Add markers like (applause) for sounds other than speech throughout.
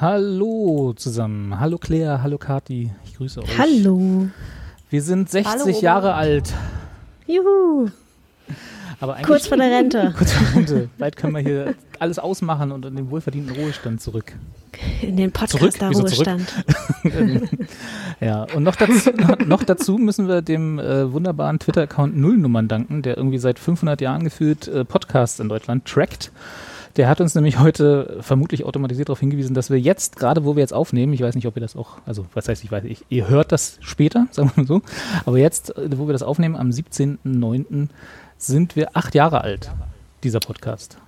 Hallo zusammen. Hallo Claire, hallo Kati. Ich grüße euch. Hallo. Wir sind 60 Hallo. Jahre alt. Juhu. Aber eigentlich Kurz vor der Rente. (laughs) Kurz vor der Rente. Bald können wir hier alles ausmachen und in den wohlverdienten Ruhestand zurück. In den? Podcaster-Ruhestand. (laughs) Ja, und noch dazu, noch dazu müssen wir dem äh, wunderbaren Twitter-Account Nullnummern danken, der irgendwie seit 500 Jahren gefühlt äh, Podcasts in Deutschland trackt. Der hat uns nämlich heute vermutlich automatisiert darauf hingewiesen, dass wir jetzt, gerade wo wir jetzt aufnehmen, ich weiß nicht, ob ihr das auch, also was heißt, ich weiß nicht, ihr hört das später, (laughs) sagen wir mal so, aber jetzt, äh, wo wir das aufnehmen, am 17.09. sind wir acht Jahre alt, dieser Podcast.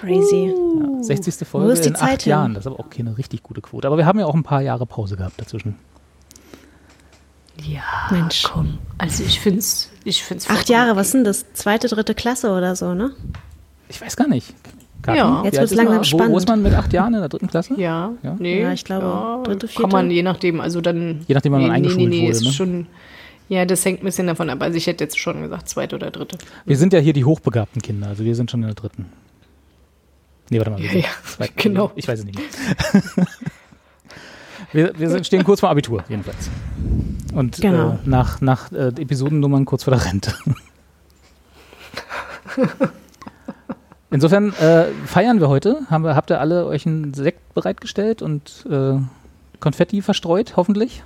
Crazy. Ja, 60. Wo Folge ist die in Zeit acht hin? Jahren, das ist aber auch keine richtig gute Quote. Aber wir haben ja auch ein paar Jahre Pause gehabt dazwischen. Ja, Mensch. komm. Also ich finde es ich find's Acht Jahre, okay. was sind das? Zweite, dritte Klasse oder so, ne? Ich weiß gar nicht. Kathi, Ja. Jetzt wird's ist langsam man? Wo, wo spannend. ist man mit acht Jahren in der dritten Klasse? Ja, Ja? nee. Ja, ich glaube, dritte, Kann man vierte. je nachdem, also dann. Je nachdem, wann man nee, eingeschult nee, nee, wurde, ist ne? Schon, ja, das hängt ein bisschen davon ab. Also ich hätte jetzt schon gesagt, zweite oder dritte. Wir sind ja hier die hochbegabten Kinder, also wir sind schon in der dritten. Nee, warte mal. wir Ja, ja, zweiten. genau. Ich weiß es nicht mehr. (laughs) wir, wir stehen kurz vor Abitur, jedenfalls. Und Genau. äh, nach, nach äh, Episodennummern kurz vor der Rente. (laughs) Insofern äh, feiern wir heute. Haben wir, habt ihr alle euch einen Sekt bereitgestellt und äh, Konfetti verstreut, hoffentlich?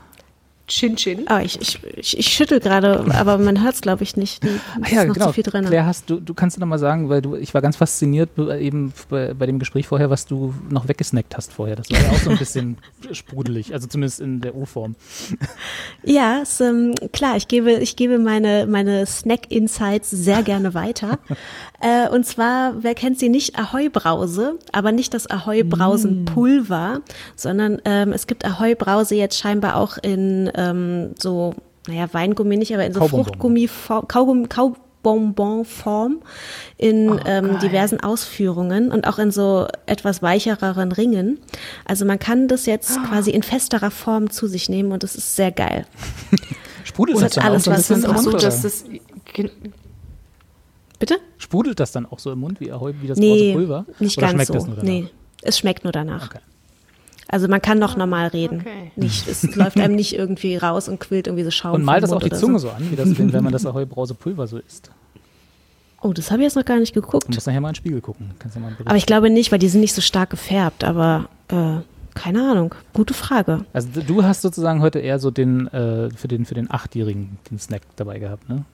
Chin Chin. Ah, ich, ich, ich, ich schüttel gerade, aber man hört es, glaube ich, nicht. Ah ist ja, noch genau. zu viel drin. Claire, hast du, du kannst noch mal sagen, weil du, ich war ganz fasziniert be- eben bei, bei dem Gespräch vorher, was du noch weggesnackt hast vorher. Das war ja auch so ein bisschen (laughs) sprudelig, also zumindest in der O-Form. Ja, ist, ähm, klar, ich gebe, ich gebe meine, meine Snack-Insights sehr gerne weiter. (laughs) äh, und zwar, wer kennt sie nicht? Ahoi-Brause, aber nicht das Ahoi-Brausen-Pulver, sondern ähm, es gibt Ahoi-Brause jetzt scheinbar auch in ähm, so, naja, Weingummi nicht, aber in so Kaubonbon. Fruchtgummi, Kaugummi, Kaubonbon-Form in ähm, diversen Ausführungen und auch in so etwas weichereren Ringen. Also man kann das jetzt quasi in festerer Form zu sich nehmen und das ist sehr geil. (laughs) Sprudelt Und das dann alles, auch so was im auch Mund? so, dass das. Bitte? Sprudelt das dann auch so im Mund wie wie das Nee, brause Pulver? nicht oder ganz schmeckt so. das nee, es schmeckt nur danach. Okay. Also man kann noch normal reden. okay. Nicht, es läuft einem nicht irgendwie raus und quillt irgendwie so Schaum Und malt das auch die Zunge so an, wie das, wenn, wenn man das (laughs) Ahoi brause Pulver so isst. Oh, das habe ich jetzt noch gar nicht Du geguckt. musst nachher mal in den Spiegel gucken. Kannst ja mal Aber ich glaube nicht, weil die sind nicht so stark gefärbt. Aber äh, keine Ahnung. Gute Frage. Also du hast sozusagen heute eher so den äh, für den für den Achtjährigen den Snack dabei gehabt, ne?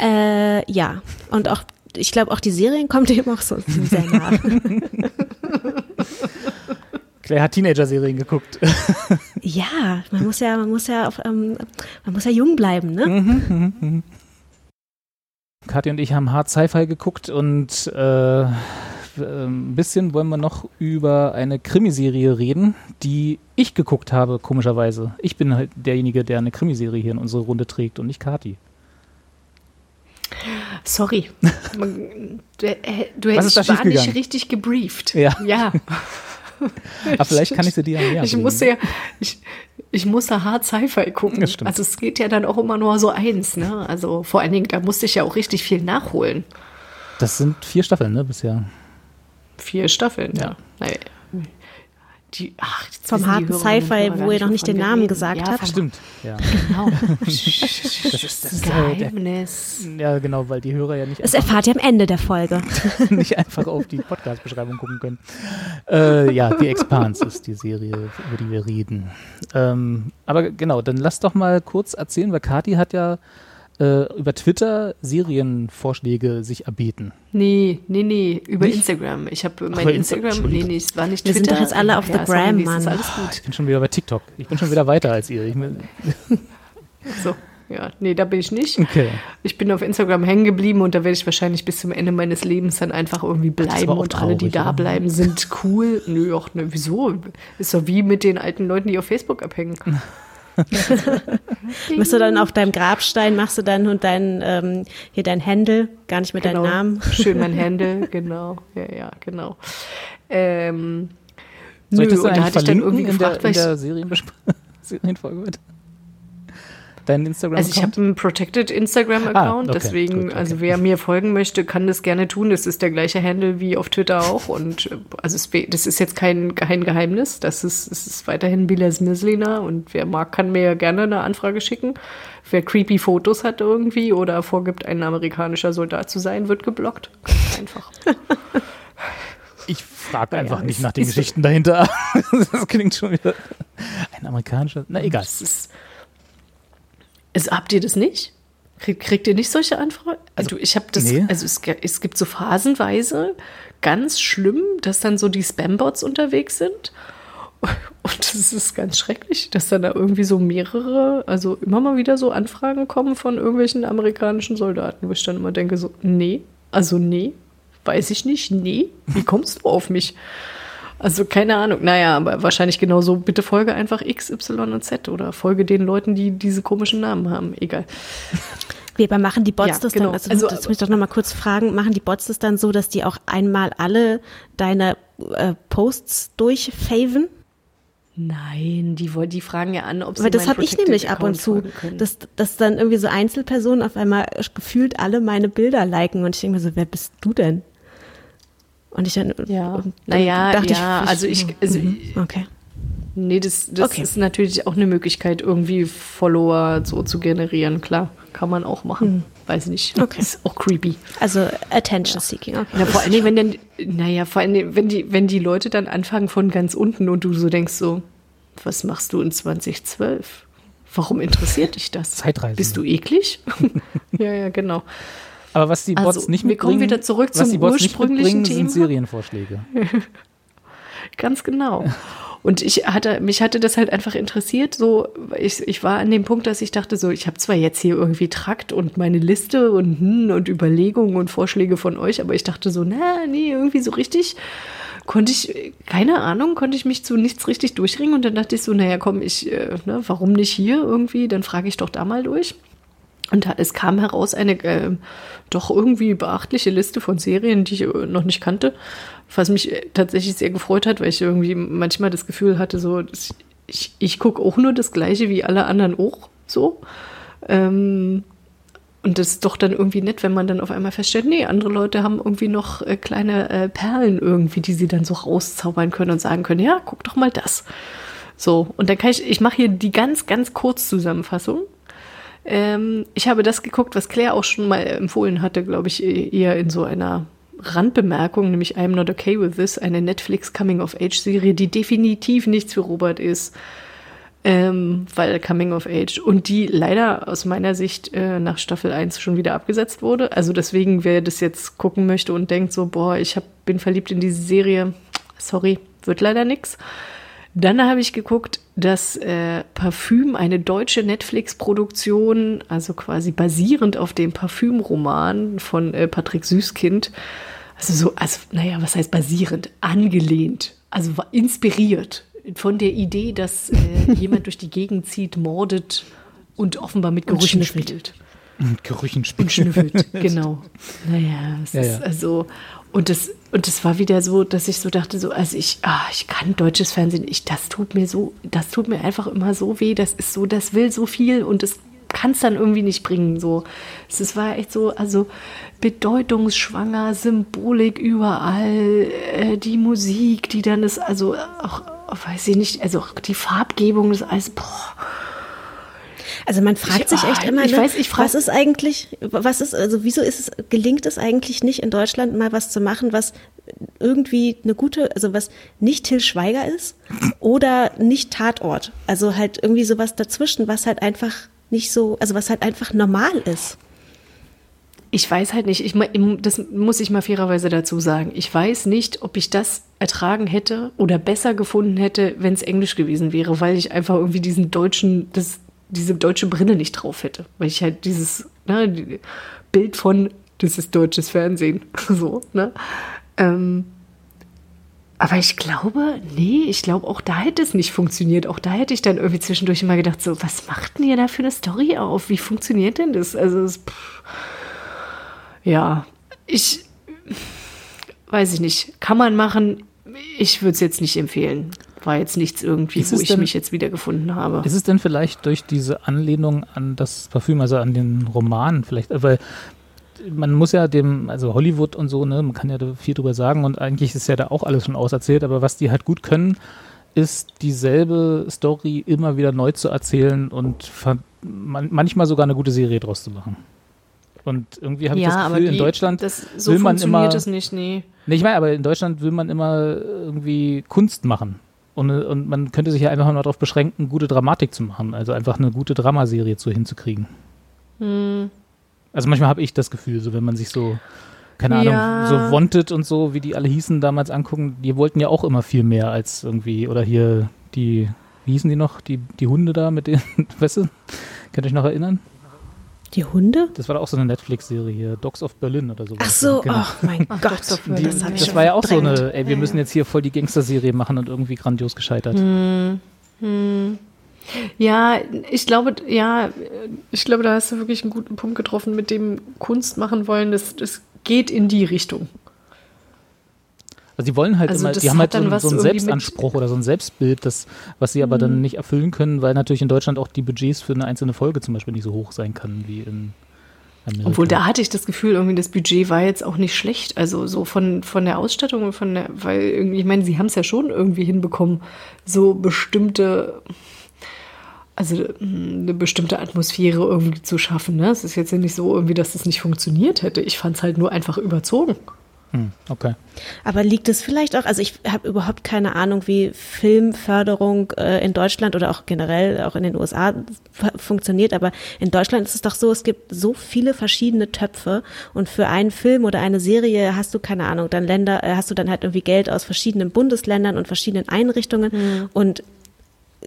Äh, ja. Und auch, ich glaube, auch die Serien kommen (laughs) dem auch so sehr nah. (laughs) Claire hat Teenager-Serien geguckt. (laughs) ja, man muss ja, man muss ja, auf, ähm, man muss ja jung bleiben, ne? Mhm. Kathi und ich haben Hard Sci-Fi geguckt und äh, ein bisschen wollen wir noch über eine Krimiserie reden, die ich geguckt habe, komischerweise. Ich bin halt derjenige, der eine Krimiserie hier in unsere Runde trägt und nicht Kathi. Sorry. (laughs) Du, äh, du war schiefgegangen? nicht richtig gebrieft. Ja. Ja. (laughs) Aber vielleicht kann ich sie dir ja Ich musste ja, ich, ich musste hart Sci-Fi gucken. Also es geht ja dann auch immer nur so eins, ne? Also vor allen Dingen, da musste ich ja auch richtig viel nachholen. Das sind vier Staffeln, ne, bisher. Vier Staffeln, Ja. ja. Naja, Die, ach, jetzt Vom die harten Sci-Fi, wo ihr noch nicht den Namen reden. gesagt ja, habt. Stimmt. Ja. Genau. (laughs) Das ist, das ist äh, der, Geheimnis. ja, genau, weil die Hörer ja nicht Das erfahrt ihr am Ende der Folge. (laughs) nicht einfach auf die Podcast-Beschreibung gucken können. Äh, ja, The Expanse ist die Serie, über die wir reden. Ähm, aber genau, dann lass doch mal kurz erzählen, weil Kati hat ja äh, über Twitter Serienvorschläge sich erbeten. Nee, nee, nee, über Nicht? Instagram. Ich habe Ach, mein Insta- Instagram, nee, nee, es war nicht Wir Twitter. sind doch jetzt alle auf ja, the Gram, Mann. alles gut. Ich bin schon wieder bei TikTok. Ich bin schon wieder weiter als ihr. (laughs) So. ja, nee, da bin ich nicht. Okay. Ich bin auf Instagram hängen geblieben und da werde ich wahrscheinlich bis zum Ende meines Lebens dann einfach irgendwie bleiben auch und alle, die traurig, da oder? bleiben, sind cool. Nö, ach, ne, wieso? Ist doch wie mit den alten Leuten, die auf Facebook abhängen. (laughs) (laughs) Machst du dann auf deinem Grabstein, machst du dann und dein, ähm, hier dein Händel, gar nicht mit Genau. deinem Namen. (laughs) Schön mein (laughs) Händel, genau. Ja, ja, genau. Ähm, Soll ich das nö, dann und da hatte ich dann irgendwie in der, gefragt, in weil ich der Serienfolge heute? Dein Instagram Also ich habe einen Protected Instagram-Account, Ah, okay, deswegen, gut, okay. also wer mir folgen möchte, kann das gerne tun. Das ist der gleiche Handle wie auf Twitter auch. Und äh, also es, das ist jetzt kein, kein Geheimnis. Das ist, es ist weiterhin Bilas Mislina und wer mag, kann mir gerne eine Anfrage schicken. Wer creepy Fotos hat irgendwie oder vorgibt, ein amerikanischer Soldat zu sein, wird geblockt. Ganz einfach. (laughs) Ich frage Ja, einfach ja, nicht nach den Geschichten dahinter. (laughs) das klingt schon wieder ein amerikanischer. Na egal. Es ist, es, habt ihr das nicht? Krieg, kriegt ihr nicht solche Anfragen? Also ich habe das, nee. also es, es gibt so phasenweise ganz schlimm, dass dann so die Spambots unterwegs sind. Und das ist ganz schrecklich, dass dann da irgendwie so mehrere, also immer mal wieder so Anfragen kommen von irgendwelchen amerikanischen Soldaten, wo ich dann immer denke so, nee, also nee, weiß ich nicht, nee, wie kommst du auf mich? Also keine Ahnung, naja, aber wahrscheinlich genauso, bitte folge einfach X, Y und Z oder folge den Leuten, die diese komischen Namen haben, egal. (laughs) Weber, machen die Bots Ja, das genau. dann, also, Also, das muss ich doch nochmal kurz fragen, machen die Bots das dann so, dass die auch einmal alle deine äh, Posts durchfaven? Nein, die, woll- die fragen ja an, ob sie Weil das habe ich nämlich ab und zu, dass, dass dann irgendwie so Einzelpersonen auf einmal gefühlt alle meine Bilder liken und ich denke mir so, wer bist du denn? Und ich dann, Ja. und dann Naja, dachte ja, also ich- also mhm, okay. Nee, das, das Okay. ist natürlich auch eine Möglichkeit, irgendwie Follower so zu generieren. Klar, kann man auch machen. Weiß nicht. Okay. Ist auch creepy. Also Attention Seeking, okay. Na, vor allen Dingen, wenn dann, naja, vor allen Dingen, wenn die, wenn die Leute dann anfangen von ganz unten und du so denkst so, was machst du in 2012? Warum interessiert dich das? Zeitreisende. Bist du eklig? (laughs) ja, ja, genau. Aber was die Bots Also, nicht wir kommen mitbringen, wieder zurück was zum die Bots nicht ursprünglichen mitbringen, sind Thema. Serienvorschläge. (laughs) Ganz genau. Und ich hatte, mich hatte das halt einfach interessiert. So, ich, ich war an dem Punkt, dass ich dachte, so, ich habe zwar jetzt hier irgendwie Trakt und meine Liste und, hm, und Überlegungen und Vorschläge von euch, aber ich dachte so, na, nee, irgendwie so richtig konnte ich, keine Ahnung, konnte ich mich zu nichts richtig durchringen. Und dann dachte ich so, naja, komm, ich, äh, ne, warum nicht hier irgendwie? Dann frage ich doch da mal durch. Und es kam heraus eine äh, doch irgendwie beachtliche Liste von Serien, die ich äh, noch nicht kannte, was mich äh, tatsächlich sehr gefreut hat, weil ich irgendwie manchmal das Gefühl hatte, so dass ich, ich gucke auch nur das Gleiche wie alle anderen auch so. Ähm, und das ist doch dann irgendwie nett, wenn man dann auf einmal feststellt, nee, andere Leute haben irgendwie noch äh, kleine äh, Perlen irgendwie, die sie dann so rauszaubern können und sagen können, ja, guck doch mal das. So, und dann kann ich, ich mache hier die ganz, ganz kurz Zusammenfassung. Ähm, ich habe das geguckt, was Claire auch schon mal empfohlen hatte, glaube ich, eher in so einer Randbemerkung, nämlich I'm Not Okay With This, eine Netflix Coming-of-Age-Serie, die definitiv nichts für Robert ist, ähm, weil Coming-of-Age und die leider aus meiner Sicht äh, nach Staffel 1 schon wieder abgesetzt wurde. Also deswegen, wer das jetzt gucken möchte und denkt so, boah, ich hab, bin verliebt in diese Serie, sorry, wird leider nix. Dann habe ich geguckt, dass äh, Parfüm, eine deutsche Netflix-Produktion, also quasi basierend auf dem Parfümroman von äh, Patrick Süßkind, also so, also naja, was heißt basierend? Angelehnt, also inspiriert von der Idee, dass äh, jemand durch die Gegend zieht, mordet und offenbar mit Gerüchen spielt. Und Gerüchen Und spielen. schnüffelt, (laughs) genau. Naja, es Ja, ist ja. also, und das, und das war wieder so, dass ich so dachte, so, also ich, ah, ich kann deutsches Fernsehen, ich, das tut mir so, das tut mir einfach immer so weh, das ist so, das will so viel und das kann es dann irgendwie nicht bringen, so. Es war echt so, also bedeutungsschwanger, Symbolik überall, äh, die Musik, die dann ist, also auch, weiß ich nicht, also die Farbgebung ist alles, boah, Also man fragt Ich- sich echt immer, ich ne, weiß, was ist eigentlich, was ist, also wieso ist es, gelingt es eigentlich nicht in Deutschland mal was zu machen, was irgendwie eine gute, also was nicht Till Schweiger ist oder nicht Tatort. Also halt irgendwie sowas dazwischen, was halt einfach nicht so, also was halt einfach normal ist. Ich weiß halt nicht, ich, das muss ich mal fairerweise dazu sagen. Ich weiß nicht, ob ich das ertragen hätte oder besser gefunden hätte, wenn es Englisch gewesen wäre, weil ich einfach irgendwie diesen deutschen, das, diese deutsche Brille nicht drauf hätte. Weil ich halt dieses ne, Bild von, das ist deutsches Fernsehen, (laughs) so, ne? Ähm, aber ich glaube, nee, ich glaube, auch da hätte es nicht funktioniert. Auch da hätte ich dann irgendwie zwischendurch immer gedacht, so, was macht denn ihr da für eine Story auf? Wie funktioniert denn das? Also, es, pff, ja, ich weiß ich nicht. Kann man machen. Ich würde es jetzt nicht empfehlen. War jetzt nichts irgendwie, Ist wo ich denn- mich jetzt wiedergefunden habe. Ist es denn vielleicht durch diese Anlehnung an das Parfüm, also an den Roman vielleicht, äh, weil man muss ja dem, also Hollywood und so, ne, man kann ja viel drüber sagen und eigentlich ist ja da auch alles schon auserzählt, aber was die halt gut können, ist dieselbe Story immer wieder neu zu erzählen und man, manchmal sogar eine gute Serie draus zu machen. Und irgendwie habe ich das Gefühl, in Deutschland das, so will man funktioniert immer- es nicht, nee. Nee, ich meine, aber in Deutschland will man immer irgendwie Kunst machen. Und, und man könnte sich ja einfach mal darauf beschränken, gute Dramatik zu machen. Also einfach eine gute Dramaserie zu hinzukriegen. Hm. Also manchmal habe ich das Gefühl, so wenn man sich so, keine Ja. Ahnung, so Wanted und so, wie die alle hießen, damals angucken, die wollten ja auch immer viel mehr als irgendwie, oder hier die, wie hießen die noch, die, die Hunde da mit denen, (laughs) weißt du? Könnt ihr euch noch erinnern? Die Hunde? Das war doch auch so eine Netflix-Serie hier, Dogs of Berlin oder so. Ach so, Genau. ach mein Gott. Das ich Das schon war ja auch so eine, ey, wir müssen jetzt hier voll die Gangster-Serie machen und irgendwie grandios gescheitert. Hm. Ja, ich glaube, ja, ich glaube, da hast du wirklich einen guten Punkt getroffen mit dem Kunst machen wollen. Das, das geht in die Richtung. Also die wollen halt Also immer, die haben halt so, so einen Mhm. Selbstanspruch oder so ein Selbstbild, das, was sie aber dann nicht erfüllen können, weil natürlich in Deutschland auch die Budgets für eine einzelne Folge zum Beispiel nicht so hoch sein kann wie in Amerika. Obwohl da hatte ich das Gefühl, irgendwie das Budget war jetzt auch nicht schlecht. Also so von, von der Ausstattung und von der, weil irgendwie, ich meine, sie haben es ja schon irgendwie hinbekommen, so bestimmte, also mh, eine bestimmte Atmosphäre irgendwie zu schaffen. Ne? Es ist jetzt ja nicht so irgendwie, dass das nicht funktioniert hätte. Ich fand es halt nur einfach überzogen. Hm, okay. Aber liegt es vielleicht auch, also ich habe überhaupt keine Ahnung, wie Filmförderung äh, in Deutschland oder auch generell auch in den USA fu- funktioniert, aber in Deutschland ist es doch so, es gibt so viele verschiedene Töpfe und für einen Film oder eine Serie hast du keine Ahnung, dann Länder, äh, hast du dann halt irgendwie Geld aus verschiedenen Bundesländern und verschiedenen Einrichtungen und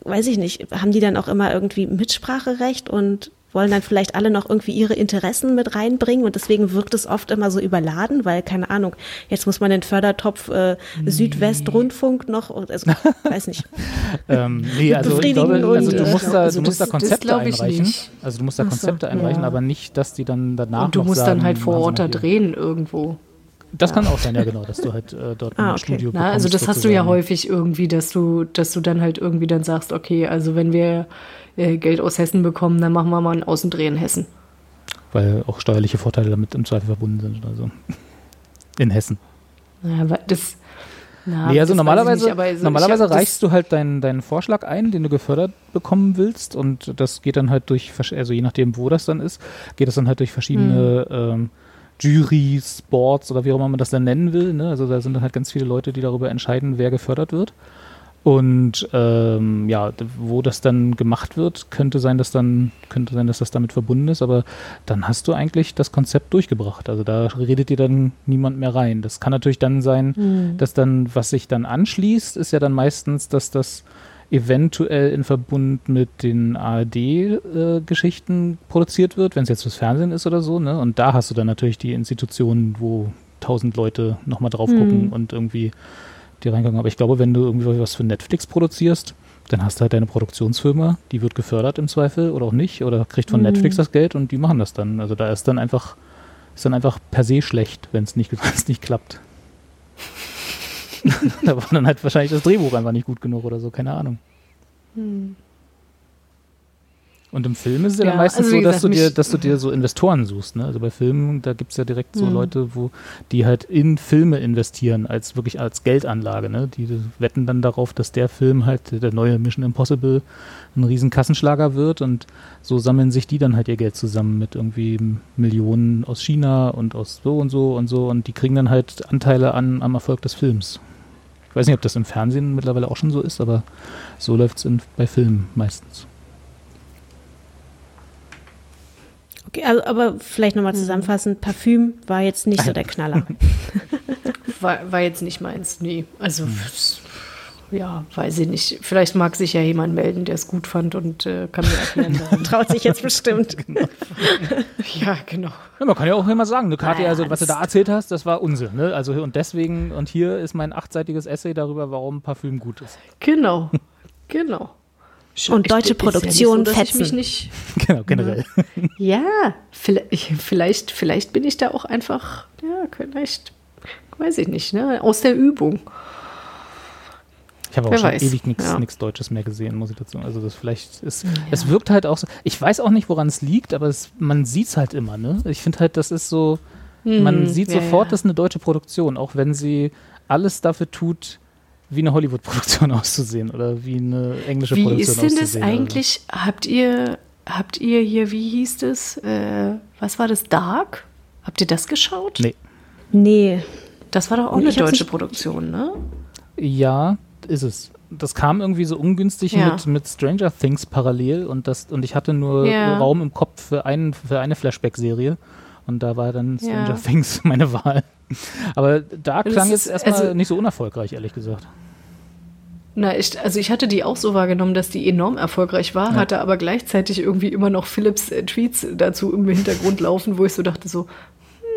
weiß ich nicht, haben die dann auch immer irgendwie Mitspracherecht und wollen dann vielleicht alle noch irgendwie ihre Interessen mit reinbringen und deswegen wirkt es oft immer so überladen, weil keine Ahnung, jetzt muss man den Fördertopf äh, Südwestrundfunk noch, also (laughs) weiß nicht. Ähm, nee, also ich Befriedigen glaube, also und, du musst da, also du musst da das- das Konzepte einreichen. nicht. Also du musst da Ach so, Konzepte einreichen, ja. aber nicht, dass die dann danach und du noch musst sagen, dann halt vor Ort da drehen irgendwo. Das kann auch sein, ja genau, dass du halt äh, dort Ah, ein okay. Studio Na, also bekommst, das hast du ja sozusagen. häufig irgendwie, dass du, dass du dann halt irgendwie dann sagst, okay, also wenn wir äh, Geld aus Hessen bekommen, dann machen wir mal einen Außendreh in Hessen. Weil auch steuerliche Vorteile damit im Zweifel verbunden sind oder so. In Hessen. Ja, aber das. Na, Nee, also normalerweise, nicht, also normalerweise reichst du halt deinen, deinen Vorschlag ein, den du gefördert bekommen willst und das geht dann halt durch, also je nachdem, wo das dann ist, geht das dann halt durch verschiedene Hm. ähm, Juries, Boards oder wie auch immer man das dann nennen will. Ne? Also da sind dann halt ganz viele Leute, die darüber entscheiden, wer gefördert wird. Und ähm, ja, wo das dann gemacht wird, könnte sein, dass dann könnte sein, dass das damit verbunden ist, aber dann hast du eigentlich das Konzept durchgebracht. Also da redet dir dann niemand mehr rein. Das kann natürlich dann sein, dass dann, was sich dann anschließt, ist ja dann meistens, dass das eventuell in Verbund mit den ARD-Geschichten produziert wird, wenn es jetzt fürs Fernsehen ist oder so, ne? Und da hast du dann natürlich die Institutionen, wo tausend Leute nochmal drauf gucken und irgendwie die reingucken. Aber ich glaube, wenn du irgendwie was für Netflix produzierst, dann hast du halt deine Produktionsfirma, die wird gefördert im Zweifel oder auch nicht oder kriegt von Netflix das Geld und die machen das dann. Also da ist dann einfach, ist dann einfach per se schlecht, wenn es nicht, (laughs) wenn's nicht klappt. (laughs) da war dann halt wahrscheinlich das Drehbuch einfach nicht gut genug oder so, keine Ahnung. Und im Film ist es ja, dann Ja, meistens also so, dass gesagt, du dir, dass du dir so Investoren suchst. Ne? Also bei Filmen, da gibt es ja direkt so Mhm. Leute, wo die halt in Filme investieren, als wirklich als Geldanlage. Ne? Die wetten dann darauf, dass der Film halt, der neue Mission Impossible, ein riesen Kassenschlager wird und so sammeln sich die dann halt ihr Geld zusammen mit irgendwie Millionen aus China und aus so und so und so und die kriegen dann halt Anteile an, am Erfolg des Films. Ich weiß nicht, ob das im Fernsehen mittlerweile auch schon so ist, aber so läuft es bei Filmen meistens. Okay, also, aber vielleicht nochmal zusammenfassend, Parfüm war jetzt nicht so der (laughs) Knaller. (laughs) War, war jetzt nicht meins, nee. Also, Hm. es- ja, weiß ich nicht. Vielleicht mag sich ja jemand melden, der es gut fand und äh, kann mir erklären. (laughs) Traut sich jetzt bestimmt. ja, genau. Ja, man kann ja auch immer sagen, ne, Kathi, Naja, also was du da erzählt hast, das war Unsinn. Ne? Also und deswegen, und hier ist mein achtseitiges Essay darüber, warum Parfüm gut ist. Genau. Genau. Und deutsche ja Produktion so, fetzen. mich nicht. (laughs) Genau, generell. Ja, (laughs) vielleicht, vielleicht, bin ich da auch einfach, ja, vielleicht, weiß ich nicht, ne, aus der Übung. Ich habe auch Wer schon weiß, ewig nichts ja. Deutsches mehr gesehen, muss ich dazu. Also das vielleicht ist, es wirkt halt auch so. Ich weiß auch nicht, woran es liegt, aber es, man sieht es halt immer. Ne? Ich finde halt, das ist so. man sieht Hm, ja, sofort, ja. das ist eine deutsche Produktion, auch wenn sie alles dafür tut, wie eine Hollywood-Produktion (laughs) auszusehen oder wie eine englische Wie Produktion ist denn das auszusehen. Also eigentlich? Habt ihr, habt ihr hier, wie hieß das? Äh, was war das? Dark? Habt ihr das geschaut? Nee. Nee. Das war doch auch Nee, eine deutsche Produktion, ne? Ja, ist es. Das kam irgendwie so ungünstig Ja. mit, mit Stranger Things parallel und das und ich hatte nur Ja. Raum im Kopf für, einen, für eine Flashback-Serie und da war dann Stranger Ja. Things (laughs) meine Wahl. Aber da klang jetzt erstmal also- nicht so unerfolgreich, ehrlich gesagt. Na, ich, also ich hatte die auch so wahrgenommen, dass die enorm erfolgreich war, hatte aber gleichzeitig irgendwie immer noch Philips äh, Tweets dazu im Hintergrund (laughs) laufen, wo ich so dachte so,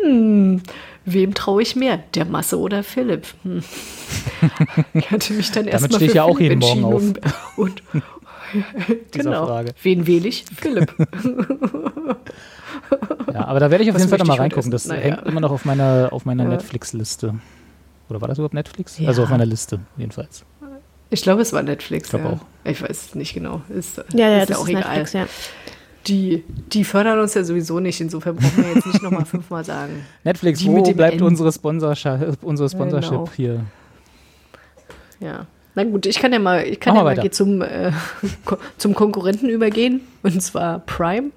hm, wem traue ich mehr, der Masse oder Philipp? Hm. (laughs) Ich hatte mich dann erstmal stehe ich für ja auch jeden Morgen entschieden und, und (laughs) genau. Frage. Wen wähle ich? Philipp. Ja, aber da werde ich auf Was jeden Fall nochmal reingucken. Das? Naja. hängt immer noch auf meiner, auf meiner Ja. Netflix-Liste. Oder war das überhaupt Netflix? Ja. Also auf meiner Liste, jedenfalls. Ich glaube, es war Netflix. Ich glaube ja. auch. Ich weiß es nicht genau. Ist, Ja, ja, ist das auch ist egal. Netflix, ja. Die, die fördern uns ja sowieso nicht, insofern brauchen wir jetzt nicht nochmal (laughs) fünfmal sagen. Netflix, Die wo bleibt N. unsere, Sponsorship, unsere Sponsorship Genau. hier? Ja. Na gut, ich kann ja mal, ich kann Mach ja mal zum, äh, (laughs) zum Konkurrenten übergehen, und zwar Prime.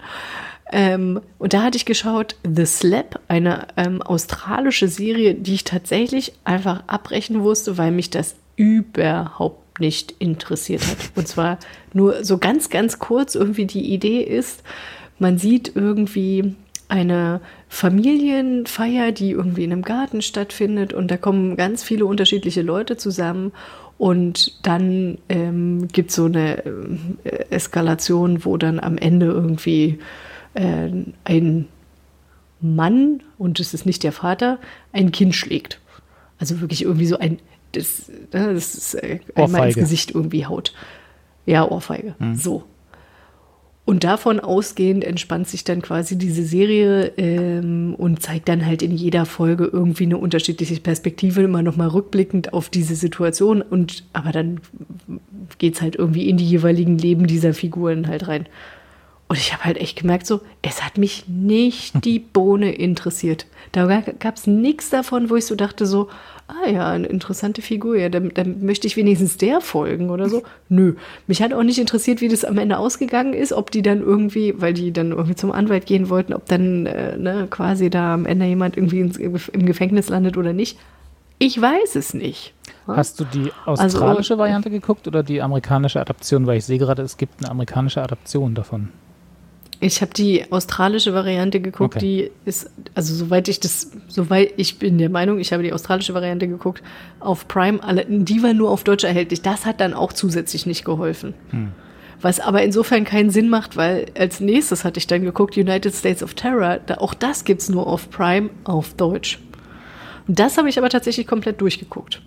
Ähm, und da hatte ich geschaut, The Slap, eine ähm, australische Serie, die ich tatsächlich einfach abbrechen musste, weil mich das überhaupt nicht interessiert hat. Und zwar nur so ganz, ganz kurz irgendwie die Idee ist, man sieht irgendwie eine Familienfeier, die irgendwie in einem Garten stattfindet und da kommen ganz viele unterschiedliche Leute zusammen und dann ähm, gibt es so eine äh, Eskalation, wo dann am Ende irgendwie äh, ein Mann, und es ist nicht der Vater, ein Kind schlägt. Also wirklich irgendwie so ein, das, ne, das ist äh, einmal ins. Gesicht irgendwie haut. Ja, Ohrfeige. So. Und davon ausgehend entspannt sich dann quasi diese Serie ähm, und zeigt dann halt in jeder Folge irgendwie eine unterschiedliche Perspektive, immer nochmal rückblickend auf diese Situation. Und aber dann geht's halt irgendwie in die jeweiligen Leben dieser Figuren halt rein. Und ich habe halt echt gemerkt, so, es hat mich nicht (laughs) die Bohne interessiert. Da gab es nichts davon, wo ich so dachte, so, ah ja, eine interessante Figur, ja, dann, dann möchte ich wenigstens der folgen oder so. Nö. Mich hat auch nicht interessiert, wie das am Ende ausgegangen ist, ob die dann irgendwie, weil die dann irgendwie zum Anwalt gehen wollten, ob dann äh, ne, quasi da am Ende jemand irgendwie ins, im Gefängnis landet oder nicht. Ich weiß es nicht. Hast du die Also, australische Variante geguckt oder die amerikanische Adaption? Weil ich sehe gerade, es gibt eine amerikanische Adaption davon. Ich habe die australische Variante geguckt, Okay. die ist, also soweit ich das, soweit ich bin der Meinung, ich habe die australische Variante geguckt auf Prime, die war nur auf Deutsch erhältlich. Das hat dann auch zusätzlich nicht geholfen. Was aber insofern keinen Sinn macht, weil als nächstes hatte ich dann geguckt, United States of Terror, da, auch das gibt's nur auf Prime auf Deutsch. Und das habe ich aber tatsächlich komplett durchgeguckt.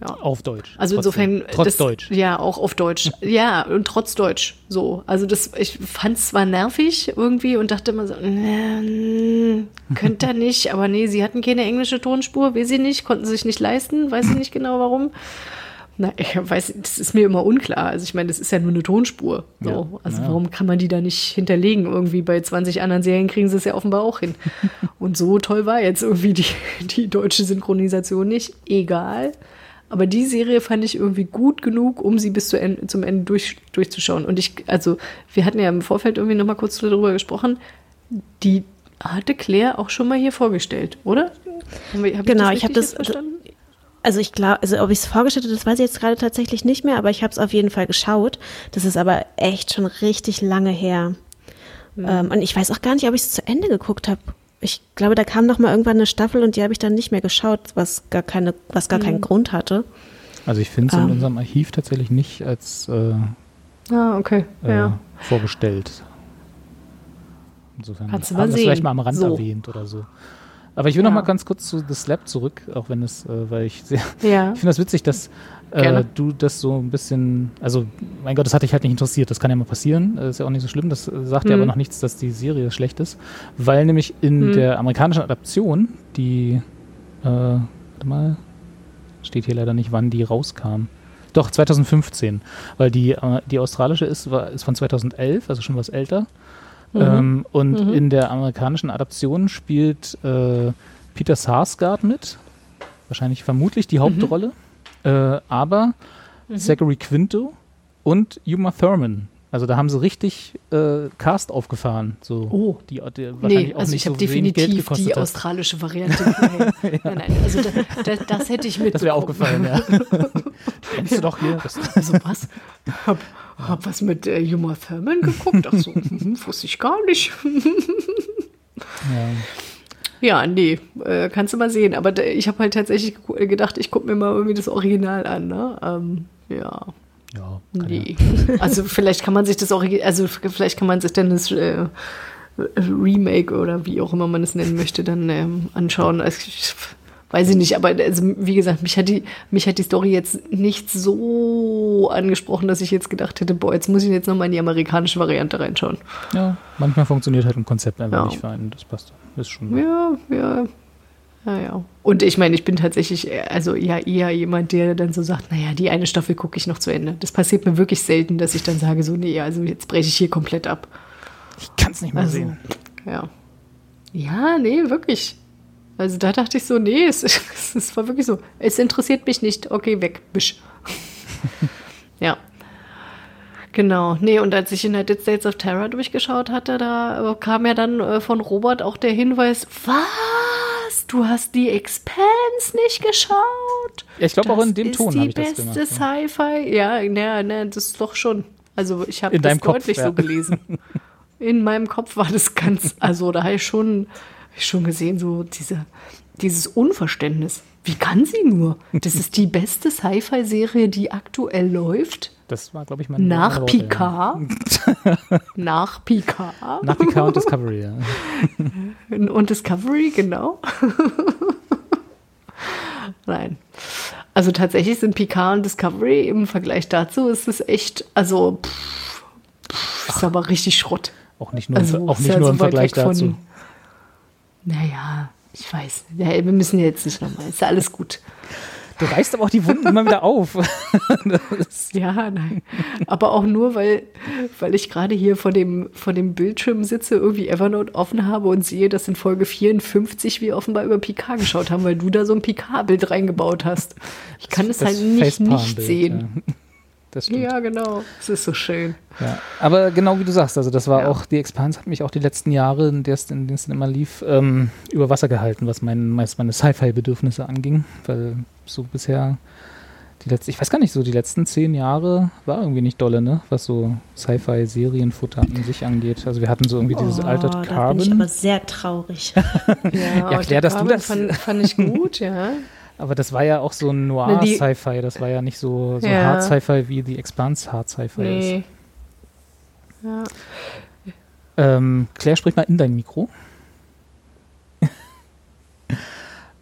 Auf Deutsch. Also Trotzdem. insofern. Trotz das, Deutsch. Ja, auch auf Deutsch. Ja, und trotz Deutsch. So. Also das, ich fand es zwar nervig irgendwie und dachte immer so, äh, könnte er nicht, aber nee, sie hatten keine englische Tonspur, will sie nicht, konnten sich nicht leisten, weiß ich nicht genau warum. Na, ich weiß, das ist mir immer unklar. Also ich meine, das ist ja nur eine Tonspur. So. Ja, also ja. warum kann man die da nicht hinterlegen? Irgendwie bei 20 anderen Serien kriegen sie es ja offenbar auch hin. (laughs) Und so toll war jetzt irgendwie die, die deutsche Synchronisation nicht. Egal. Aber die Serie fand ich irgendwie gut genug, um sie bis zu Ende, zum Ende durch, durchzuschauen. Und ich, also, wir hatten ja im Vorfeld irgendwie noch mal kurz darüber gesprochen. Die hatte Claire auch schon mal hier vorgestellt, oder? Haben wir- hab Genau, das ich habe das- jetzt verstanden? Also ich glaube, also ob ich es vorgestellt habe, das weiß ich jetzt gerade tatsächlich nicht mehr, aber ich habe es auf jeden Fall geschaut. Das ist aber echt schon richtig lange her. Ähm, und ich weiß auch gar nicht, ob ich es zu Ende geguckt habe ich glaube, da kam noch mal irgendwann eine Staffel und die habe ich dann nicht mehr geschaut, was gar keine, was gar Mhm. keinen Grund hatte. Also ich finde es in Ähm. unserem Archiv tatsächlich nicht als äh, Ah, okay. äh, Ja. vorgestellt. Insofern Kannst du haben mal wir es vielleicht sehen. mal am Rand So. erwähnt oder so. Aber ich will noch Ja. mal ganz kurz zu The Slap zurück, auch wenn es, äh, weil ich sehr, (laughs) Ja. ich finde das witzig, dass äh, du das so ein bisschen, also mein Gott, das hat dich halt nicht interessiert, das kann ja mal passieren, äh, ist ja auch nicht so schlimm, das äh, sagt ja Mhm. aber noch nichts, dass die Serie schlecht ist, weil nämlich in Mhm. der amerikanischen Adaption, die, äh, warte mal, steht hier leider nicht, wann die rauskam. Doch, 2015, weil die, äh, die australische ist, war, ist von 2011, also schon was älter. Ähm, und Mhm. in der amerikanischen Adaption spielt äh, Peter Sarsgaard mit, wahrscheinlich vermutlich die Hauptrolle, äh, aber Zachary Quinto und Uma Thurman. Also da haben sie richtig äh, Cast aufgefahren. So, Oh. die, die Nee, auch also nicht ich habe so definitiv die hat. australische Variante. Nein, (laughs) nein, nein, also da, da, das hätte ich mit. Das wäre aufgefallen, ja. (laughs) Kennst du doch hier. Also was? Hab, hab was mit äh, Uma Thurman geguckt? Ach so, (laughs) mhm, wusste ich gar nicht. ja. Ja, nee, äh, kannst du mal sehen. Aber ich habe halt tatsächlich gedacht, ich gucke mir mal irgendwie das Original an. Ne? Ähm, ja, Ja, nee. (laughs) Also vielleicht kann man sich das Original, also vielleicht kann man sich dann das äh, Remake oder wie auch immer man es nennen möchte, dann ähm, anschauen. Also, ich, weiß ich nicht, aber also, wie gesagt, mich hat, die, mich hat die Story jetzt nicht so angesprochen, dass ich jetzt gedacht hätte, boah, jetzt muss ich jetzt nochmal in die amerikanische Variante reinschauen. ja. ja, manchmal funktioniert halt ein Konzept einfach Ja. nicht für einen. Das passt. Ist schon. Ja, ja. Ja, ja. Und ich meine, ich bin tatsächlich, äh, also ja, eher jemand, der dann so sagt, naja, die eine Staffel gucke ich noch zu Ende. Das passiert mir wirklich selten, dass ich dann sage, so, nee, also jetzt breche ich hier komplett ab. Ich kann es nicht mehr Also, sehen. ja. Ja, nee, wirklich. Also da dachte ich so, nee, es, (laughs) es war wirklich so, es interessiert mich nicht, okay, weg, bisch. (laughs) ja. Genau, nee, und als ich United States of Terror durchgeschaut hatte, da kam ja dann äh, von Robert auch der Hinweis, was? Du hast die Expanse nicht geschaut? Ja, ich glaube auch in dem ist Ton die habe ich das beste gemacht. Ja. Sci-Fi. Ja, na, na, das ist doch schon. Also ich habe das Kopf, deutlich ja. so gelesen. (laughs) In meinem Kopf war das ganz, also da habe ich schon, hab ich schon gesehen, so diese, dieses Unverständnis. Wie kann sie nur? Das ist die beste Sci-Fi-Serie, die aktuell läuft. Das war, glaube ich, mein Nach Picard. (laughs) Nach Picard. Nach Picard und Discovery, ja. (laughs) Und Discovery, genau. Nein. Also tatsächlich sind Picard und Discovery im Vergleich dazu ist es echt, also pff, pff, ist aber richtig Schrott. Auch nicht nur, Also auch nicht ja nur im Vergleich weg von- dazu. Naja, ich weiß. Ja, wir müssen jetzt nicht nochmal. Ist ja alles gut. Du reißt aber auch die Wunden immer wieder auf. (laughs) Ja, nein. Aber auch nur, weil, weil ich gerade hier vor dem, vor dem Bildschirm sitze, irgendwie Evernote offen habe und sehe, dass in Folge 54 wir offenbar über Picard geschaut haben, weil du da so ein Picard-Bild reingebaut hast. Ich kann es das halt nicht, nicht sehen. Ja. Das stimmt. Ja, genau. Es ist so schön. Ja. Aber genau wie du sagst, also das war Ja. auch, die Expanse hat mich auch die letzten Jahre, in denen es dann immer lief, ähm, über Wasser gehalten, was mein, meist meine Sci-Fi-Bedürfnisse anging, weil so bisher die letzten, ich weiß gar nicht, so die letzten zehn Jahre war irgendwie nicht dolle, ne, was so Sci-Fi-Serienfutter an sich angeht. Also wir hatten so irgendwie dieses Altered Oh, Da bin ich Carbon, aber sehr traurig. (laughs) Ja, Ja, klär, dass du Carbon das- Fand, fand ich gut, ja. (laughs) aber das war ja auch so ein Ne, Noir-Sci-Fi, das war ja nicht so, so Ja. Hard-Sci-Fi wie die Expanse Hard-Sci-Fi ist. Nee. Ja. Ähm, Claire, sprich mal in dein Mikro.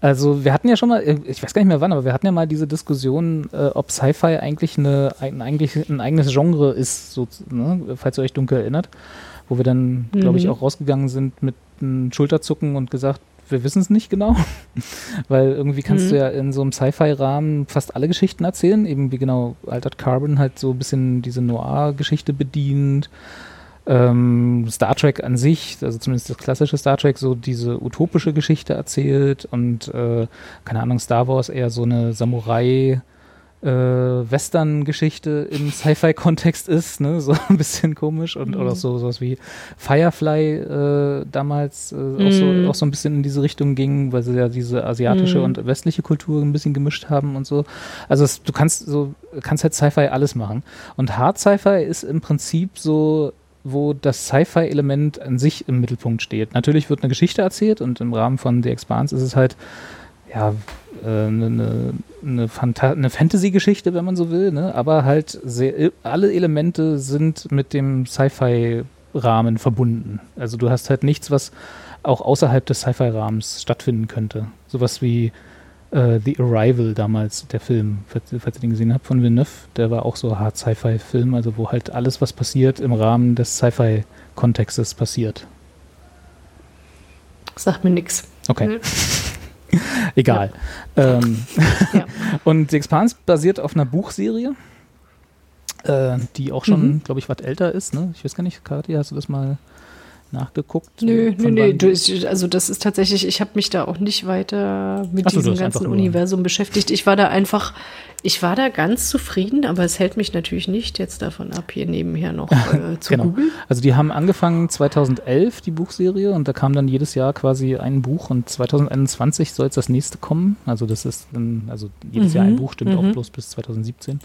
Also wir hatten ja schon mal, äh, ich weiß gar nicht mehr wann, aber wir hatten ja mal diese Diskussion, äh, ob Sci-Fi eigentlich, eine, ein, eigentlich ein eigenes Genre ist, so, ne? falls ihr euch dunkel erinnert, wo wir dann, glaube ich, Mhm. auch rausgegangen sind mit einem Schulterzucken und gesagt, wir wissen es nicht genau, (laughs) weil irgendwie kannst Mhm. du ja in so einem Sci-Fi-Rahmen fast alle Geschichten erzählen, eben wie genau Altered Carbon halt so ein bisschen diese Noir-Geschichte bedient, ähm, Star Trek an sich, also zumindest das klassische Star Trek, so diese utopische Geschichte erzählt und äh, keine Ahnung, Star Wars eher so eine Samurai äh, Western-Geschichte im (laughs) Sci-Fi-Kontext ist, ne, so ein bisschen komisch und oder so sowas wie Firefly äh, damals äh, auch, so, Mhm. auch so ein bisschen in diese Richtung ging, weil sie ja diese asiatische Mhm. und westliche Kultur ein bisschen gemischt haben und so. Also es, du kannst so kannst halt Sci-Fi alles machen und Hard Sci-Fi ist im Prinzip so wo das Sci-Fi-Element an sich im Mittelpunkt steht. Natürlich wird eine Geschichte erzählt und im Rahmen von The Expanse ist es halt ja eine, eine, eine, eine Fantasy-Geschichte, wenn man so will, ne? aber halt sehr, alle Elemente sind mit dem Sci-Fi-Rahmen verbunden. Also du hast halt nichts, was auch außerhalb des Sci-Fi-Rahmens stattfinden könnte. Sowas wie äh, The Arrival damals, der Film, falls, falls ihr den gesehen habt, von Villeneuve, der war auch so hart Sci-Fi-Film, also wo halt alles, was passiert, im Rahmen des Sci-Fi-Kontextes passiert. Sagt mir nichts. Okay. (laughs) Egal. Ja. Ähm, ja. (laughs) Und The Expanse basiert auf einer Buchserie, äh, die auch schon, mhm. glaube ich, was älter ist. Ne? Ich weiß gar nicht, Kathi, hast du das mal nachgeguckt? Nö, nö, nö. Also das ist tatsächlich, ich habe mich da auch nicht weiter mit so, diesem ganzen Universum beschäftigt. Ich war da einfach, ich war da ganz zufrieden, aber es hält mich natürlich nicht jetzt davon ab, hier nebenher noch (laughs) äh, zu genau. googeln. Also die haben angefangen 2011, die Buchserie, und da kam dann jedes Jahr quasi ein Buch und 2021 soll es das nächste kommen. Also das ist dann, also jedes mhm. Jahr ein mhm. Buch, stimmt mhm. auch bloß bis 2017.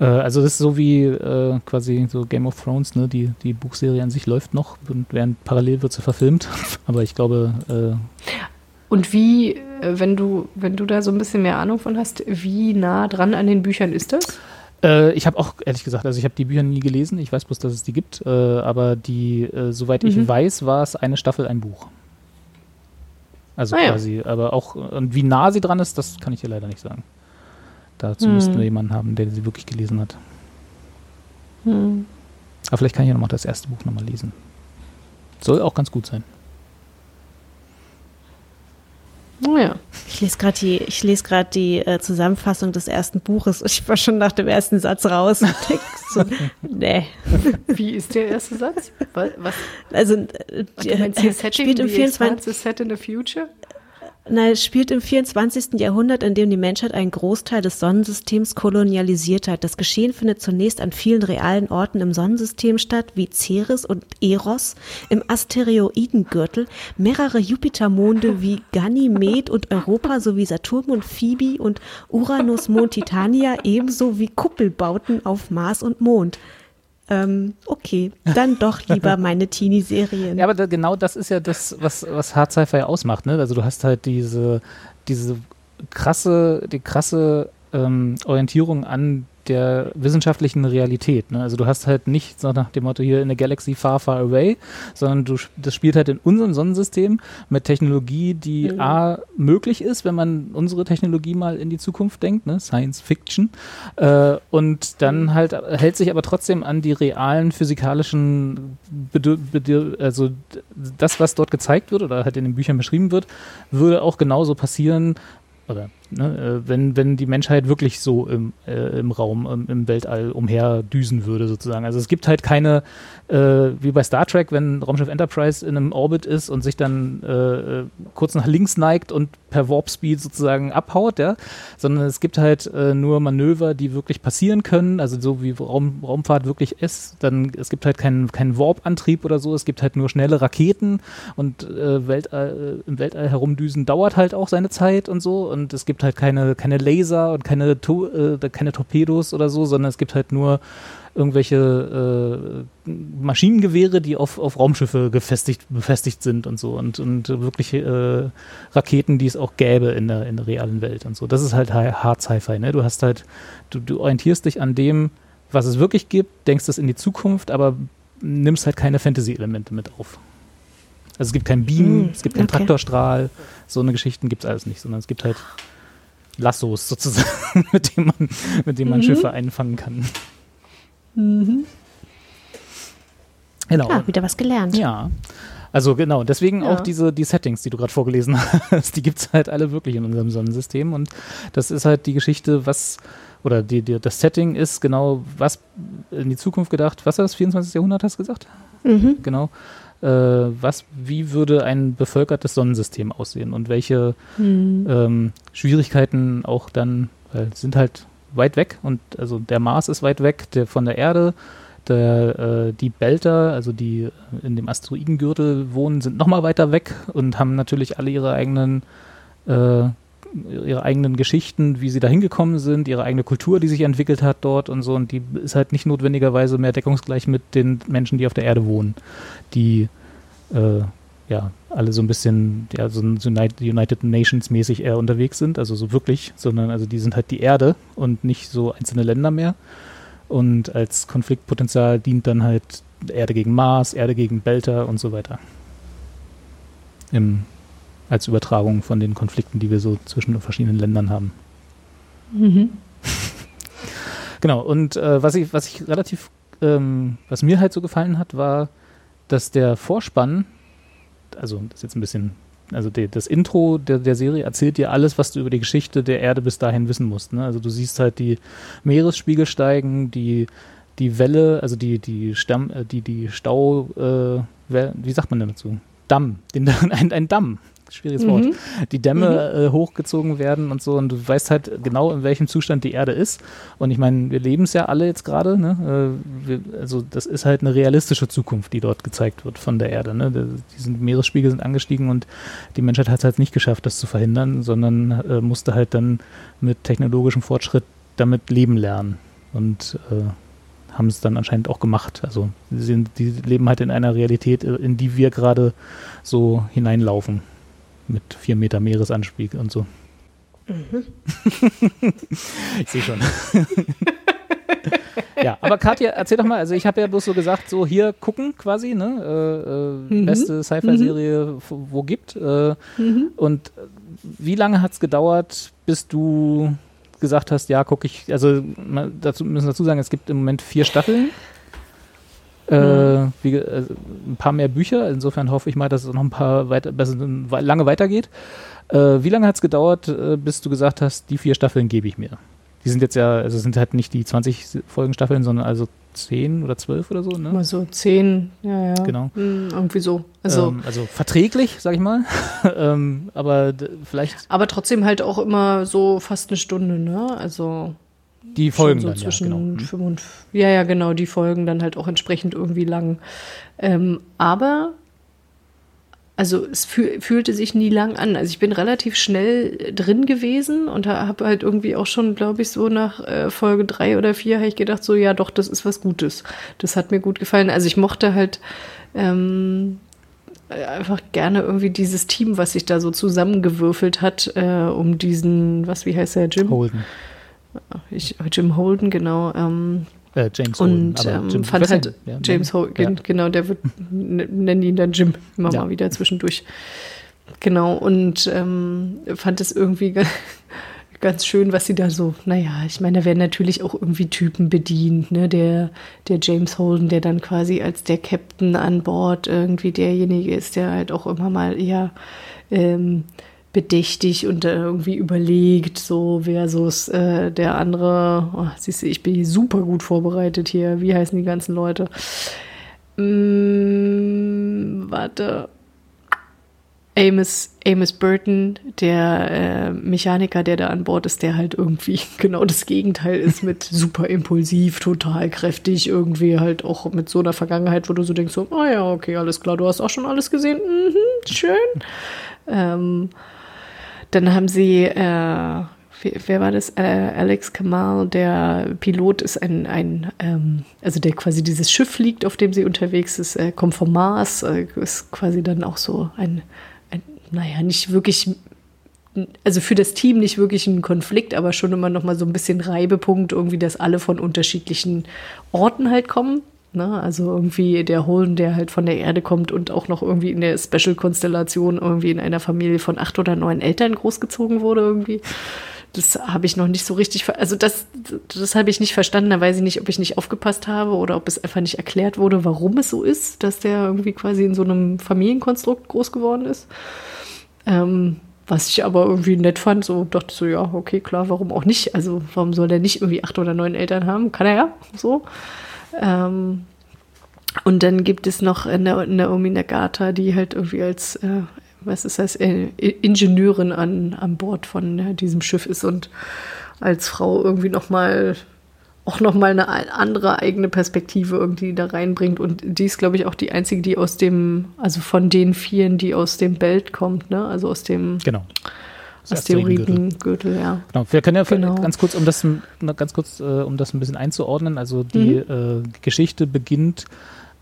Äh, also das ist so wie äh, quasi so Game of Thrones, ne? Die, die Buchserie an sich läuft noch und während parallel wird sie verfilmt. (laughs) Aber ich glaube. Äh, und wie, äh, wenn du, wenn du da so ein bisschen mehr Ahnung von hast, wie nah dran an den Büchern ist das? Äh, ich habe auch, ehrlich gesagt, also ich habe die Bücher nie gelesen, ich weiß bloß, dass es die gibt, aber die, soweit mhm. ich weiß, war es eine Staffel, ein Buch. Also ah, quasi, ja. aber auch, und wie nah sie dran ist, das kann ich dir leider nicht sagen. Dazu hm. müssten wir jemanden haben, der sie wirklich gelesen hat. Hm. Aber vielleicht kann ich ja nochmal das erste Buch nochmal lesen. Soll auch ganz gut sein. Oh ja. Ich lese gerade die, ich lese gerade die äh, Zusammenfassung des ersten Buches. Ich war schon nach dem ersten Satz raus (laughs) und denk so, nee. (laughs) Wie ist der erste Satz? Was? Also, äh, die, äh, spielt im 24. Set in the future? Na, es spielt im 24. Jahrhundert, in dem die Menschheit einen Großteil des Sonnensystems kolonialisiert hat. Das Geschehen findet zunächst an vielen realen Orten im Sonnensystem statt, wie Ceres und Eros, im Asteroidengürtel, mehrere Jupitermonde wie Ganymed und Europa sowie Saturn und Phoebe und Uranus-Mond Titania ebenso wie Kuppelbauten auf Mars und Mond ähm, okay, dann doch lieber (laughs) meine Teenie-Serien. Ja, aber da, genau das ist ja das, was, was Hard Sci-Fi ausmacht, ne? Also du hast halt diese, diese krasse, die krasse ähm, Orientierung an der wissenschaftlichen Realität. Ne? Also du hast halt nicht so nach dem Motto hier in der Galaxy far, far away, sondern du, das spielt halt in unserem Sonnensystem mit Technologie, die mhm. A, möglich ist, wenn man unsere Technologie mal in die Zukunft denkt, ne? Science Fiction. Äh, und dann mhm. halt hält sich aber trotzdem an die realen physikalischen, Bedir Bedir also das, was dort gezeigt wird oder halt in den Büchern beschrieben wird, würde auch genauso passieren, oder ne, äh, wenn, wenn die Menschheit wirklich so im, äh, im Raum, im, im Weltall umherdüsen würde, sozusagen. Also es gibt halt keine, äh, wie bei Star Trek, wenn Raumschiff Enterprise in einem Orbit ist und sich dann äh, kurz nach links neigt und per Warp Speed sozusagen abhaut, ja, sondern es gibt halt äh, nur Manöver, die wirklich passieren können, also so wie Raum, Raumfahrt wirklich ist. Dann es gibt halt keinen keinen Warp-Antrieb oder so, es gibt halt nur schnelle Raketen. Und äh, Weltall, im Weltall herumdüsen dauert halt auch seine Zeit und so. Und es gibt halt keine keine Laser und keine äh, keine Torpedos oder so, sondern es gibt halt nur irgendwelche äh, Maschinengewehre, die auf, auf Raumschiffe gefestigt, befestigt sind und so und, und wirklich äh, Raketen, die es auch gäbe in der, in der realen Welt und so. Das ist halt hart Sci-Fi, ne? Du hast halt, du, du orientierst dich an dem, was es wirklich gibt, denkst es in die Zukunft, aber nimmst halt keine Fantasy-Elemente mit auf. Also es gibt keinen Beam, hm, es gibt keinen okay. Traktorstrahl, so eine Geschichten gibt es alles nicht, sondern es gibt halt Lassos sozusagen, (laughs) mit dem man, mit dem man mhm. Schiffe einfangen kann. Mhm. Genau. Ja, wieder was gelernt. Ja. Also genau, deswegen ja. auch diese die Settings, die du gerade vorgelesen (laughs) hast, die gibt es halt alle wirklich in unserem Sonnensystem. Und das ist halt die Geschichte, was, oder die, die, das Setting ist genau, was in die Zukunft gedacht, was das, 24. Jahrhundert hast du gesagt? Mhm. Genau. Äh, was, wie würde ein bevölkertes Sonnensystem aussehen und welche mhm. ähm, Schwierigkeiten auch dann, weil sind halt weit weg und also der Mars ist weit weg der, von der Erde. Der, äh, die Belter, also die in dem Asteroidengürtel wohnen, sind nochmal weiter weg und haben natürlich alle ihre eigenen äh, ihre eigenen Geschichten, wie sie da hingekommen sind, ihre eigene Kultur, die sich entwickelt hat dort und so. Und die ist halt nicht notwendigerweise mehr deckungsgleich mit den Menschen, die auf der Erde wohnen, die äh, ja alle so ein bisschen ja, so United Nations mäßig eher unterwegs sind, also so wirklich, sondern also die sind halt die Erde und nicht so einzelne Länder mehr. Und als Konfliktpotenzial dient dann halt Erde gegen Mars, Erde gegen Belter und so weiter. Im, als Übertragung von den Konflikten, die wir so zwischen den verschiedenen Ländern haben. Mhm. (laughs) genau, und äh, was ich, was ich relativ, ähm, was mir halt so gefallen hat, war, dass der Vorspann, also das ist jetzt ein bisschen, also die, das Intro der, der Serie erzählt dir alles, was du über die Geschichte der Erde bis dahin wissen musst. Ne? Also du siehst halt die Meeresspiegel steigen, die die Welle, also die, die Stamm, äh, die, die Stau, äh, wie sagt man denn dazu? Damm, den, (laughs) ein, ein Damm, schwieriges Wort, mhm. die Dämme mhm. äh, hochgezogen werden und so und du weißt halt genau, in welchem Zustand die Erde ist. Und ich meine, wir leben es ja alle jetzt gerade, ne? Äh, also das ist halt eine realistische Zukunft, die dort gezeigt wird von der Erde. Ne? Die Meeresspiegel sind angestiegen und die Menschheit hat es halt nicht geschafft, das zu verhindern, sondern äh, musste halt dann mit technologischem Fortschritt damit leben lernen. Und äh, haben es dann anscheinend auch gemacht. Also sie sind, die leben halt in einer Realität, äh, in die wir gerade so hineinlaufen. Mit vier Meter Meeresanstieg und so. Mhm. (laughs) ich sehe schon. (laughs) ja, aber Katja, erzähl doch mal, also ich habe ja bloß so gesagt, so hier gucken quasi, ne? Äh, äh, mhm. Beste Sci-Fi-Serie, mhm. wo gibt. Äh, mhm. Und wie lange hat es gedauert, bis du gesagt hast, ja, gucke ich, also dazu müssen dazu sagen, es gibt im Moment vier Staffeln. Äh, wie, äh, ein paar mehr Bücher. Insofern hoffe ich mal, dass es noch ein paar weiter, besser, lange weitergeht. Äh, wie lange hat es gedauert, äh, bis du gesagt hast, die vier Staffeln gebe ich mir? Die sind jetzt ja, also sind halt nicht die 20 Folgen Staffeln, sondern also zehn oder zwölf oder so, ne? Mal so zehn, ja, ja. Genau. Mhm, irgendwie so. Also, ähm, also verträglich, sag ich mal. (laughs) ähm, aber vielleicht. Aber trotzdem halt auch immer so fast eine Stunde, ne? Also. Die Folgen so dann, zwischen ja, genau. Fünf und, ja, ja, genau, die Folgen dann halt auch entsprechend irgendwie lang. Ähm, aber also es fühlte sich nie lang an. Also ich bin relativ schnell drin gewesen und habe halt irgendwie auch schon, glaube ich, so nach äh, Folge drei oder vier habe ich gedacht, so ja doch, das ist was Gutes. Das hat mir gut gefallen. Also ich mochte halt ähm, einfach gerne irgendwie dieses Team, was sich da so zusammengewürfelt hat, äh, um diesen, was, wie heißt der, Jim? Holden. Ich, Jim Holden, genau. Ähm, äh, James Holden. Und ähm, fand halt ja, James Holden, ja. genau, der wird, nennen ihn dann Jim, immer ja. mal wieder zwischendurch. Genau, und ähm, fand es irgendwie (laughs) ganz schön, was sie da so, naja, ich meine, da werden natürlich auch irgendwie Typen bedient, ne? Der, der James Holden, der dann quasi als der Captain an Bord irgendwie derjenige ist, der halt auch immer mal eher ähm, bedächtig und äh, irgendwie überlegt, so versus äh, der andere, oh, siehst du, ich bin super gut vorbereitet hier. Wie heißen die ganzen Leute? Mm, warte. Amos, Amos Burton, der äh, Mechaniker, der da an Bord ist, der halt irgendwie (laughs) genau das Gegenteil ist mit (laughs) super impulsiv, total kräftig, irgendwie halt auch mit so einer Vergangenheit, wo du so denkst, so, ah oh ja, okay, alles klar, du hast auch schon alles gesehen, mhm, schön. Ähm, dann haben sie, äh, wer war das? Äh, Alex Kamal, der Pilot ist ein, ein ähm, also der quasi dieses Schiff fliegt, auf dem sie unterwegs ist, äh, kommt vom Mars, äh, ist quasi dann auch so ein, ein, naja, nicht wirklich also für das Team nicht wirklich ein Konflikt, aber schon immer noch mal so ein bisschen Reibepunkt, irgendwie, dass alle von unterschiedlichen Orten halt kommen. Ne? Also irgendwie der Holden, der halt von der Erde kommt und auch noch irgendwie in der Special-Konstellation irgendwie in einer Familie von acht oder neun Eltern großgezogen wurde irgendwie. Das habe ich noch nicht so richtig, also das, das habe ich nicht verstanden. Da weiß ich nicht, ob ich nicht aufgepasst habe oder ob es einfach nicht erklärt wurde, warum es so ist, dass der irgendwie quasi in so einem Familienkonstrukt groß geworden ist. Ähm, was ich aber irgendwie nett fand, so dachte so, ja, okay, klar, warum auch nicht? Also, warum soll der nicht irgendwie acht oder neun Eltern haben? Kann er ja, so. Ähm, und dann gibt es noch Naomi Nagata, die halt irgendwie als, äh, was ist das, äh, Ingenieurin an, an Bord von äh, diesem Schiff ist und als Frau irgendwie nochmal auch nochmal eine andere eigene Perspektive irgendwie da reinbringt. Und die ist, glaube ich, auch die einzige, die aus dem, also von den vielen, die aus dem Belt kommt, ne? Also aus dem genau. Asteroidengürtel, ja. Genau. Wir können ja Genau. ganz kurz, um das ganz kurz, äh, um das ein bisschen einzuordnen. Also die äh, Geschichte beginnt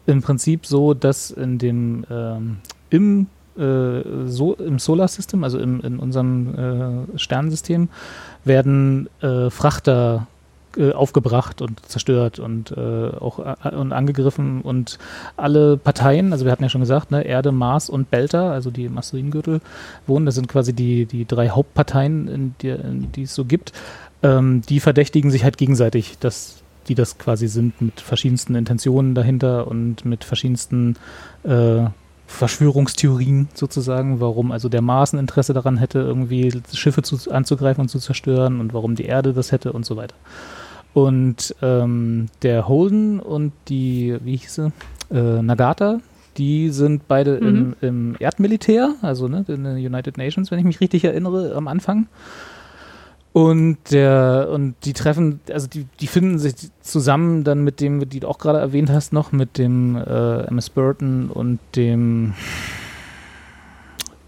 im Prinzip so, dass in dem ähm, im äh, so im Solar System, also im, in unserem äh, Sternensystem, werden äh, Frachter äh, aufgebracht und zerstört und äh, auch äh, und angegriffen und alle Parteien, also wir hatten ja schon gesagt, ne, Erde, Mars und Belta, also die im Asteroidengürtel wohnen, das sind quasi die, die drei Hauptparteien, die, die es so gibt, ähm, die verdächtigen sich halt gegenseitig, dass die das quasi sind mit verschiedensten Intentionen dahinter und mit verschiedensten äh, Verschwörungstheorien sozusagen, warum also der Mars ein Interesse daran hätte, irgendwie Schiffe zu, anzugreifen und zu zerstören und warum die Erde das hätte und so weiter. Und ähm, der Holden und die, wie hieß sie, äh, Nagata, die sind beide im, im Erdmilitär, also ne, in den United Nations, wenn ich mich richtig erinnere, am Anfang. Und der, und die treffen, also die, die finden sich zusammen dann mit dem, die du auch gerade erwähnt hast, noch mit dem äh, MS Burton und dem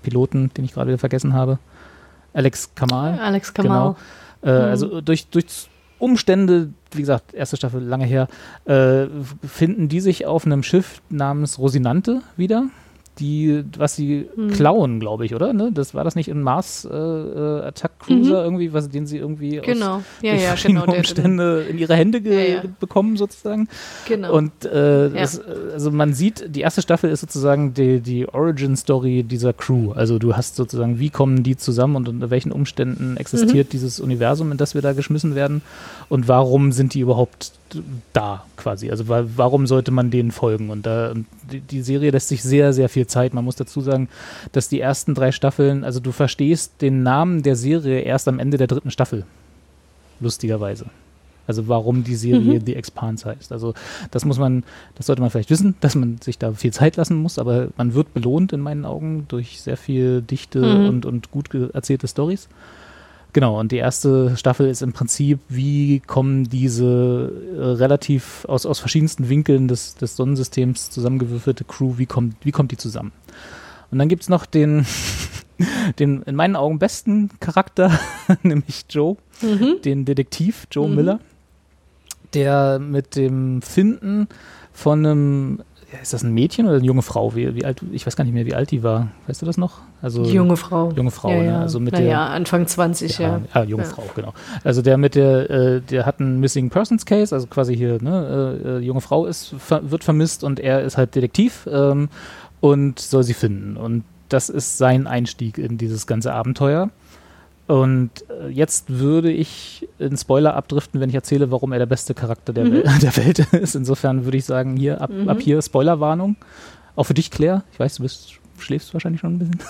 Piloten, den ich gerade wieder vergessen habe. Alex Kamal. Alex Kamal. Genau. Äh, Also durch, durch Umstände, wie gesagt, erste Staffel lange her, äh, finden die sich auf einem Schiff namens Rosinante wieder. Die, was sie Hm. klauen, glaube ich, oder? Ne? Das war das nicht ein Mars äh, äh, Attack Cruiser irgendwie, was den sie irgendwie aus Mhm. Genau, ja, durch ja, verschiedene (laughs) genau. Umstände in ihre Hände Ja, ja. bekommen sozusagen. genau. Und äh, Ja. das, also man sieht, die erste Staffel ist sozusagen die, die Origin-Story dieser Crew. Also du hast sozusagen, wie kommen die zusammen und unter welchen Umständen existiert Mhm. dieses Universum, in das wir da geschmissen werden und warum sind die überhaupt da quasi? Also wa warum sollte man denen folgen? Und da und die, die Serie lässt sich sehr, sehr viel Zeit. Man muss dazu sagen, dass die ersten drei Staffeln, also du verstehst den Namen der Serie erst am Ende der dritten Staffel. Lustigerweise. Also warum die Serie The Expanse heißt. Also das muss man, das sollte man vielleicht wissen, dass man sich da viel Zeit lassen muss, aber man wird belohnt in meinen Augen durch sehr viel dichte Mhm. und, und gut erzählte Stories. Genau, und die erste Staffel ist im Prinzip, wie kommen diese äh, relativ aus, aus verschiedensten Winkeln des, des Sonnensystems zusammengewürfelte Crew, wie kommt, wie kommt die zusammen? Und dann gibt es noch den, (laughs) den in meinen Augen besten Charakter, (laughs) nämlich Joe, Mhm. den Detektiv Joe Miller, der mit dem Finden von einem, ist das ein Mädchen oder eine junge Frau? Wie, wie alt, ich weiß gar nicht mehr, wie alt die war. Weißt du das noch? Also, junge Frau. junge Frau, ja, ne? ja. Also mit naja, der- Anfang 20, ja. ja, ah, junge Ja. Frau, genau. Also der mit der, äh, der hat einen Missing Persons Case, also quasi hier, ne, äh, äh, junge Frau ist, ver wird vermisst und er ist halt Detektiv ähm, und soll sie finden. Und das ist sein Einstieg in dieses ganze Abenteuer. Und äh, jetzt würde ich in Spoiler abdriften, wenn ich erzähle, warum er der beste Charakter der, Wel (laughs) der Welt ist. Insofern würde ich sagen, hier ab, ab hier Spoilerwarnung. Auch für dich, Claire. Ich weiß, du bist, schläfst wahrscheinlich schon ein bisschen. (laughs)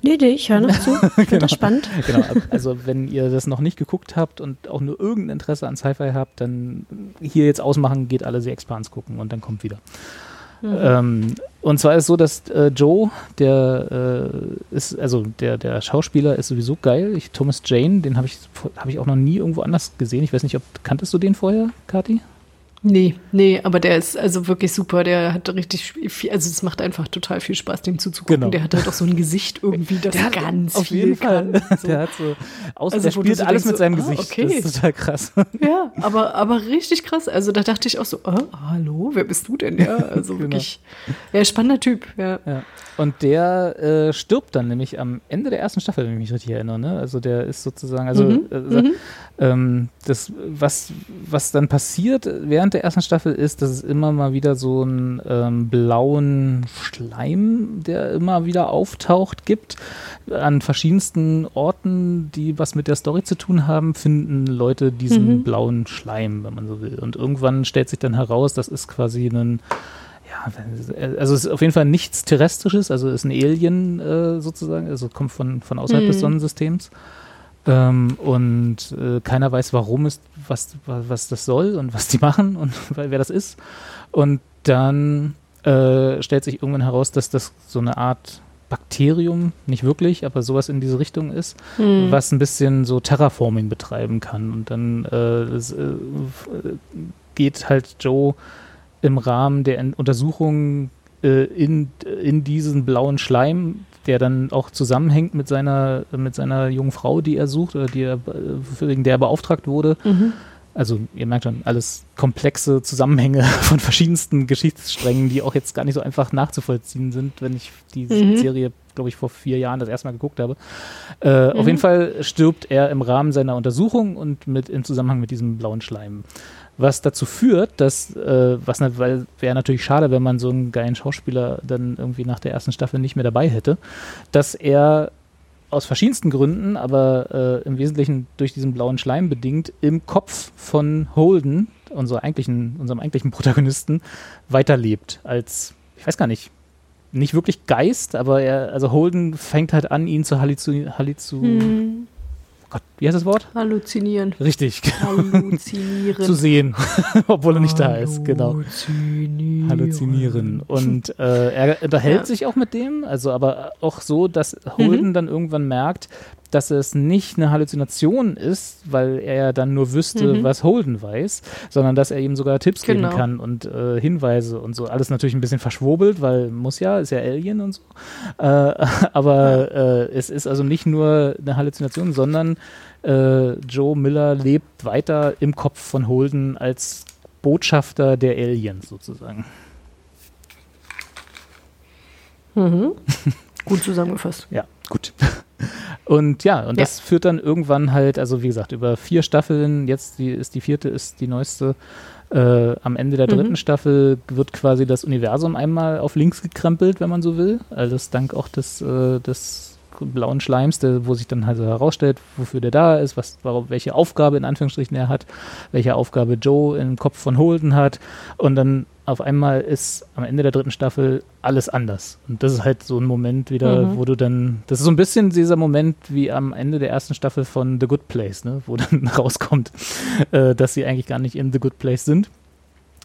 Nee, nee, ich höre noch zu. Ich finde (laughs) das spannend. genau, ab- also wenn ihr das noch nicht geguckt habt und auch nur irgendein Interesse an Sci-Fi habt, dann hier jetzt ausmachen, geht alle The Expanse gucken und dann kommt wieder. Ähm, und zwar ist es so, dass äh, Joe, der äh, ist, also der, der Schauspieler ist sowieso geil. Ich, Thomas Jane, den habe ich, hab ich auch noch nie irgendwo anders gesehen. Ich weiß nicht, ob kanntest du den vorher, Kati? Nee, nee, aber der ist also wirklich super. Der hat richtig viel, also es macht einfach total viel Spaß, dem zuzugucken. Genau. Der hat halt auch so ein Gesicht irgendwie, das ganz auf viel jeden Fall. kann. So. (laughs) Der hat so, aus, Also, der spielt alles mit so, seinem ah, Gesicht. okay. Das ist total krass. (laughs) Ja, aber, aber richtig krass. Also da dachte ich auch so, oh, hallo, wer bist du denn? Ja, also (laughs) Genau. wirklich, ja, spannender Typ, ja. Ja. Und der äh, stirbt dann nämlich am Ende der ersten Staffel, wenn ich mich richtig erinnere. Ne? Also der ist sozusagen, also Mhm, äh, ähm, das, was, was dann passiert während der ersten Staffel ist, dass es immer mal wieder so einen ähm, blauen Schleim, der immer wieder auftaucht, gibt. An verschiedensten Orten, die was mit der Story zu tun haben, finden Leute diesen blauen Schleim, wenn man so will. Und irgendwann stellt sich dann heraus, das ist quasi ein ja, also es ist auf jeden Fall nichts Terrestrisches, also ist ein Alien äh, sozusagen, also kommt von, von außerhalb des Sonnensystems. Ähm, und äh, keiner weiß, warum es, was, was, das soll und was die machen und (laughs) wer das ist. Und dann äh, stellt sich irgendwann heraus, dass das so eine Art Bakterium, nicht wirklich, aber sowas in diese Richtung ist, was ein bisschen so Terraforming betreiben kann. Und dann äh, es, äh, äh, geht halt Joe im Rahmen der En- Untersuchung äh, in, in diesen blauen Schleim, der dann auch zusammenhängt mit seiner, mit seiner jungen Frau, die er sucht oder die er, wegen der er beauftragt wurde. Mhm. Also ihr merkt schon, alles komplexe Zusammenhänge (laughs) von verschiedensten Geschichtssträngen, die auch jetzt gar nicht so einfach nachzuvollziehen sind, wenn ich die Mhm. Serie, glaube ich, vor vier Jahren das erste Mal geguckt habe. Äh, Auf jeden Fall stirbt er im Rahmen seiner Untersuchung und mit im Zusammenhang mit diesem blauen Schleim. Was dazu führt, dass, äh, was, weil wäre natürlich schade, wenn man so einen geilen Schauspieler dann irgendwie nach der ersten Staffel nicht mehr dabei hätte, dass er aus verschiedensten Gründen, aber äh, im Wesentlichen durch diesen blauen Schleim bedingt, im Kopf von Holden, unserer eigentlichen, unserem eigentlichen Protagonisten, weiterlebt als, ich weiß gar nicht, nicht wirklich Geist, aber er, also Holden fängt halt an, ihn zu halluzinieren. Halluzu Hm, Gott, wie heißt das Wort? halluzinieren. Richtig, Halluzinieren. (laughs) zu sehen, (laughs) obwohl er nicht da ist, genau. Halluzinieren. Halluzinieren. Und äh, er unterhält Ja. sich auch mit dem, also aber auch so, dass Holden dann irgendwann merkt, dass es nicht eine Halluzination ist, weil er ja dann nur wüsste, Mhm. was Holden weiß, sondern dass er ihm sogar Tipps Genau. geben kann und äh, Hinweise und so. Alles natürlich ein bisschen verschwurbelt, weil muss ja, ist ja Alien und so. Äh, (laughs) aber äh, es ist also nicht nur eine Halluzination, sondern äh, Joe Miller lebt weiter im Kopf von Holden als Botschafter der Aliens sozusagen. Mhm. (laughs) Gut zusammengefasst. Ja, gut. Und ja, und Ja. das führt dann irgendwann halt, also wie gesagt, über vier Staffeln, jetzt die, ist die vierte, ist die neueste. Äh, am Ende der dritten Mhm. Staffel wird quasi das Universum einmal auf links gekrempelt, wenn man so will. Also das dank auch des, äh, des blauen Schleims, der, wo sich dann halt so herausstellt, wofür der da ist, was, warum, welche Aufgabe in Anführungsstrichen er hat, welche Aufgabe Joe im Kopf von Holden hat. Und dann auf einmal ist am Ende der dritten Staffel alles anders. Und das ist halt so ein Moment wieder, Mhm. wo du dann, das ist so ein bisschen dieser Moment wie am Ende der ersten Staffel von The Good Place, ne? wo (laughs) dann rauskommt, äh, dass sie eigentlich gar nicht in The Good Place sind.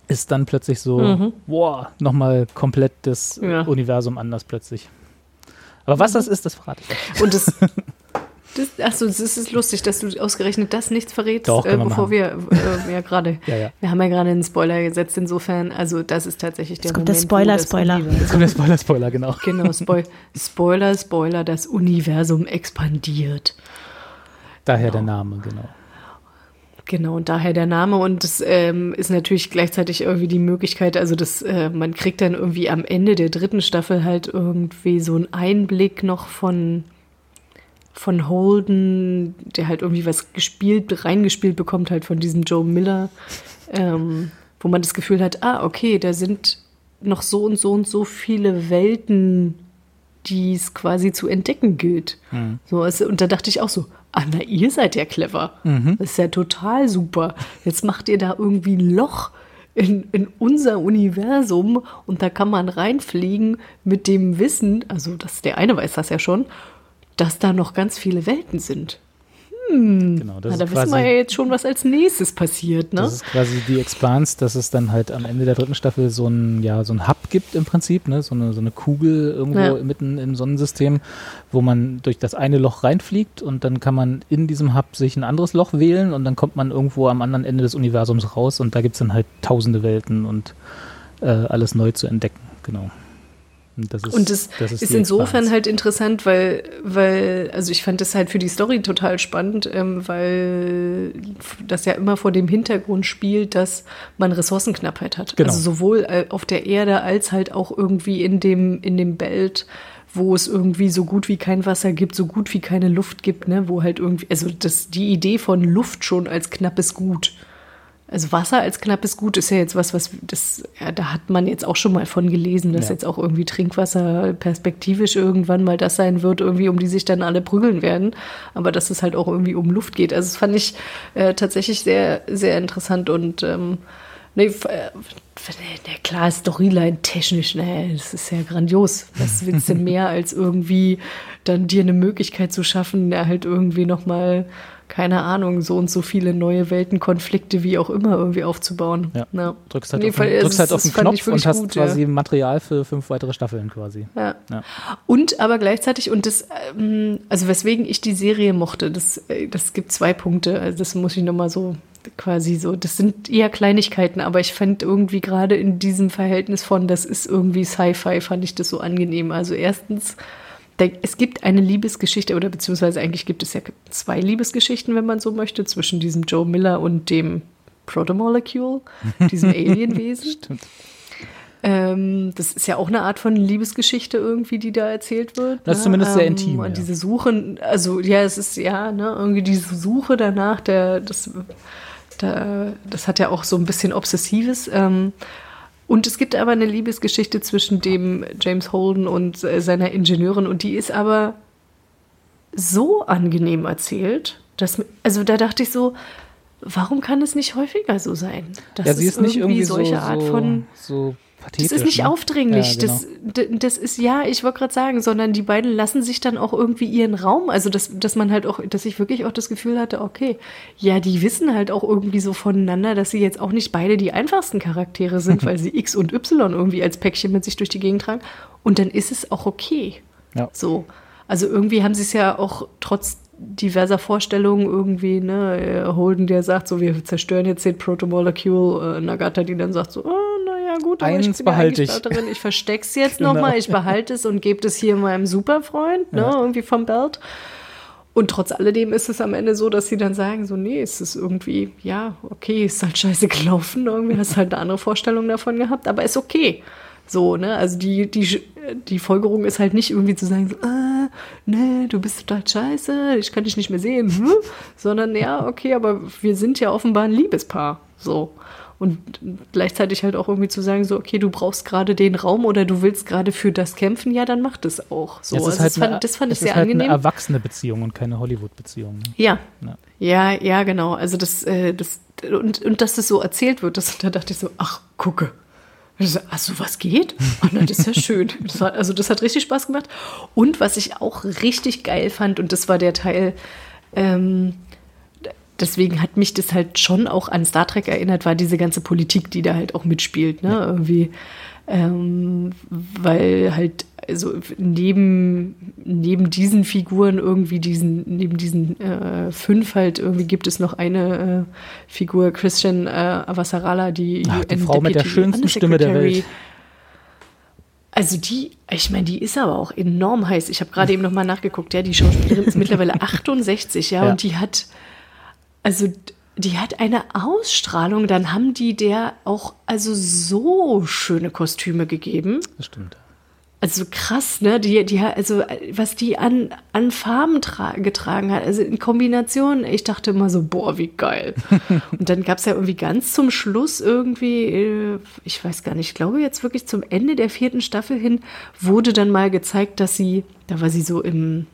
Ist dann plötzlich so, Mhm. boah, nochmal komplett das Ja. Universum anders plötzlich. Aber was das ist, das verrate ich euch. Und das, (laughs) das achso, das ist lustig, dass du ausgerechnet das nichts verrätst, Doch, äh, wir bevor wir äh, ja gerade. (laughs) Ja, ja. Wir haben ja gerade einen Spoiler gesetzt, insofern, also das ist tatsächlich der Jetzt kommt der Moment, Spoiler, das Spoiler. Universum- Jetzt kommt der Spoiler, Spoiler, genau. Genau, Spoil Spoiler, Spoiler, das Universum expandiert. Daher der Name, genau. Genau, und daher der Name. Und das ähm, ist natürlich gleichzeitig irgendwie die Möglichkeit, also das, äh, man kriegt dann irgendwie am Ende der dritten Staffel halt irgendwie so einen Einblick noch von, von Holden, der halt irgendwie was gespielt, reingespielt bekommt, halt von diesem Joe Miller, ähm, wo man das Gefühl hat, ah, okay, da sind noch so und so und so viele Welten, die es quasi zu entdecken gilt. So, also, und da dachte ich auch so, ah, na, ihr seid ja clever. Das ist ja total super. Jetzt macht ihr da irgendwie ein Loch in, in unser Universum und da kann man reinfliegen mit dem Wissen, also das, der eine weiß das ja schon, dass da noch ganz viele Welten sind. Genau das Na, da ist wissen quasi, wir ja jetzt schon, was als nächstes passiert, ne? Das ist quasi die Expanse, dass es dann halt am Ende der dritten Staffel so ein, ja, so ein Hub gibt im Prinzip, ne? so, eine, so eine Kugel irgendwo Ja. mitten im Sonnensystem, wo man durch das eine Loch reinfliegt und dann kann man in diesem Hub sich ein anderes Loch wählen und dann kommt man irgendwo am anderen Ende des Universums raus und da gibt es dann halt tausende Welten und äh, alles neu zu entdecken, genau. Und das ist, Und das, ist, die insofern halt interessant, weil, weil, also ich fand das halt für die Story total spannend, ähm, weil das ja immer vor dem Hintergrund spielt, dass man Ressourcenknappheit hat. Genau. Also sowohl äh, auf der Erde als halt auch irgendwie in dem, in dem Belt, wo es irgendwie so gut wie kein Wasser gibt, so gut wie keine Luft gibt, ne, wo halt irgendwie, also das, die Idee von Luft schon als knappes Gut. Also Wasser als knappes Gut ist ja jetzt was, was das, ja, da hat man jetzt auch schon mal von gelesen, dass Ja. jetzt auch irgendwie Trinkwasser perspektivisch irgendwann mal das sein wird, irgendwie um die sich dann alle prügeln werden. Aber dass es halt auch irgendwie um Luft geht. Also das fand ich äh, tatsächlich sehr, sehr interessant und ähm, nee, äh, klar, Storyline technisch, nee, das ist ja grandios. Was willst du denn (laughs) mehr als irgendwie dann dir eine Möglichkeit zu schaffen, ja, halt irgendwie nochmal keine Ahnung, so und so viele neue Weltenkonflikte, wie auch immer, irgendwie aufzubauen. Ja. Drückst halt auf, es- drückst halt auf den Knopf und hast gut, quasi ja. Material für fünf weitere Staffeln quasi. Ja. Ja. Und aber gleichzeitig, und das, ähm, also weswegen ich die Serie mochte, das, äh, das gibt zwei Punkte. Also das muss ich nochmal so quasi so, das sind eher Kleinigkeiten, aber ich fand irgendwie gerade in diesem Verhältnis von, das ist irgendwie Sci-Fi, fand ich das so angenehm. Also erstens es gibt eine Liebesgeschichte, oder beziehungsweise eigentlich gibt es ja zwei Liebesgeschichten, wenn man so möchte, zwischen diesem Joe Miller und dem Protomolecule, (laughs) diesem Alienwesen. Stimmt. Ähm, das ist ja auch eine Art von Liebesgeschichte irgendwie, die da erzählt wird. Das ist ne? zumindest sehr ähm, intim. Und ja. diese Suche, also ja, es ist ja, ne, irgendwie diese Suche danach, der, das, der, das hat ja auch so ein bisschen Obsessives. Ähm, und es gibt aber eine Liebesgeschichte zwischen dem James Holden und äh, seiner Ingenieurin und die ist aber so angenehm erzählt, dass, also da dachte ich so, warum kann es nicht häufiger so sein? Das ja, sie ist, ist nicht irgendwie solche so, Art von so pathetisch. Das ist nicht ne? aufdringlich. Ja, genau. das, das ist, ja, ich wollte gerade sagen, sondern die beiden lassen sich dann auch irgendwie ihren Raum. Also, dass, dass man halt auch, dass ich wirklich auch das Gefühl hatte, okay, ja, die wissen halt auch irgendwie so voneinander, dass sie jetzt auch nicht beide die einfachsten Charaktere sind, (laughs) weil sie X und Y irgendwie als Päckchen mit sich durch die Gegend tragen. Und dann ist es auch okay. Ja. So. Also irgendwie haben sie es ja auch trotz diverser Vorstellungen irgendwie, ne, Holden, der sagt so, wir zerstören jetzt den Protomolecule, äh, Nagata, die dann sagt so, oh, naja, gut, aber Eins ich behalte ich. Drin. ich versteck's jetzt (laughs) genau. nochmal, ich behalte es und gebe es hier meinem Superfreund, ne, ja. irgendwie vom Belt. Und trotz alledem ist es am Ende so, dass sie dann sagen, so, nee, es ist irgendwie, ja, okay, ist halt scheiße gelaufen, irgendwie hast halt eine andere Vorstellung davon gehabt, aber ist okay. So, ne, also die, die, die Folgerung ist halt nicht irgendwie zu sagen, so, ah, nee, du bist total scheiße, ich kann dich nicht mehr sehen, hm? sondern ja, okay, aber wir sind ja offenbar ein Liebespaar, so. Und gleichzeitig halt auch irgendwie zu sagen, so, okay, du brauchst gerade den Raum oder du willst gerade für das kämpfen, ja, dann mach das auch. So, also halt das, fand, das fand ich sehr halt angenehm. eine erwachsene Beziehung und keine Hollywood-Beziehung. Ja. ja. Ja, ja, genau. Also das, äh, das und, und dass das so erzählt wird, das, da dachte ich so, ach, gucke. Also was geht? Oh, na, das ist ja (laughs) schön. Das war, also das hat richtig Spaß gemacht. Und was ich auch richtig geil fand, und das war der Teil, ähm, deswegen hat mich das halt schon auch an Star Trek erinnert, war diese ganze Politik, die da halt auch mitspielt, ne? Ja. Irgendwie, ähm, weil halt also neben, neben diesen Figuren irgendwie diesen, neben diesen äh, fünf halt irgendwie gibt es noch eine äh, Figur, Christian äh, Avasarala, die, Ach, die Frau mit der schönsten Stimme der Welt. Also die, ich meine, die ist aber auch enorm heiß. Ich habe gerade eben noch mal nachgeguckt, ja, die Schauspielerin ist mittlerweile (laughs) 68, ja, ja, und die hat also die hat eine Ausstrahlung, dann haben die der auch also so schöne Kostüme gegeben. Das stimmt. Also krass, ne? Die, die, also was die an, an Farben getragen hat, also in Kombination, ich dachte immer so, boah, wie geil. (laughs) Und dann gab es ja irgendwie ganz zum Schluss irgendwie, äh, ich weiß gar nicht, ich glaube jetzt wirklich zum Ende der vierten Staffel hin, wurde dann mal gezeigt, dass sie, da war sie so im,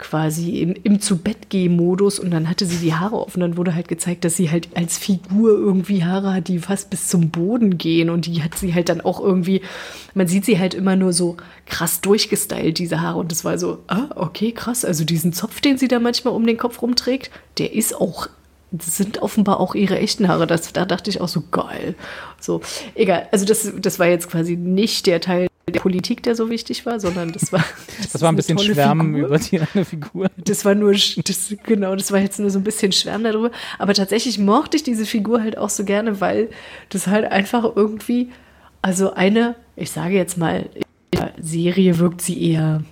quasi im, im zu Bett modus und dann hatte sie die Haare offen. Dann wurde halt gezeigt, dass sie halt als Figur irgendwie Haare hat, die fast bis zum Boden gehen und die hat sie halt dann auch irgendwie, man sieht sie halt immer nur so krass durchgestylt, diese Haare. Und das war so, ah, okay, krass. Also diesen Zopf, den sie da manchmal um den Kopf rumträgt, der ist auch sind offenbar auch ihre echten Haare. Das, da dachte ich auch so geil. So, egal. Also das, das war jetzt quasi nicht der Teil der Politik, der so wichtig war, sondern das war. Das, (laughs) das war ein bisschen Schwärmen Figur. über die eine Figur. Das war nur, das, genau, das war jetzt nur so ein bisschen Schwärmen darüber. Aber tatsächlich mochte ich diese Figur halt auch so gerne, weil das halt einfach irgendwie, also eine, ich sage jetzt mal, in der Serie wirkt sie eher,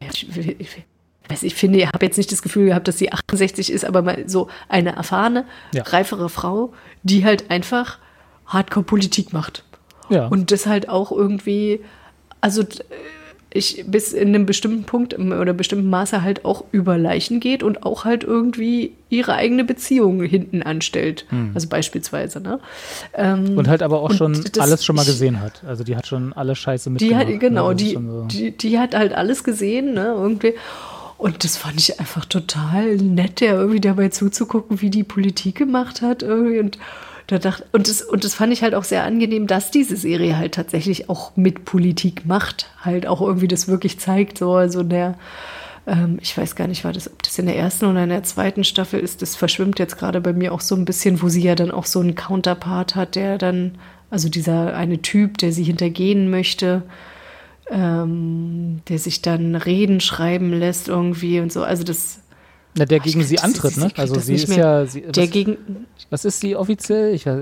ich, ich, weiß, ich finde, ich habe jetzt nicht das Gefühl gehabt, dass sie 68 ist, aber mal so eine erfahrene, ja. reifere Frau, die halt einfach Hardcore-Politik macht. Ja. Und das halt auch irgendwie also ich bis in einem bestimmten Punkt oder bestimmten Maße halt auch über Leichen geht und auch halt irgendwie ihre eigene Beziehung hinten anstellt. Hm. Also beispielsweise, ne? Ähm, und halt aber auch schon alles schon mal gesehen hat. Also die hat schon alle Scheiße mitgemacht. Die hat, genau, ne? die, so. die, die hat halt alles gesehen, ne? Irgendwie. Und das fand ich einfach total nett, der irgendwie dabei zuzugucken, wie die Politik gemacht hat irgendwie und da dachte, und, das, und das fand ich halt auch sehr angenehm, dass diese Serie halt tatsächlich auch mit Politik macht, halt auch irgendwie das wirklich zeigt, so, also der, ähm, ich weiß gar nicht, war das, ob das in der ersten oder in der zweiten Staffel ist, das verschwimmt jetzt gerade bei mir auch so ein bisschen, wo sie ja dann auch so einen Counterpart hat, der dann, also dieser eine Typ, der sie hintergehen möchte, ähm, der sich dann Reden schreiben lässt irgendwie und so, also das, Na, der gegen sie antritt, ne? Also sie ist mehr. ja, sie, Der was, gegen, was ist sie offiziell? Ich weiß,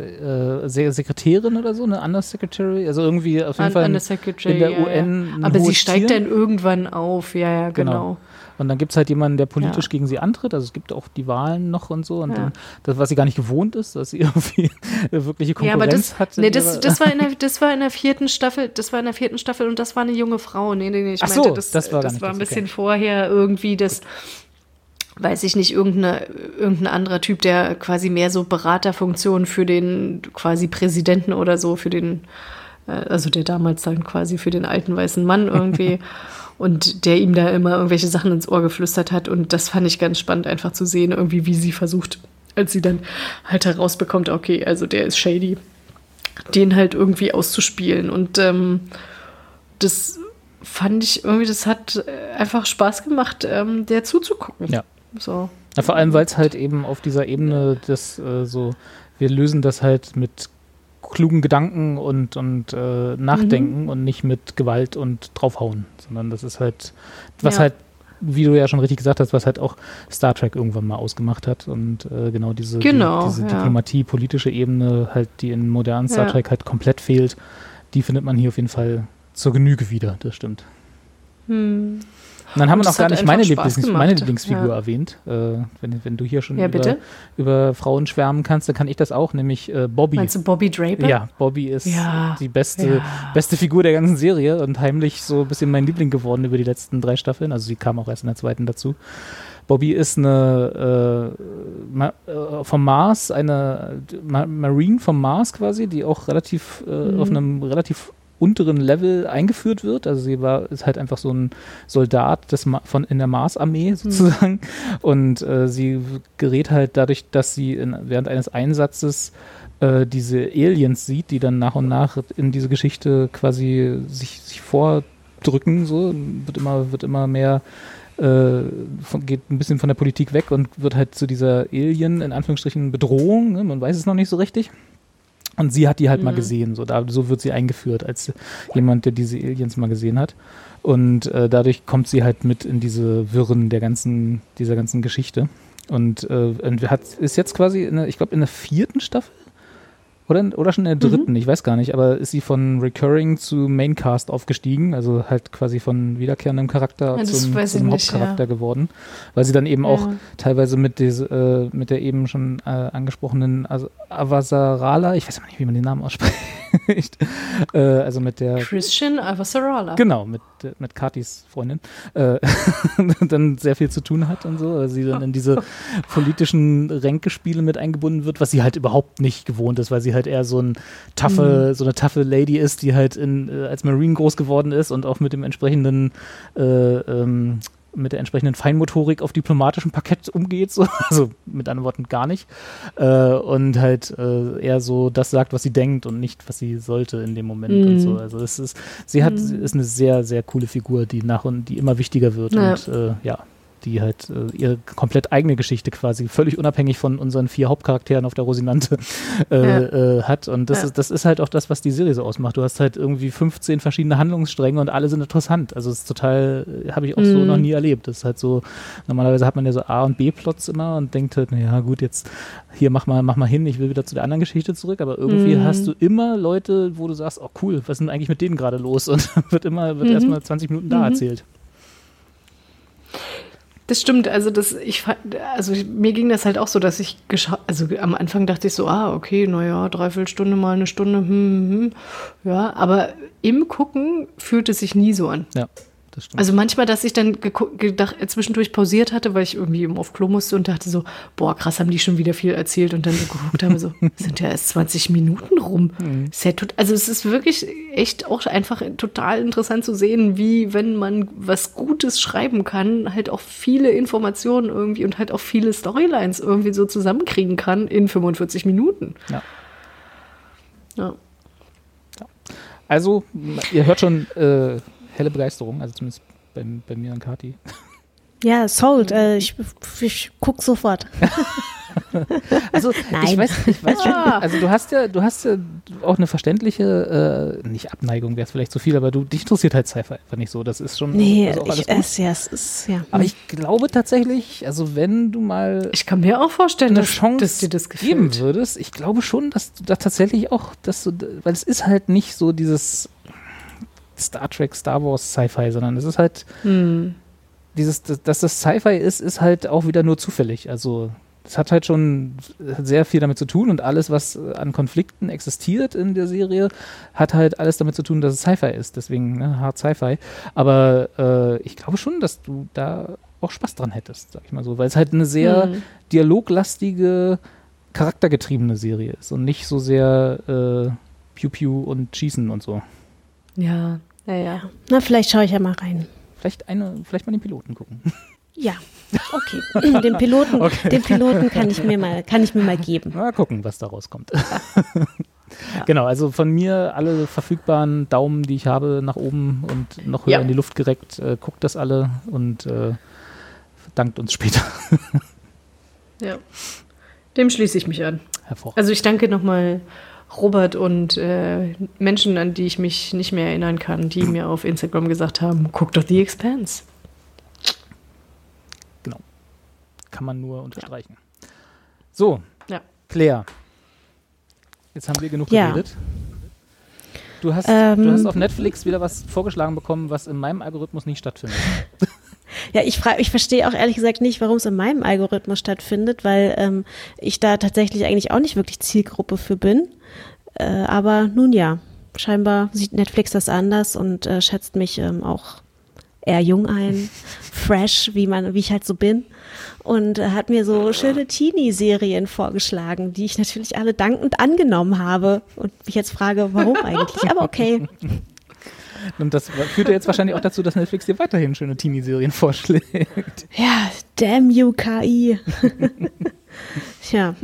äh, Se- Sekretärin oder so, eine Undersecretary? Also irgendwie auf jeden an, Fall in, in der ja, UN. ja. Aber sie steigt Tier. dann irgendwann auf, ja, ja, Genau. genau. Und dann gibt es halt jemanden, der politisch Ja. gegen sie antritt. Also es gibt auch die Wahlen noch und so. Und Ja. dann, das, was sie gar nicht gewohnt ist, dass sie (laughs) irgendwie wirkliche Ja, aber Konkurrenz das, hat. nee, das, das, war in der, (laughs) das war in der vierten Staffel, das war in der vierten Staffel und das war eine junge Frau. Nee, nee, nee, ich Ach so, meinte, das, das war das war ein das, okay. bisschen vorher irgendwie das, weiß ich nicht, irgendeine, irgendein anderer Typ, der quasi mehr so Beraterfunktion für den quasi Präsidenten oder so, für den, äh, also der damals dann quasi für den alten weißen Mann irgendwie. (laughs) Und der ihm da immer irgendwelche Sachen ins Ohr geflüstert hat. Und das fand ich ganz spannend, einfach zu sehen, irgendwie, wie sie versucht, als sie dann halt herausbekommt, okay, also der ist shady, den halt irgendwie auszuspielen. Und ähm, das fand ich irgendwie, das hat äh, einfach Spaß gemacht, ähm, der zuzugucken. Ja. So. Ja, vor allem, weil es halt eben auf dieser Ebene des äh, so, wir lösen das halt mit klugen Gedanken und, und äh, Nachdenken Mhm. und nicht mit Gewalt und draufhauen, sondern das ist halt, was Ja. halt, wie du ja schon richtig gesagt hast, was halt auch Star Trek irgendwann mal ausgemacht hat und äh, genau diese, Genau, die, diese ja. Diplomatie, politische Ebene halt, die in modernen Star Ja. Trek halt komplett fehlt, die findet man hier auf jeden Fall zur Genüge wieder, das stimmt. Hm. Und dann haben Und wir noch gar nicht meine, Lieblings meine Lieblingsfigur Ja. erwähnt. Äh, wenn, wenn du hier schon Ja, über, über Frauen schwärmen kannst, dann kann ich das auch, nämlich äh, Bobby. Meinst du Bobby Draper? Ja, Bobby ist Ja. die beste, beste Figur der ganzen Serie und heimlich so ein bisschen mein Liebling geworden über die letzten drei Staffeln. Also sie kam auch erst in der zweiten dazu. Bobby ist eine äh, äh, vom Mars, eine Ma Marine vom Mars quasi, die auch relativ äh, Mhm. auf einem relativ unteren Level eingeführt wird. Also sie war ist halt einfach so ein Soldat des Ma von in der Mars-Armee sozusagen. Und äh, sie gerät halt dadurch, dass sie in, während eines Einsatzes äh, diese Aliens sieht, die dann nach und nach in diese Geschichte quasi sich, sich vordrücken, so wird immer, wird immer mehr äh, von, geht ein bisschen von der Politik weg und wird halt zu dieser Alien, in Anführungsstrichen, Bedrohung, ne? man weiß es noch nicht so richtig. Und sie hat die halt mal gesehen, so, da, so wird sie eingeführt, als jemand, der diese Aliens mal gesehen hat. Und äh, dadurch kommt sie halt mit in diese Wirren der ganzen, dieser ganzen Geschichte. Und, äh, und hat, ist jetzt quasi, in der, ich glaube, in der vierten Staffel oder, oder schon in der dritten, ich weiß gar nicht, aber ist sie von Recurring zu Maincast aufgestiegen, also halt quasi von wiederkehrendem Charakter Ja, zum, zum ich nicht, Hauptcharakter ja. geworden, weil sie dann eben auch Ja. teilweise mit, diese, äh, mit der eben schon äh, angesprochenen also Avasarala, ich weiß immer nicht, wie man den Namen ausspricht, (laughs) äh, also mit der Christian Avasarala. Genau, mit, äh, mit Katis Freundin, äh, (laughs) dann sehr viel zu tun hat und so, weil sie dann in diese (laughs) politischen Ränkespiele mit eingebunden wird, was sie halt überhaupt nicht gewohnt ist, weil sie halt eher so ein taffe, so eine taffe Lady ist, die halt in, äh, als Marine groß geworden ist und auch mit dem entsprechenden äh, ähm, mit der entsprechenden Feinmotorik auf diplomatischem Parkett umgeht, so. (laughs) also mit anderen Worten gar nicht. Äh, und halt äh, eher so das sagt, was sie denkt und nicht, was sie sollte in dem Moment und Mhm. so. Also es ist, sie hat, sie ist eine sehr, sehr coole Figur, die nach und die immer wichtiger wird Ja. und äh, ja, die halt äh, ihre komplett eigene Geschichte quasi völlig unabhängig von unseren vier Hauptcharakteren auf der Rosinante (laughs) äh, Ja. äh, hat. Und das, Ja. ist, das ist halt auch das, was die Serie so ausmacht. Du hast halt irgendwie 15 verschiedene Handlungsstränge und alle sind interessant. Also es ist total, äh, habe ich auch so Mhm. noch nie erlebt. Das ist halt so, normalerweise hat man ja so A- und B-Plots immer und denkt halt, naja gut, jetzt hier mach mal, mach mal hin, ich will wieder zu der anderen Geschichte zurück. Aber irgendwie Mhm. hast du immer Leute, wo du sagst, oh cool, was ist denn eigentlich mit denen gerade los? (laughs) Und dann wird immer, wird Mhm. erstmal 20 Minuten da Mhm. erzählt. Das stimmt, also das, ich also mir ging das halt auch so, dass ich geschaut, also am Anfang dachte ich so, ah, okay, naja, dreiviertel Stunde mal eine Stunde, hm, hm, hm. ja, aber im Gucken fühlt es sich nie so an. Ja, das stimmt. Also manchmal, dass ich dann gedacht, zwischendurch pausiert hatte, weil ich irgendwie eben auf Klo musste und dachte so, boah, krass, haben die schon wieder viel erzählt und dann so geguckt habe, so, (laughs) sind ja erst 20 Minuten rum. Tot, also es ist wirklich echt auch einfach total interessant zu sehen, wie, wenn man was Gutes schreiben kann, halt auch viele Informationen irgendwie und halt auch viele Storylines irgendwie so zusammenkriegen kann in 45 Minuten. Ja. Ja. Also, ihr hört schon äh, helle Begeisterung, also zumindest bei, bei mir und Kati. Ja, sold. Äh, ich, ich guck sofort. (laughs) Also Nein. ich weiß, ich weiß schon, also du hast ja, du hast ja auch eine verständliche, äh, nicht Abneigung wäre es vielleicht zu viel, aber du dich interessiert halt Sci-Fi einfach nicht so. Das ist schon Nee, also auch alles ich, gut. es, ja, es ist, ja. Aber ich glaube tatsächlich, also wenn du mal Ich kann mir auch vorstellen, eine dass, Chance dass dir das geben gefällt. würdest, ich glaube schon, dass du da tatsächlich auch, dass du, weil es ist halt nicht so dieses Star Trek, Star Wars Sci-Fi, sondern es ist halt Hm. dieses, dass das Sci-Fi ist, ist halt auch wieder nur zufällig. Also es hat halt schon sehr viel damit zu tun und alles, was an Konflikten existiert in der Serie, hat halt alles damit zu tun, dass es Sci-Fi ist. Deswegen ne, hart Sci-Fi. Aber äh, ich glaube schon, dass du da auch Spaß dran hättest, sag ich mal so, weil es halt eine sehr Hm. dialoglastige, charaktergetriebene Serie ist und nicht so sehr äh, Pew und Schießen und so. Ja, ja, ja. Na, vielleicht schaue ich ja mal rein. Vielleicht eine, vielleicht mal den Piloten gucken. Ja, okay. (laughs) Den Piloten, den Piloten kann ich mir mal, kann ich mir mal geben. Mal gucken, was da rauskommt. (laughs) Genau, also von mir alle verfügbaren Daumen, die ich habe, nach oben und noch höher Ja. in die Luft gereckt. Äh, guckt das alle und äh, dankt uns später. ja. Dem schließe ich mich an. Hervorragend. Also ich danke nochmal Robert und äh, Menschen, an die ich mich nicht mehr erinnern kann, die mir auf Instagram gesagt haben, guck doch The Expanse. genau. Kann man nur unterstreichen. So, Ja. Claire. Jetzt haben wir genug Ja. geredet. Du hast, Ähm, du hast auf Netflix wieder was vorgeschlagen bekommen, was in meinem Algorithmus nicht stattfindet. (laughs) Ja, ich frage, ich verstehe auch ehrlich gesagt nicht, warum es in meinem Algorithmus stattfindet, weil ähm, ich da tatsächlich eigentlich auch nicht wirklich Zielgruppe für bin. Äh, aber nun ja, scheinbar sieht Netflix das anders und äh, schätzt mich ähm, auch eher jung ein, (laughs) fresh, wie man, wie ich halt so bin. Und äh, hat mir so schöne Teenie-Serien vorgeschlagen, die ich natürlich alle dankend angenommen habe. Und mich jetzt frage, warum (laughs) eigentlich? Aber okay. (laughs) Und das führt ja jetzt wahrscheinlich auch dazu, dass Netflix dir weiterhin schöne Teenie-Serien vorschlägt. (laughs) Ja, damn you, KI. (laughs) Tja,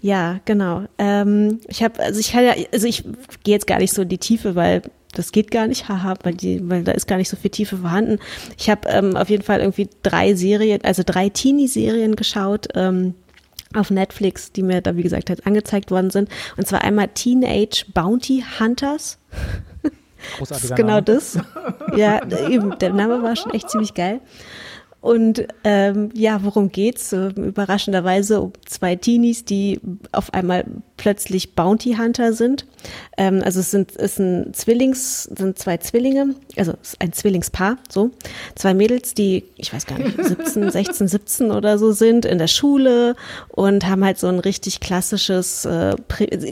ja, genau. Ähm, ich habe, also ich kann ja, also ich gehe jetzt gar nicht so in die Tiefe, weil das geht gar nicht, haha, weil, die, weil da ist gar nicht so viel Tiefe vorhanden. Ich habe ähm, auf jeden Fall irgendwie drei Serien, also drei Teenie-Serien geschaut. Ähm, auf Netflix, die mir da, wie gesagt, halt angezeigt worden sind. Und zwar einmal Teenage Bounty Hunters. Das Großartiger ist genau Name. das. Ja, eben, der Name war schon echt ziemlich geil. Und ähm, ja, worum geht's? Überraschenderweise um zwei Teenies, die auf einmal plötzlich Bounty Hunter sind. Ähm, also es sind es sind Zwillings, sind zwei Zwillinge, also es ist ein Zwillingspaar, so zwei Mädels, die ich weiß gar nicht 17, 16, 17 oder so sind in der Schule und haben halt so ein richtig klassisches, äh,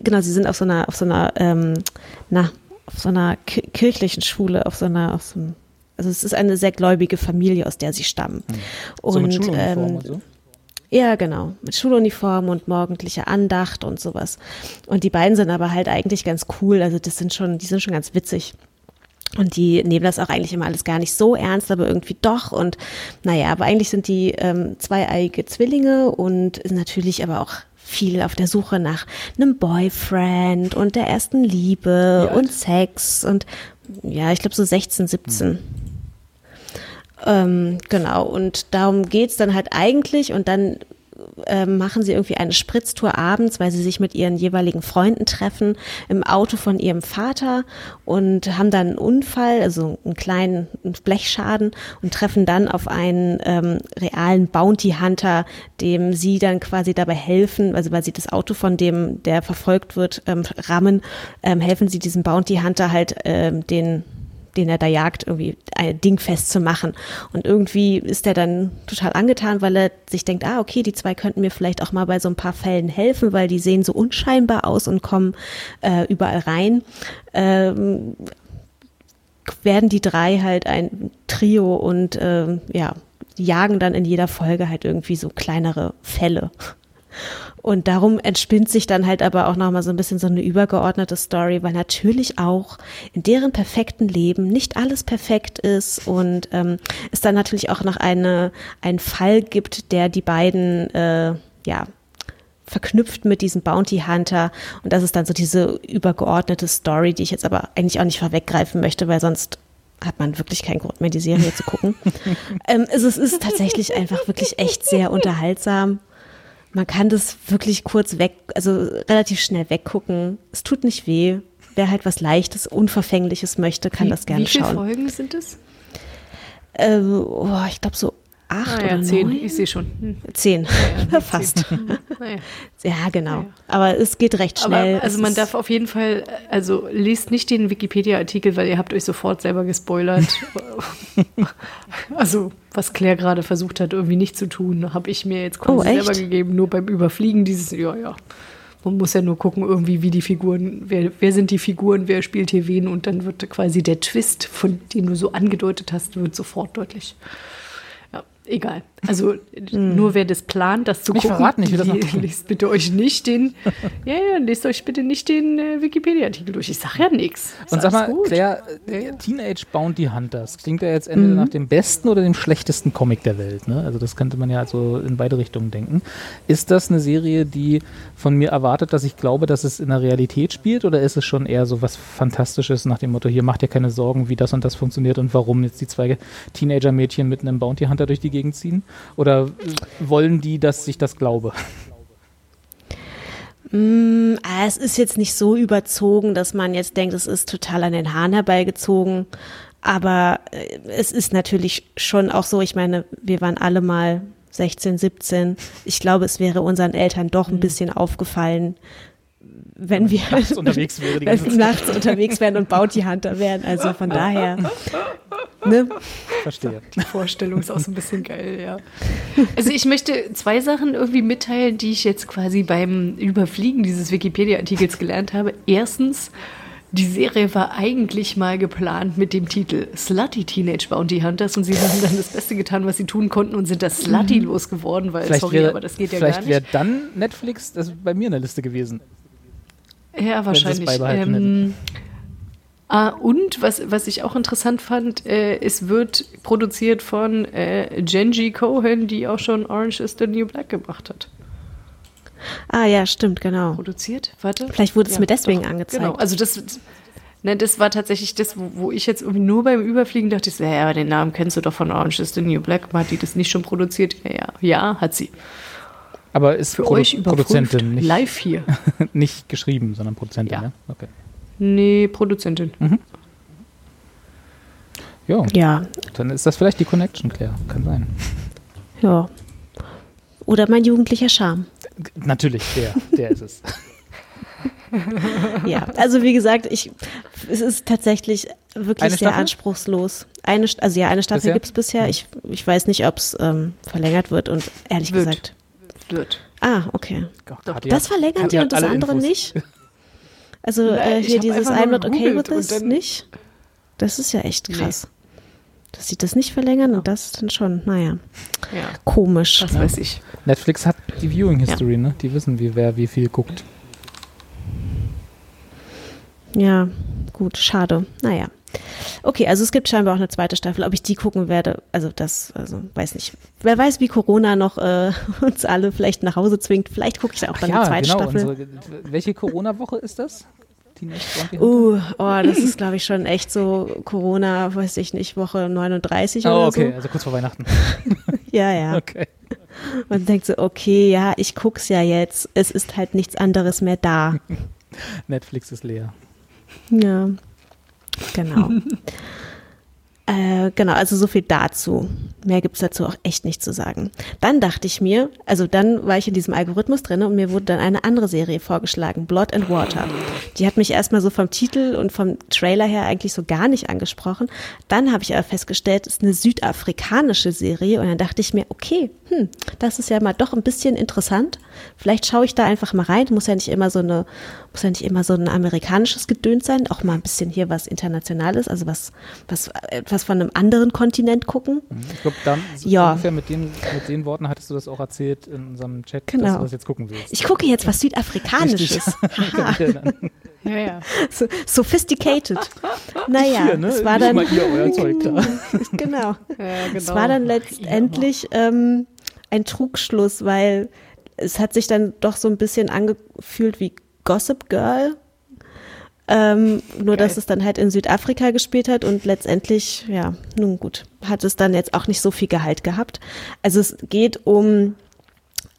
genau, sie sind auf so einer auf so einer ähm, na auf so einer ki kirchlichen Schule, auf so einer auf so einem also es ist eine sehr gläubige Familie, aus der sie stammen. So mit Und, Schuluniform ähm, und so. ja, genau. Mit Schuluniform und morgendlicher Andacht und sowas. Und die beiden sind aber halt eigentlich ganz cool. Also das sind schon, die sind schon ganz witzig. Und die nehmen das auch eigentlich immer alles gar nicht so ernst, aber irgendwie doch. Und naja, aber eigentlich sind die ähm, zweieige Zwillinge und sind natürlich aber auch viel auf der Suche nach einem Boyfriend und der ersten Liebe und Sex und ja, ich glaube so 16, 17. Ähm, genau, und darum geht's dann halt eigentlich und dann ähm, machen sie irgendwie eine Spritztour abends, weil sie sich mit ihren jeweiligen Freunden treffen im Auto von ihrem Vater und haben dann einen Unfall, also einen kleinen Blechschaden und treffen dann auf einen ähm, realen Bounty Hunter, dem sie dann quasi dabei helfen, also weil sie das Auto von dem, der verfolgt wird, ähm, rammen, ähm, helfen sie diesem Bounty Hunter halt ähm, den den er da jagt, irgendwie ein Ding festzumachen. Und irgendwie ist er dann total angetan, weil er sich denkt, ah, okay, die zwei könnten mir vielleicht auch mal bei so ein paar Fällen helfen, weil die sehen so unscheinbar aus und kommen äh, überall rein. Ähm, werden die drei halt ein Trio und ähm, ja, jagen dann in jeder Folge halt irgendwie so kleinere Fälle. Und darum entspinnt sich dann halt aber auch nochmal so ein bisschen so eine übergeordnete Story, weil natürlich auch in deren perfekten Leben nicht alles perfekt ist und ähm, es dann natürlich auch noch eine, einen Fall gibt, der die beiden, äh, ja, verknüpft mit diesem Bounty Hunter. Und das ist dann so diese übergeordnete Story, die ich jetzt aber eigentlich auch nicht vorweggreifen möchte, weil sonst hat man wirklich keinen Grund mehr, die Serie zu gucken. (laughs) ähm, es, es ist tatsächlich einfach wirklich echt sehr unterhaltsam. Man kann das wirklich kurz weg, also relativ schnell weggucken. Es tut nicht weh. Wer halt was Leichtes, Unverfängliches möchte, kann wie, das gerne wie viele schauen. Folgen sind es? Äh, oh, ich glaube so acht Ah, ja, oder zehn. neun. Ich sehe schon. Hm. Zehn. Ja, (laughs) Fast. Naja. (laughs) Ja, genau. Ja. Aber es geht recht schnell. Aber also Es man darf auf jeden Fall, also lest nicht den Wikipedia-Artikel, weil ihr habt euch sofort selber gespoilert. (laughs) also was Claire gerade versucht hat, irgendwie nicht zu tun, habe ich mir jetzt quasi Oh, selber gegeben, nur beim Überfliegen dieses, ja, ja. Man muss ja nur gucken, irgendwie, wie die Figuren, wer, wer sind die Figuren, wer spielt hier wen und dann wird quasi der Twist, von dem du so angedeutet hast, wird sofort deutlich. Egal. Also nur wer das plant, das zu Nicht gucken, verraten, ich will das noch tun. lest bitte euch nicht den, (laughs) ja, ja, lest euch bitte nicht den äh, Wikipedia-Artikel durch. Ich sag ja nichts. Und sag mal, Claire, äh, Teenage Bounty Hunters, klingt ja jetzt entweder nach dem besten oder dem schlechtesten Comic der Welt. Ne? Also das könnte man ja also in beide Richtungen denken. Ist das eine Serie, die von mir erwartet, dass ich glaube, dass es in der Realität spielt oder ist es schon eher so was Fantastisches nach dem Motto, hier macht ihr keine Sorgen, wie das und das funktioniert und warum jetzt die zwei Teenager-Mädchen mit einem Bounty Hunter durch die Gegend ziehen? Oder wollen die, dass ich das glaube? Mm, ah, es ist jetzt nicht so überzogen, dass man jetzt denkt, es ist total an den Haaren herbeigezogen. Aber äh, es ist natürlich schon auch so, ich meine, wir waren alle mal 16, 17. Ich glaube, es wäre unseren Eltern doch ein bisschen aufgefallen, wenn wir Nachts (laughs) unterwegs wäre wenn nachts unterwegs wären und Bounty Hunter wären. Also von daher. Ne? Verstehe. Die Vorstellung ist auch so ein bisschen geil, ja. (laughs) Also ich möchte zwei Sachen irgendwie mitteilen, die ich jetzt quasi beim Überfliegen dieses Wikipedia-Artikels gelernt habe. Erstens, die Serie war eigentlich mal geplant mit dem Titel Slutty Teenage Bounty Hunters und sie haben dann das Beste getan, was sie tun konnten und sind das Slutty losgeworden, weil, Vielleicht sorry, wäre aber das geht ja gar vielleicht nicht. wäre dann Netflix das bei mir in der Liste gewesen. Ja, wahrscheinlich. Ähm, ah, und was, was ich auch interessant fand, äh, es wird produziert von äh, Genji Cohen, die auch schon Orange is the New Black gemacht hat. Ah ja, stimmt, genau. Produziert? Warte. Vielleicht wurde es mir deswegen angezeigt. Genau, also das, ne, das war tatsächlich das, wo, wo ich jetzt irgendwie nur beim Überfliegen dachte, ich so, ja, aber den Namen kennst du doch von Orange is the New Black. Hat die das nicht schon produziert? Ja, ja, ja hat sie. Aber ist Für Produ euch Produzentin, nicht, live hier. (laughs) nicht geschrieben, sondern Produzentin, Ja. ne? Okay. Nee, Produzentin. Jo, Ja, dann ist das vielleicht die Connection, Claire. Kann sein. ja. Oder mein jugendlicher Charme. Natürlich, der, der ist es. (laughs) Ja, also wie gesagt, ich, es ist tatsächlich wirklich Eine sehr Staffel? anspruchslos. Eine, also ja, eine Staffel gibt es bisher. Ich, ich weiß nicht, ob es ähm, verlängert wird und ehrlich Wird. gesagt. Wird. Ah, okay. Katja- Das verlängern Katja die und das andere Infos. nicht? (laughs) Also Nein, äh, hier dieses I'm not okay with this nicht? Das ist ja echt krass. Dass sie das nicht verlängern und das dann schon, naja, Ja, komisch. was weiß ich. Netflix hat die Viewing History, ne? Die wissen, wie wer wie viel guckt. Ja, gut, schade. Naja. Okay, also es gibt scheinbar auch eine zweite Staffel. Ob ich die gucken werde, also das, also weiß nicht. Wer weiß, wie Corona noch äh, (laughs) uns alle vielleicht nach Hause zwingt. Vielleicht gucke ich da auch dann die zweite Staffel. Unsere, welche Corona-Woche ist das? Uh, oh, das ist, glaube ich, schon echt so Corona, weiß ich nicht, Woche 39 Oh, oder okay, so. also kurz vor Weihnachten. (laughs) Ja, ja. Okay. Man denkt so, okay, ja, ich guck's ja jetzt. Es ist halt nichts anderes mehr da. (laughs) Netflix ist leer. Ja, genau. (laughs) äh, genau, also so viel dazu. Mehr gibt's dazu auch echt nicht zu sagen. Dann dachte ich mir, also dann war ich in diesem Algorithmus drin und mir wurde dann eine andere Serie vorgeschlagen, Blood and Water. Die hat mich erstmal so vom Titel und vom Trailer her eigentlich so gar nicht angesprochen. Dann habe ich aber festgestellt, es ist eine südafrikanische Serie und dann dachte ich mir, okay, hm, das ist ja mal doch ein bisschen interessant. Vielleicht schaue ich da einfach mal rein. Muss ja nicht immer so eine, muss ja nicht immer so ein amerikanisches Gedöns sein, auch mal ein bisschen hier was Internationales, also was, was, etwas von einem anderen Kontinent gucken. Ich glaube, da Ja. ungefähr mit den, mit den Worten hattest du das auch erzählt in unserem Chat, dass Genau. du das jetzt gucken willst. Ich gucke jetzt was Südafrikanisches. Haha. (laughs) (laughs) Ja, ja. So, sophisticated. Naja, Hier, ne? es war dann, (laughs) genau. ja genau. Es war dann letztendlich ähm, ein Trugschluss, weil es hat sich dann doch so ein bisschen angefühlt wie Gossip Girl. Ähm, nur, dass es dann halt in Südafrika gespielt hat und letztendlich, ja, nun gut, hat es dann jetzt auch nicht so viel Gehalt gehabt. Also es geht um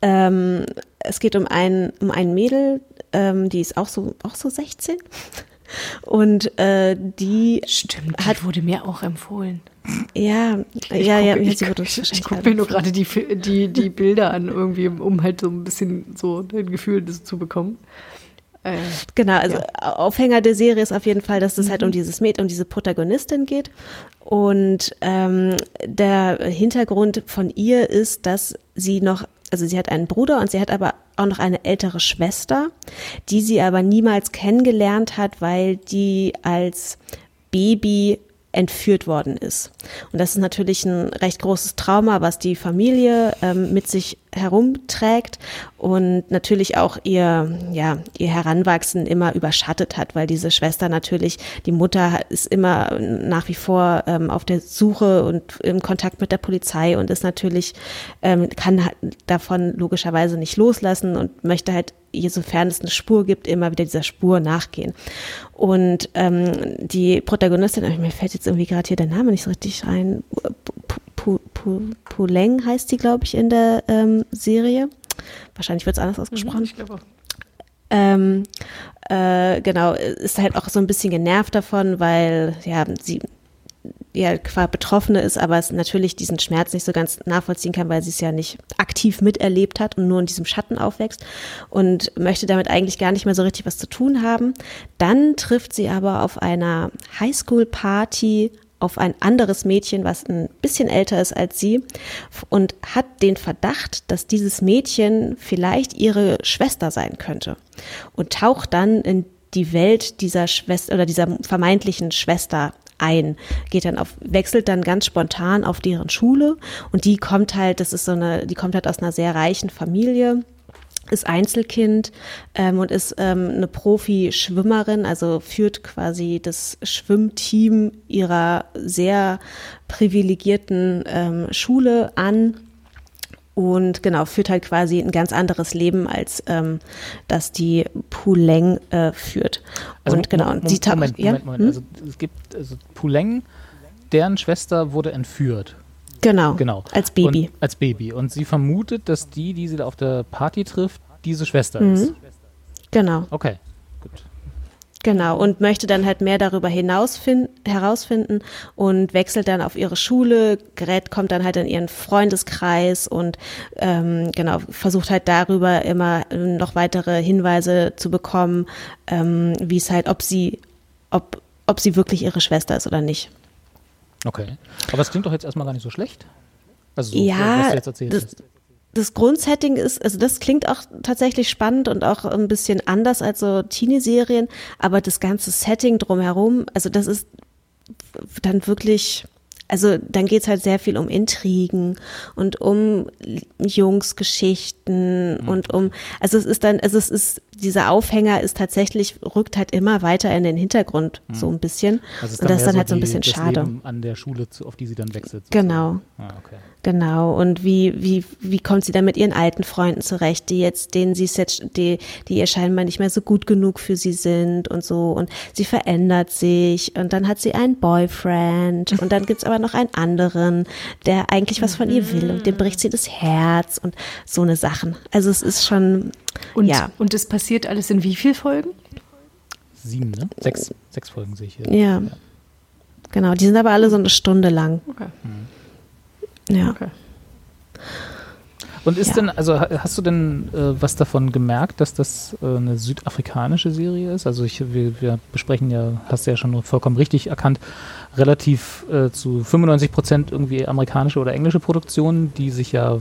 Ähm, es geht um ein, um ein Mädel, ähm, die ist auch so, auch so 16. (laughs) Und äh, die Stimmt, die hat wurde mir auch empfohlen. ja, Ich ja, ja, gucke, ja, ich, ich, ich gucke mir nur gerade die, die, die Bilder an, irgendwie, um halt so ein bisschen so ein Gefühl zu bekommen. Äh, Genau, also Aufhänger der Serie ist auf jeden Fall, dass es halt um dieses Mädchen, um diese Protagonistin geht. Und ähm, der Hintergrund von ihr ist, dass sie noch, also sie hat einen Bruder und sie hat aber auch noch eine ältere Schwester, die sie aber niemals kennengelernt hat, weil die als Baby entführt worden ist. Und das ist natürlich ein recht großes Trauma, was die Familie ähm, mit sich herumträgt und natürlich auch ihr, ja, ihr Heranwachsen immer überschattet hat, weil diese Schwester natürlich, die Mutter ist immer nach wie vor ähm, auf der Suche und im Kontakt mit der Polizei und ist natürlich, ähm, kann davon logischerweise nicht loslassen und möchte halt sofern es eine Spur gibt, immer wieder dieser Spur nachgehen. Und ähm, die Protagonistin, mir fällt jetzt irgendwie gerade hier der Name nicht so richtig rein, Pu- Pu- Puleng heißt die, glaube ich, in der ähm, Serie. Wahrscheinlich wird es anders ausgesprochen. ich glaube auch. Ähm, äh, genau, ist halt auch so ein bisschen genervt davon, weil ja sie ja qua Betroffene ist, aber es natürlich diesen Schmerz nicht so ganz nachvollziehen kann, weil sie es ja nicht aktiv miterlebt hat und nur in diesem Schatten aufwächst und möchte damit eigentlich gar nicht mehr so richtig was zu tun haben. Dann trifft sie aber auf einer Highschool-Party auf ein anderes Mädchen, was ein bisschen älter ist als sie und hat den Verdacht, dass dieses Mädchen vielleicht ihre Schwester sein könnte und taucht dann in die Welt dieser Schwester oder dieser vermeintlichen Schwester ein, geht dann auf, wechselt dann ganz spontan auf deren Schule und die kommt halt, das ist so eine, die kommt halt aus einer sehr reichen Familie ist Einzelkind ähm, und ist ähm, eine Profi-Schwimmerin, also führt quasi das Schwimmteam ihrer sehr privilegierten ähm, Schule an und genau führt halt quasi ein ganz anderes Leben als ähm, das die Puleng äh, führt. und genau, und sie ta- Moment, ja? Moment, Moment. Hm? Also es gibt also Puleng, deren Schwester wurde entführt. genau, Genau. als Baby. Und, als Baby. Und sie vermutet, dass die, die sie da auf der Party trifft, diese Schwester Mhm. ist. genau. Okay. Genau, und möchte dann halt mehr darüber hinausfinden, herausfinden und wechselt dann auf ihre Schule, gerät, kommt dann halt in ihren Freundeskreis und ähm, genau, versucht halt darüber immer noch weitere Hinweise zu bekommen, ähm, wie es halt, ob sie, ob, ob sie wirklich ihre Schwester ist oder nicht. Okay. Aber es klingt doch jetzt erstmal gar nicht so schlecht. Also, so, Ja, was du jetzt erzählt das- hast. Das Grundsetting ist, also das klingt auch tatsächlich spannend und auch ein bisschen anders als so Teenie-Serien, aber das ganze Setting drumherum, also das ist dann wirklich, also dann geht's halt sehr viel um Intrigen und um Jungsgeschichten und um, also es ist dann, also es ist, dieser Aufhänger ist tatsächlich, rückt halt immer weiter in den Hintergrund, so ein bisschen. Also es und das ist dann halt so ein die- bisschen das schade. Leben an der Schule, zu, auf die sie dann wechselt. sozusagen. Genau. Ah, okay. Genau. Und wie, wie, wie kommt sie dann mit ihren alten Freunden zurecht, die jetzt, denen sie es jetzt, die, die ihr scheinbar nicht mehr so gut genug für sie sind und so. Und sie verändert sich und dann hat sie einen Boyfriend und dann gibt's aber noch einen anderen, der eigentlich was von ihr will und dem bricht sie das Herz und so eine Sachen. Also es ist schon, Und, ja, und es passiert alles in wie viel Folgen? Sieben, ne? Sechs, sechs Folgen sehe ich hier. ja. Genau. Die sind aber alle so eine Stunde lang. Okay. Ja. okay. Und ist Ja. denn, also ha- hast du denn äh, was davon gemerkt, dass das äh, eine südafrikanische Serie ist? Also ich, wir, wir besprechen ja, hast du ja schon vollkommen richtig erkannt, relativ äh, zu 95 Prozent irgendwie amerikanische oder englische Produktionen, die sich ja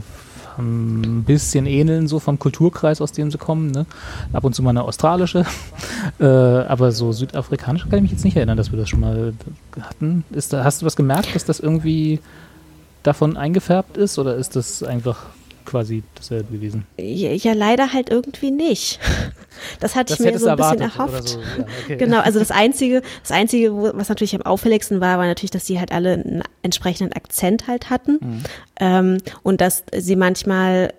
ein bisschen ähneln, so vom Kulturkreis, aus dem sie kommen. Ne? Ab und zu mal eine australische, (laughs) äh, aber so südafrikanische kann ich mich jetzt nicht erinnern, dass wir das schon mal hatten. Ist da, hast du was gemerkt, dass das irgendwie davon eingefärbt ist oder ist das einfach quasi dasselbe gewesen? Ja, ja, leider halt irgendwie nicht. (laughs) Das hatte Das ich mir so ein bisschen erhofft. so. Ja, okay. Genau, also das (laughs) Einzige, das Einzige, was natürlich am auffälligsten war, war natürlich, dass die halt alle einen entsprechenden Akzent halt hatten. Mhm. Ähm, und dass sie manchmal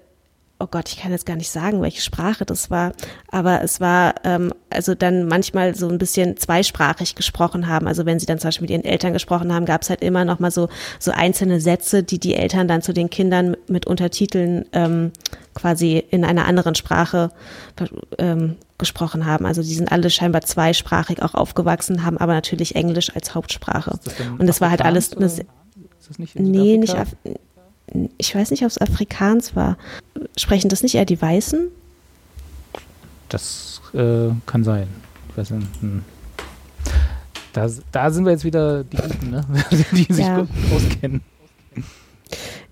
oh Gott, ich kann jetzt gar nicht sagen, welche Sprache das war, aber es war ähm, also dann manchmal so ein bisschen zweisprachig gesprochen haben. Also wenn sie dann zum Beispiel mit ihren Eltern gesprochen haben, gab es halt immer noch mal so so einzelne Sätze, die die Eltern dann zu den Kindern mit Untertiteln ähm, quasi in einer anderen Sprache ähm, gesprochen haben. Also die sind alle scheinbar zweisprachig auch aufgewachsen, haben aber natürlich Englisch als Hauptsprache. Und das war halt alles eine, Ist das nicht in Nee, nicht ich weiß nicht, ob es Afrikaans war. Sprechen das nicht eher die Weißen? Das äh, kann sein. Ich weiß nicht. Hm. Da, da sind wir jetzt wieder die Guten, ne? (laughs) die sich Ja. gut auskennen.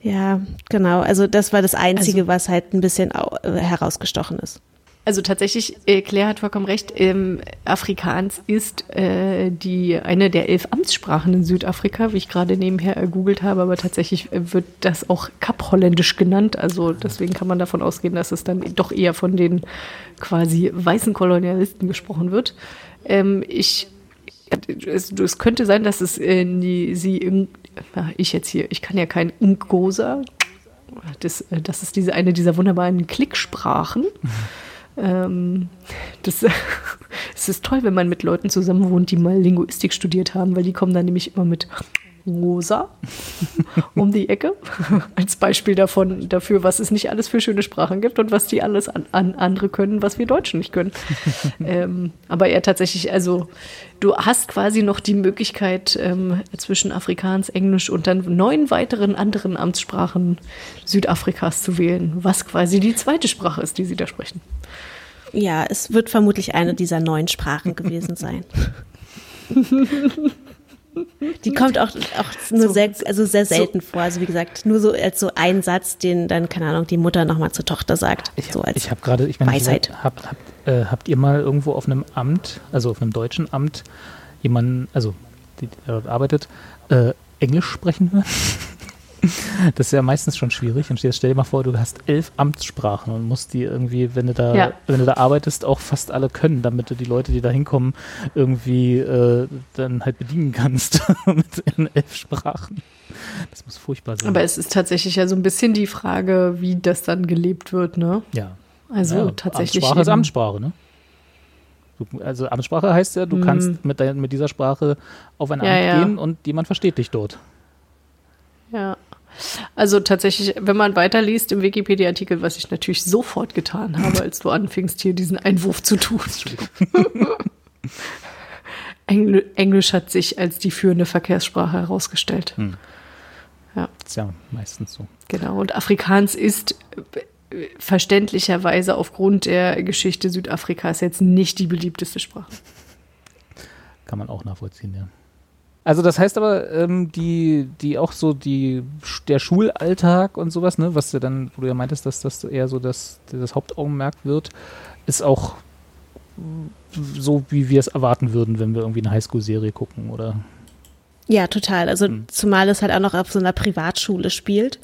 Ja, genau. Also das war das Einzige, was halt ein bisschen äh, herausgestochen ist. Also tatsächlich, äh, Claire hat vollkommen recht, ähm, Afrikaans ist äh, die eine der elf Amtssprachen in Südafrika, wie ich gerade nebenher gegoogelt habe, aber tatsächlich äh, wird das auch Kapholländisch genannt. Also deswegen kann man davon ausgehen, dass es dann doch eher von den quasi weißen Kolonialisten gesprochen wird. Ähm, ich es, es könnte sein, dass es äh, die, sie, in- na, ich jetzt hier, ich kann ja kein Ngosa, das, das ist diese eine dieser wunderbaren Klicksprachen. (laughs) Ähm, das, (laughs) es ist toll, wenn man mit Leuten zusammen wohnt, die mal Linguistik studiert haben, weil die kommen dann nämlich immer mit Rosa (laughs) um die Ecke (laughs) als Beispiel davon dafür, was es nicht alles für schöne Sprachen gibt und was die alles an, an andere können, was wir Deutschen nicht können. (laughs) ähm, aber ja, tatsächlich, also du hast quasi noch die Möglichkeit ähm, zwischen Afrikaans, Englisch und dann neun weiteren anderen Amtssprachen Südafrikas zu wählen, was quasi die zweite Sprache ist, die sie da sprechen. Ja, es wird vermutlich eine dieser neuen Sprachen gewesen sein. Die kommt auch, auch nur sehr, also sehr selten vor. Also wie gesagt, nur so als so ein Satz, den dann, keine Ahnung, die Mutter nochmal zur Tochter sagt. Ich, so als ich habe gerade, ich meine, Weisheit. habt, habt, äh, habt ihr mal irgendwo auf einem Amt, also auf einem deutschen Amt, jemanden, also die, der dort arbeitet, äh, Englisch sprechen hören? (laughs) (laughs) Das ist ja meistens schon schwierig. Und jetzt stell dir mal vor, du hast elf Amtssprachen und musst die irgendwie, wenn du da, Ja. wenn du da arbeitest, auch fast alle können, damit du die Leute, die da hinkommen, irgendwie äh, dann halt bedienen kannst (laughs) mit in elf Sprachen. Das muss furchtbar sein. Aber es ist tatsächlich ja so ein bisschen die Frage, wie das dann gelebt wird, ne? ja. Also ja, tatsächlich. Amtssprache ist Amtssprache, ne? Also Amtssprache heißt ja, du Hm. kannst mit, dein, mit dieser Sprache auf ein Ja, Amt ja. gehen und jemand versteht dich dort. Ja. Also tatsächlich, wenn man weiterliest im Wikipedia-Artikel, was ich natürlich sofort getan habe, als du anfingst, hier diesen Einwurf zu tun. Engl Englisch hat sich als die führende Verkehrssprache herausgestellt. Hm. Ja, ist ja meistens so. genau. Und Afrikaans ist äh, verständlicherweise aufgrund der Geschichte Südafrikas jetzt nicht die beliebteste Sprache. Kann man auch nachvollziehen, ja. Also das heißt aber, ähm, die, die auch so die der Schulalltag und sowas, ne, was du dann, wo du ja meintest, dass das eher so das, das Hauptaugenmerk wird, ist auch so, wie wir es erwarten würden, wenn wir irgendwie eine Highschool-Serie gucken, oder? Ja, total. Also Hm. zumal es halt auch noch auf so einer Privatschule spielt,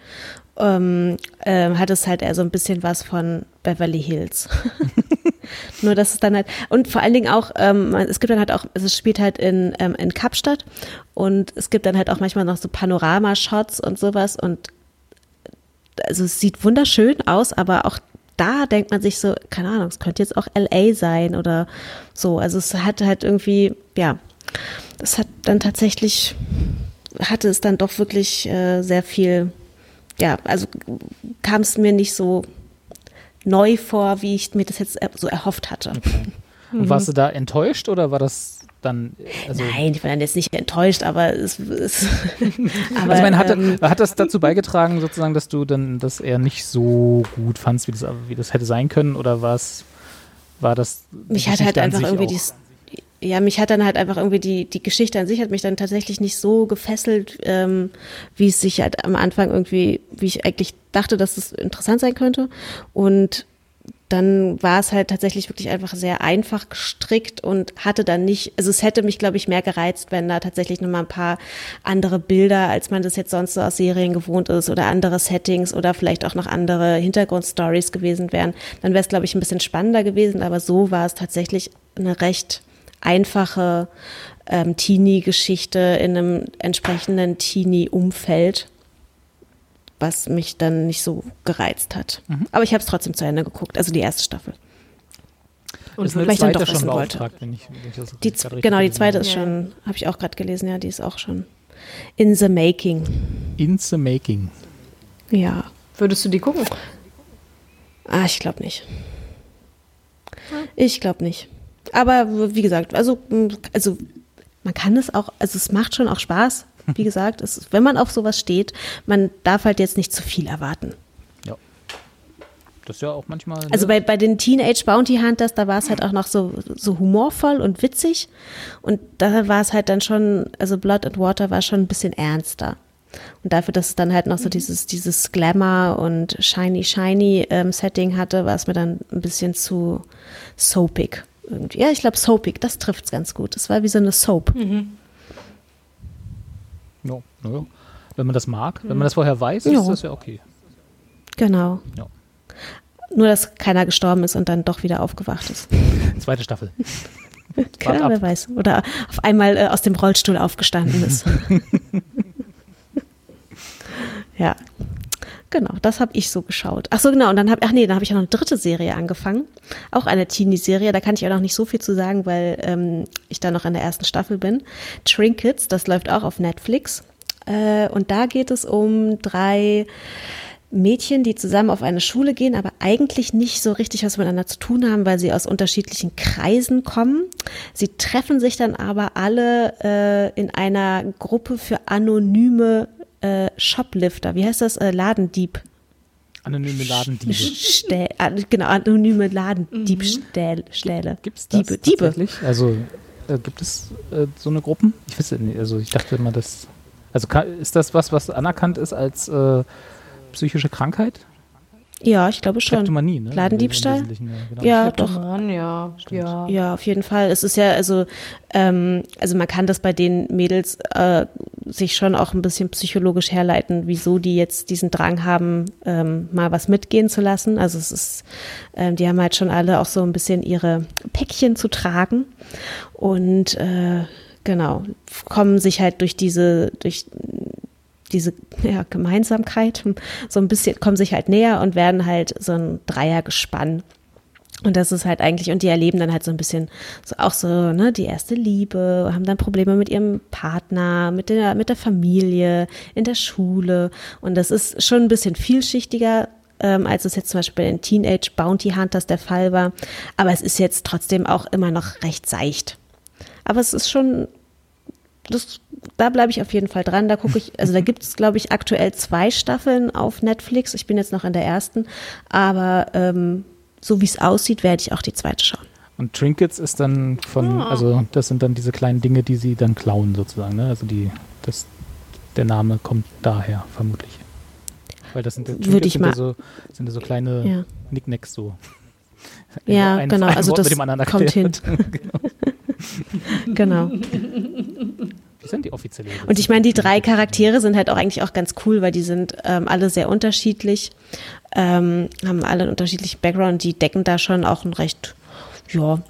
ähm, ähm, hat es halt eher so ein bisschen was von Beverly Hills. (laughs) Nur dass es dann halt und vor allen Dingen auch, ähm, es gibt dann halt auch, es spielt halt in, ähm, in Kapstadt und es gibt dann halt auch manchmal noch so Panoramashots und sowas und also es sieht wunderschön aus, aber auch da denkt man sich so, keine Ahnung, es könnte jetzt auch LA sein oder so. Also es hat halt irgendwie, ja, das hat dann tatsächlich, hatte es dann doch wirklich äh, sehr viel, ja, also kam es mir nicht so neu vor, wie ich mir das jetzt so erhofft hatte. Und warst du da enttäuscht oder war das dann, also, Nein, ich war dann jetzt nicht enttäuscht, aber es, es (laughs) aber, also ich meine, hat, ähm, hat das dazu beigetragen, sozusagen, dass du dann das eher nicht so gut fandst, wie das, wie das hätte sein können, oder war es, war das mich hat halt einfach irgendwie auch- die ja, mich hat dann halt einfach irgendwie die, die Geschichte an sich hat mich dann tatsächlich nicht so gefesselt, ähm, wie es sich halt am Anfang irgendwie, wie ich eigentlich dachte, dass es interessant sein könnte. Und dann war es halt tatsächlich wirklich einfach sehr einfach gestrickt und hatte dann nicht, also es hätte mich, glaube ich, mehr gereizt, wenn da tatsächlich nochmal ein paar andere Bilder, als man das jetzt sonst so aus Serien gewohnt ist oder andere Settings oder vielleicht auch noch andere Hintergrundstories gewesen wären. Dann wäre es, glaube ich, ein bisschen spannender gewesen, aber so war es tatsächlich eine recht einfache ähm, Teenie-Geschichte in einem entsprechenden Teenie-Umfeld. was mich dann nicht so gereizt hat. Aber ich habe es trotzdem zu Ende geguckt, also die erste Staffel. Und weil ich dann zweite doch schon wissen wollte. wenn ich, wenn ich das Die, genau, die zweite habe. ist schon, habe ich auch gerade gelesen, ja, die ist auch schon in the making. In the making. Ja. Würdest du die gucken? Ah, ich glaube nicht. Ich glaube nicht. Aber wie gesagt, also, also man kann es auch, also es macht schon auch Spaß. (laughs) Wie gesagt, es, ist- wenn man auf sowas steht, man darf halt jetzt nicht zu viel erwarten. Ja. Das ist ja auch manchmal. Also ne? bei, bei den Teenage Bounty Hunters, da war es halt auch noch so, so humorvoll und witzig. Und da war es halt dann schon, also Blood and Water war schon ein bisschen ernster. Und dafür, dass es dann halt noch so dieses, dieses Glamour und shiny, shiny ähm, Setting hatte, war es mir dann ein bisschen zu soapig. Irgendwie. Ja, ich glaube soapig, das trifft es ganz gut. Es war wie so eine Soap. Ja, na ja. Wenn man das mag, wenn man das vorher weiß, Ja. ist das ja okay. Genau. Ja. Nur, dass keiner gestorben ist und dann doch wieder aufgewacht ist. (laughs) Zweite Staffel. (laughs) Ab. wer weiß. Oder auf einmal äh, aus dem Rollstuhl aufgestanden ist. (laughs) ja. Genau, das habe ich so geschaut. Ach so, genau. Und dann habe ach nee, dann habe ich ja noch eine dritte Serie angefangen. Auch eine Teenie-Serie. Da kann ich auch noch nicht so viel zu sagen, weil ähm, ich da noch in der ersten Staffel bin. Trinkets, das läuft auch auf Netflix. Äh, und da geht es um drei Mädchen, die zusammen auf eine Schule gehen, aber eigentlich nicht so richtig was miteinander zu tun haben, weil sie aus unterschiedlichen Kreisen kommen. Sie treffen sich dann aber alle äh, in einer Gruppe für anonyme äh, Shoplifter. Wie heißt das? Äh, Ladendieb. Anonyme Ladendiebe. Stäh ah, genau, anonyme Ladendiebstähle. Stähle. Gibt es das Diebe. Diebe. tatsächlich? Also äh, gibt es äh, so eine Gruppen? Ich weiß nicht, also ich dachte immer, das. Also kann, ist das was, was anerkannt ist als äh, psychische Krankheit? Ja, ich glaube schon. Kleptomanie, ne? Ladendiebstahl? Genau. Ja, doch. Ja. ja. Ja, auf jeden Fall. Es ist ja, also, ähm, also man kann das bei den Mädels äh, sich schon auch ein bisschen psychologisch herleiten, wieso die jetzt diesen Drang haben, ähm, mal was mitgehen zu lassen. Also es ist, ähm, die haben halt schon alle auch so ein bisschen ihre Päckchen zu tragen und äh, genau, kommen sich halt durch diese, durch diese ja, Gemeinsamkeit so ein bisschen, kommen sich halt näher und werden halt so ein Dreiergespann. Und das ist halt eigentlich, und die erleben dann halt so ein bisschen so auch so, ne, die erste Liebe, haben dann Probleme mit ihrem Partner, mit der, mit der Familie, in der Schule. Und das ist schon ein bisschen vielschichtiger, ähm, als es jetzt zum Beispiel bei den Teenage Bounty Hunters der Fall war. Aber es ist jetzt trotzdem auch immer noch recht seicht. Aber es ist schon, das, da bleibe ich auf jeden Fall dran. Da gucke ich, also da (laughs) gibt es, glaube ich, aktuell zwei Staffeln auf Netflix. Ich bin jetzt noch in der ersten, aber ähm, so wie es aussieht, werde ich auch die zweite schauen. Und Trinkets ist dann von, also das sind dann diese kleinen Dinge, die sie dann klauen sozusagen, ne? Also die, das, der Name kommt daher vermutlich. Weil das sind, ja- Würde ich sind mal- ja so, sind ja so kleine Ja. Knickknacks so. (laughs) Ja, genau. ein Also Wort das kommt hin. (laughs) erklärt. (laughs) Genau. Die sind die offizielle Und ich meine, die drei Charaktere sind halt auch eigentlich auch ganz cool, weil die sind ähm, alle sehr unterschiedlich, ähm, haben alle einen unterschiedlichen Background. Die decken da schon auch ein recht, ja,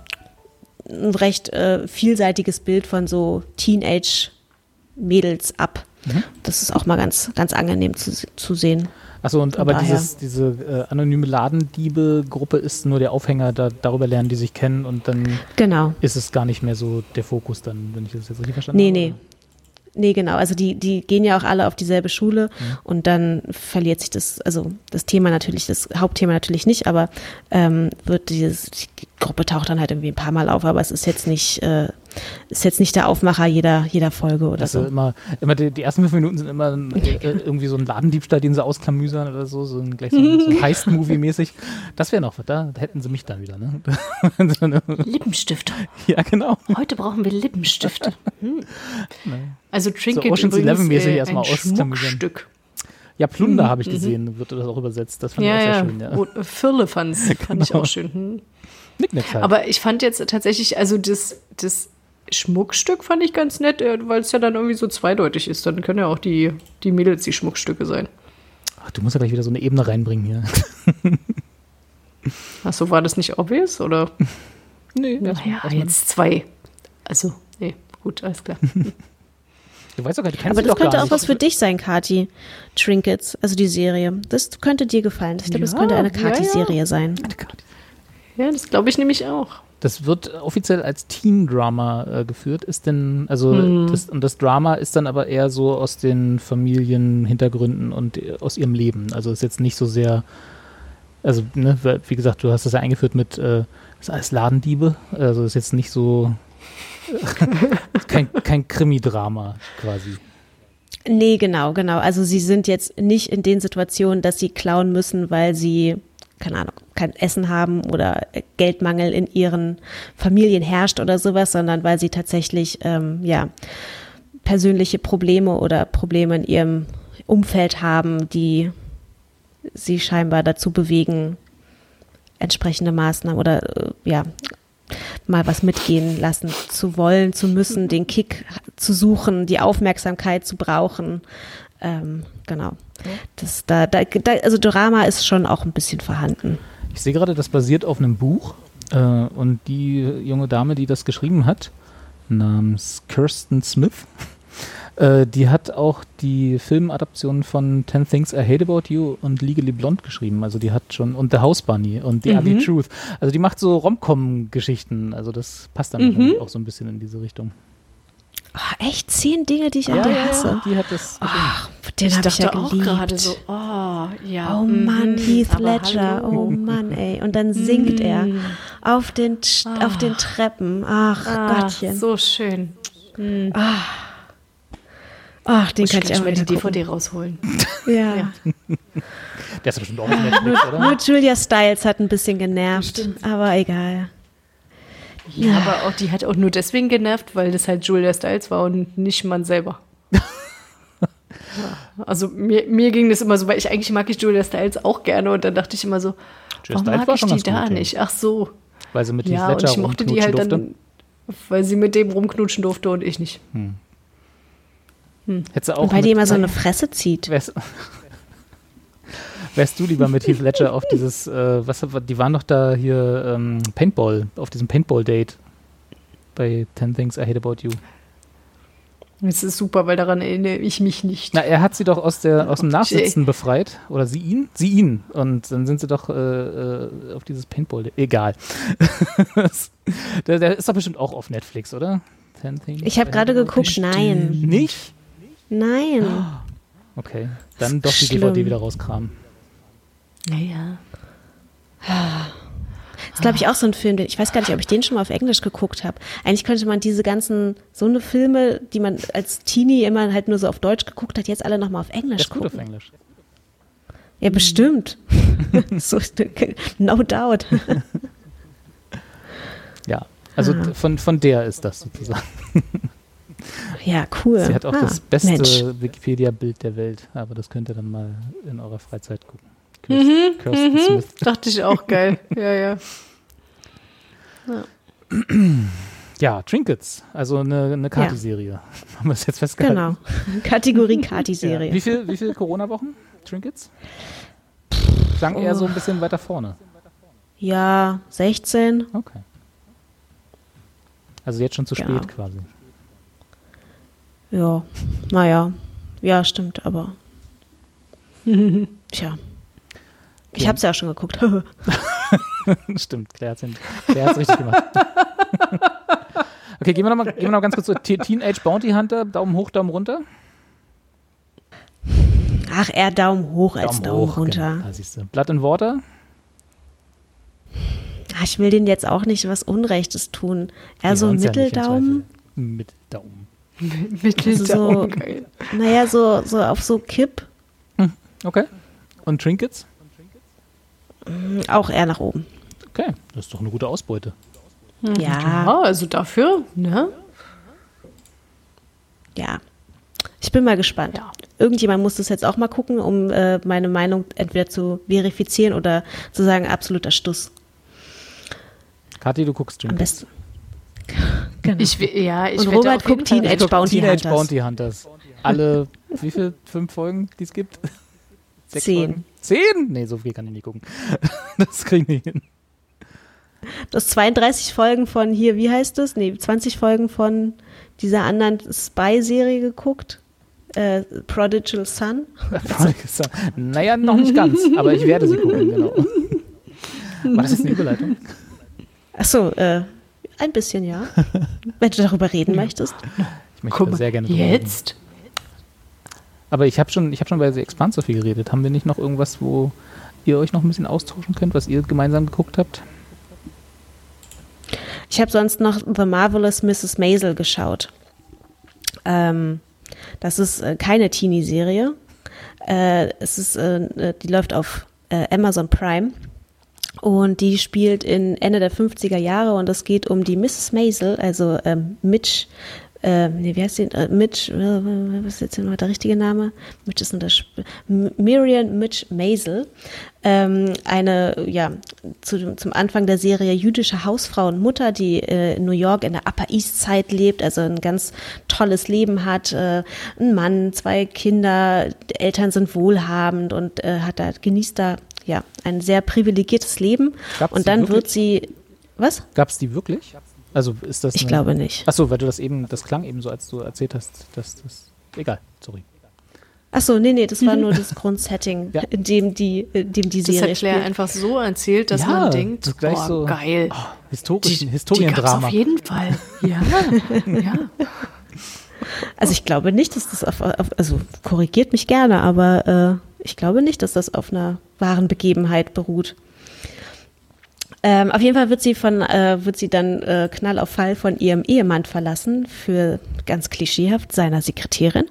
ein recht äh, vielseitiges Bild von so Teenage-Mädels ab. Mhm. Das ist auch mal ganz, ganz angenehm zu, zu sehen. Achso, und Von aber daher. dieses, diese äh, anonyme Ladendiebe-Gruppe ist nur der Aufhänger, da, darüber lernen die sich kennen und dann Genau. ist es gar nicht mehr so der Fokus dann, wenn ich das jetzt richtig verstanden Nee, habe. nee. Nee, genau. Also die, die gehen ja auch alle auf dieselbe Schule und dann verliert sich das, also das Thema natürlich, das Hauptthema natürlich nicht, aber ähm, wird dieses, die Gruppe taucht dann halt irgendwie ein paar Mal auf, aber es ist jetzt nicht, äh, ist jetzt nicht der Aufmacher jeder, jeder Folge oder Also so. immer, immer die, die ersten fünf Minuten sind immer (laughs) äh, irgendwie so ein Ladendiebstahl, den sie ausklamüsern oder so, so ein, gleich so ein, (laughs) so ein Heist-Movie-mäßig. Das wäre noch, was, da hätten sie mich dann wieder, ne? (laughs) Lippenstift. ja, genau. Heute brauchen wir Lippenstift. Hm. Also Trinket Ocean's übrigens, äh, erstmal ein. Schmuckstück. Ja, Plunder habe ich gesehen, wird das auch übersetzt. Das fand ich auch Ja, sehr ja. schön, ja. Oh, Firlefanz (laughs) fand ich Genau. auch schön. Hm. Halt. Aber ich fand jetzt tatsächlich, also das, das Schmuckstück fand ich ganz nett, äh, weil es ja dann irgendwie so zweideutig ist. Dann können ja auch die, die Mädels die Schmuckstücke sein. Ach, du musst ja gleich wieder so eine Ebene reinbringen hier. (laughs) Achso, war das nicht obvious? Oder? (laughs) nee, Naja, jetzt zwei. Also, nee, gut, alles klar. Du weißt doch gar nicht, du kennst Aber das doch gar könnte auch nicht. was für dich sein, Kati. Trinkets, also die Serie. Das könnte dir gefallen. Ich glaube, das Ja, könnte eine ja, ja. Kati-Serie sein. Ja, das glaube ich nämlich auch. Das wird offiziell als Teen-Drama äh, geführt, ist denn, also Hm. das, und das Drama ist dann aber eher so aus den Familienhintergründen und äh, aus ihrem Leben. Also ist jetzt nicht so sehr, also ne, wie gesagt, du hast das ja eingeführt mit, äh, das ist alles Ladendiebe, also ist jetzt nicht so, (laughs) kein, kein Krimi-Drama quasi. Nee, genau, genau. Also sie sind jetzt nicht in den Situationen, dass sie klauen müssen, weil sie, keine Ahnung, kein Essen haben oder Geldmangel in ihren Familien herrscht oder sowas, sondern weil sie tatsächlich, ähm, ja, persönliche Probleme oder Probleme in ihrem Umfeld haben, die sie scheinbar dazu bewegen, entsprechende Maßnahmen oder äh, ja, mal was mitgehen lassen zu wollen, zu müssen, den Kick zu suchen, die Aufmerksamkeit zu brauchen. Ähm, genau. Das, da, da, da, also Drama ist schon auch ein bisschen vorhanden. Ich sehe gerade, das basiert auf einem Buch äh, und die junge Dame, die das geschrieben hat, namens Kirsten Smith, äh, die hat auch die Filmadaptionen von Ten Things I Hate About You und Legally Blonde geschrieben. Also die hat schon, und The House Bunny und The Ugly Truth. Also die macht so Rom-Com-Geschichten. Also das passt dann irgendwie auch so ein bisschen in diese Richtung. Oh, echt zehn Dinge, die ich an dir hasse. Die hat das. Ach, den habe ich ja auch geliebt. gerade so, oh, ja. Oh mhm, Mann, Heath aber Ledger, hallo. Mhm. oh Mann, ey. Und dann singt er auf den, Sch- auf den Treppen. Ach, Ah, Gottchen. so schön. Ach, den kann ich auch mal die gucken. DVD rausholen. Ja. Ja. Der ist bestimmt auch auf Netflix, oder? Nur Julia Stiles hat ein bisschen genervt, aber egal. Ja, aber auch die hat auch nur deswegen genervt, weil das halt Julia Stiles war und nicht man selber. Ja, (laughs) also mir, mir ging das immer so, weil ich eigentlich mag ich Julia Stiles auch gerne und dann dachte ich immer so, Julia warum Stiles mag war ich die da gut, ja. nicht? Ach so. Weil sie mit Heath Ja, und Ledger ich mochte die halt durfte. dann, weil sie mit dem rumknutschen durfte und ich nicht. Hättest du auch Und die mit- immer so eine Fresse zieht. Wärst, (laughs) wärst du lieber mit Heath Ledger auf dieses, äh, was, die waren doch da hier ähm, Paintball, auf diesem Paintball-Date bei 10 Things I Hate About You. Das ist super, weil daran erinnere ich mich nicht. Na, er hat sie doch aus, der, aus dem Nachsitzen befreit. Oder sie ihn? Sie ihn. Und dann sind sie doch äh, äh, auf dieses Paintball-Date. Egal. (laughs) Der, der ist doch bestimmt auch auf Netflix, oder? 10 Things Ich habe gerade geguckt, nein. You. Nicht? Nein. (gasps) Okay. Dann doch die Schlimm. DVD wieder rauskramen. Naja. Das ist, glaube ich, auch so ein Film, den, ich weiß gar nicht, ob ich den schon mal auf Englisch geguckt habe. Eigentlich könnte man diese ganzen, so eine Filme, die man als Teenie immer halt nur so auf Deutsch geguckt hat, jetzt alle nochmal auf Englisch ist gut auf gucken. Englisch. Ja, bestimmt. (laughs) so, no doubt. (laughs) Ja. Also Ah. von, von der ist das sozusagen. (laughs) Ja, cool. Sie hat auch Ah, das beste. Wikipedia-Bild der Welt, aber das könnt ihr dann mal in eurer Freizeit gucken. Kirsten, Kirsten Smith. Dachte ich auch geil. (laughs) ja, ja. Ja, Trinkets, also eine, eine Kati-Serie. (laughs) Haben wir es jetzt festgehalten? Genau. Kategorie Ja. Kati-Serie. Wie viel, wie viel Corona-Wochen? Trinkets? Klang eher so ein bisschen weiter vorne. Ja, 16. Okay. Also jetzt schon zu spät quasi. Ja, naja. Ja, stimmt, aber. (laughs) Tja. Ich habe es ja auch schon geguckt. (laughs) (laughs) Stimmt, Claire hat es richtig gemacht. okay, gehen wir noch mal, gehen wir noch ganz kurz zu Te- Teenage Bounty Hunter. Daumen hoch, Daumen runter. Ach, eher Daumen hoch als Daumen, runter. Genau. Da siehst du. Blood and Water. Ah, Ich will denen jetzt auch nicht was Unrechtes tun. Eher so hören's ja Mitteldaumen. (laughs) Mitteldaumen, So- geil. naja, so, so auf so Kipp. Okay. Und Trinkets? Auch eher nach oben. Okay, das ist doch eine gute Ausbeute. Ja, Ja, also dafür, ne? ja. Ich bin mal gespannt. Ja. Irgendjemand muss das jetzt auch mal gucken, um äh, meine Meinung entweder zu verifizieren oder zu sagen, absoluter Stuss. Kathi, du guckst Am Trinkets. besten. (laughs) Genau. Ich, ja, ich Und Robert guckt Teenage guck Bounty Teenage Hunters. Bounty Hunters. Alle, wie viel? (laughs) Fünf Folgen, die es gibt? Sechs Zehn. Folgen? Zehn? Nee, so viel kann ich nicht gucken. (laughs) Das kriegen wir hin. Du hast 32 Folgen von hier, wie heißt es? Nee, 20 Folgen von dieser anderen Spy-Serie geguckt. Äh, Prodigal Son. naja, noch nicht ganz, aber ich werde sie gucken, genau. War das jetzt eine Überleitung? Achso, äh, ein bisschen, ja. Wenn du darüber reden (laughs) möchtest. Ich möchte Guck sehr gerne drüber reden. jetzt? Aber ich habe schon, ich hab schon bei The Expanse so viel geredet. Haben wir nicht noch irgendwas, wo ihr euch noch ein bisschen austauschen könnt, was ihr gemeinsam geguckt habt? Ich habe sonst noch The Marvelous Mrs. Maisel geschaut. Ähm, das ist äh, keine Teenie-Serie. Äh, es ist, äh, die läuft auf äh, Amazon Prime. Und die spielt in Ende der 50er Jahre und es geht um die Mrs. Maisel, also ähm, Mitch, äh, nee, wie heißt die? Äh, Mitch, äh, was ist jetzt noch der richtige Name? Mitch ist nur das Sp Miriam Mitch Maisel. Ähm, eine, ja, zu, zum Anfang der Serie jüdische Hausfrau und Mutter, die äh, in New York in der Upper East Side lebt, also ein ganz tolles Leben hat, äh, ein Mann, zwei Kinder, Eltern sind wohlhabend und äh, hat da, genießt da ja ein sehr privilegiertes Leben. Gab's und die dann wirklich? wird sie, was? Gab es die wirklich? Also ist das Ich glaube nicht. Achso, weil du das eben, das klang eben so, als du erzählt hast, dass das. Egal, sorry. Ach so, nee, nee, das war (laughs) nur das Grundsetting, Ja. in dem die, in dem die Das Serie hat Claire spielt. einfach so erzählt, dass Ja, man denkt, das gleich boah, so- geil. Oh, historisch, die, die Historiendrama. gab's auf jeden Fall. (laughs) Ja, ja. Also ich glaube nicht, dass das auf, auf also korrigiert mich gerne, aber äh, ich glaube nicht, dass das auf einer wahren Begebenheit beruht. Ähm, auf jeden Fall wird sie von, äh, wird sie dann äh, knall auf Fall von ihrem Ehemann verlassen für ganz klischeehaft seiner Sekretärin.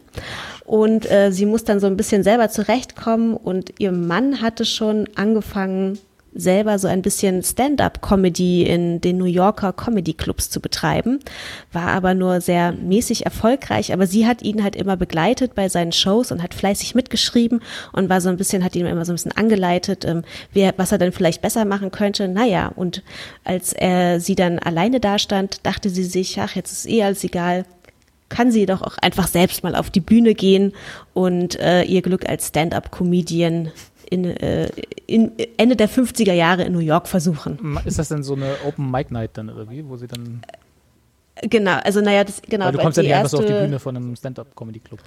Und äh, sie muss dann so ein bisschen selber zurechtkommen und ihr Mann hatte schon angefangen, selber so ein bisschen Stand-up-Comedy in den New Yorker Comedy-Clubs zu betreiben, war aber nur sehr mäßig erfolgreich, aber sie hat ihn halt immer begleitet bei seinen Shows und hat fleißig mitgeschrieben und war so ein bisschen, hat ihn immer so ein bisschen angeleitet, ähm, wer, was er denn vielleicht besser machen könnte. Naja, und als er sie dann alleine dastand, dachte sie sich, ach, jetzt ist eh alles egal, kann sie doch auch einfach selbst mal auf die Bühne gehen und äh, ihr Glück als Stand-up-Comedian in, äh, in Ende der 50er Jahre in New York versuchen. Ist das denn so eine Open Mic Night dann irgendwie, wo sie dann. Genau, also naja, das genau. weil du kommst ja nicht einfach so auf die erste- Bühne von einem Stand-Up-Comedy-Club.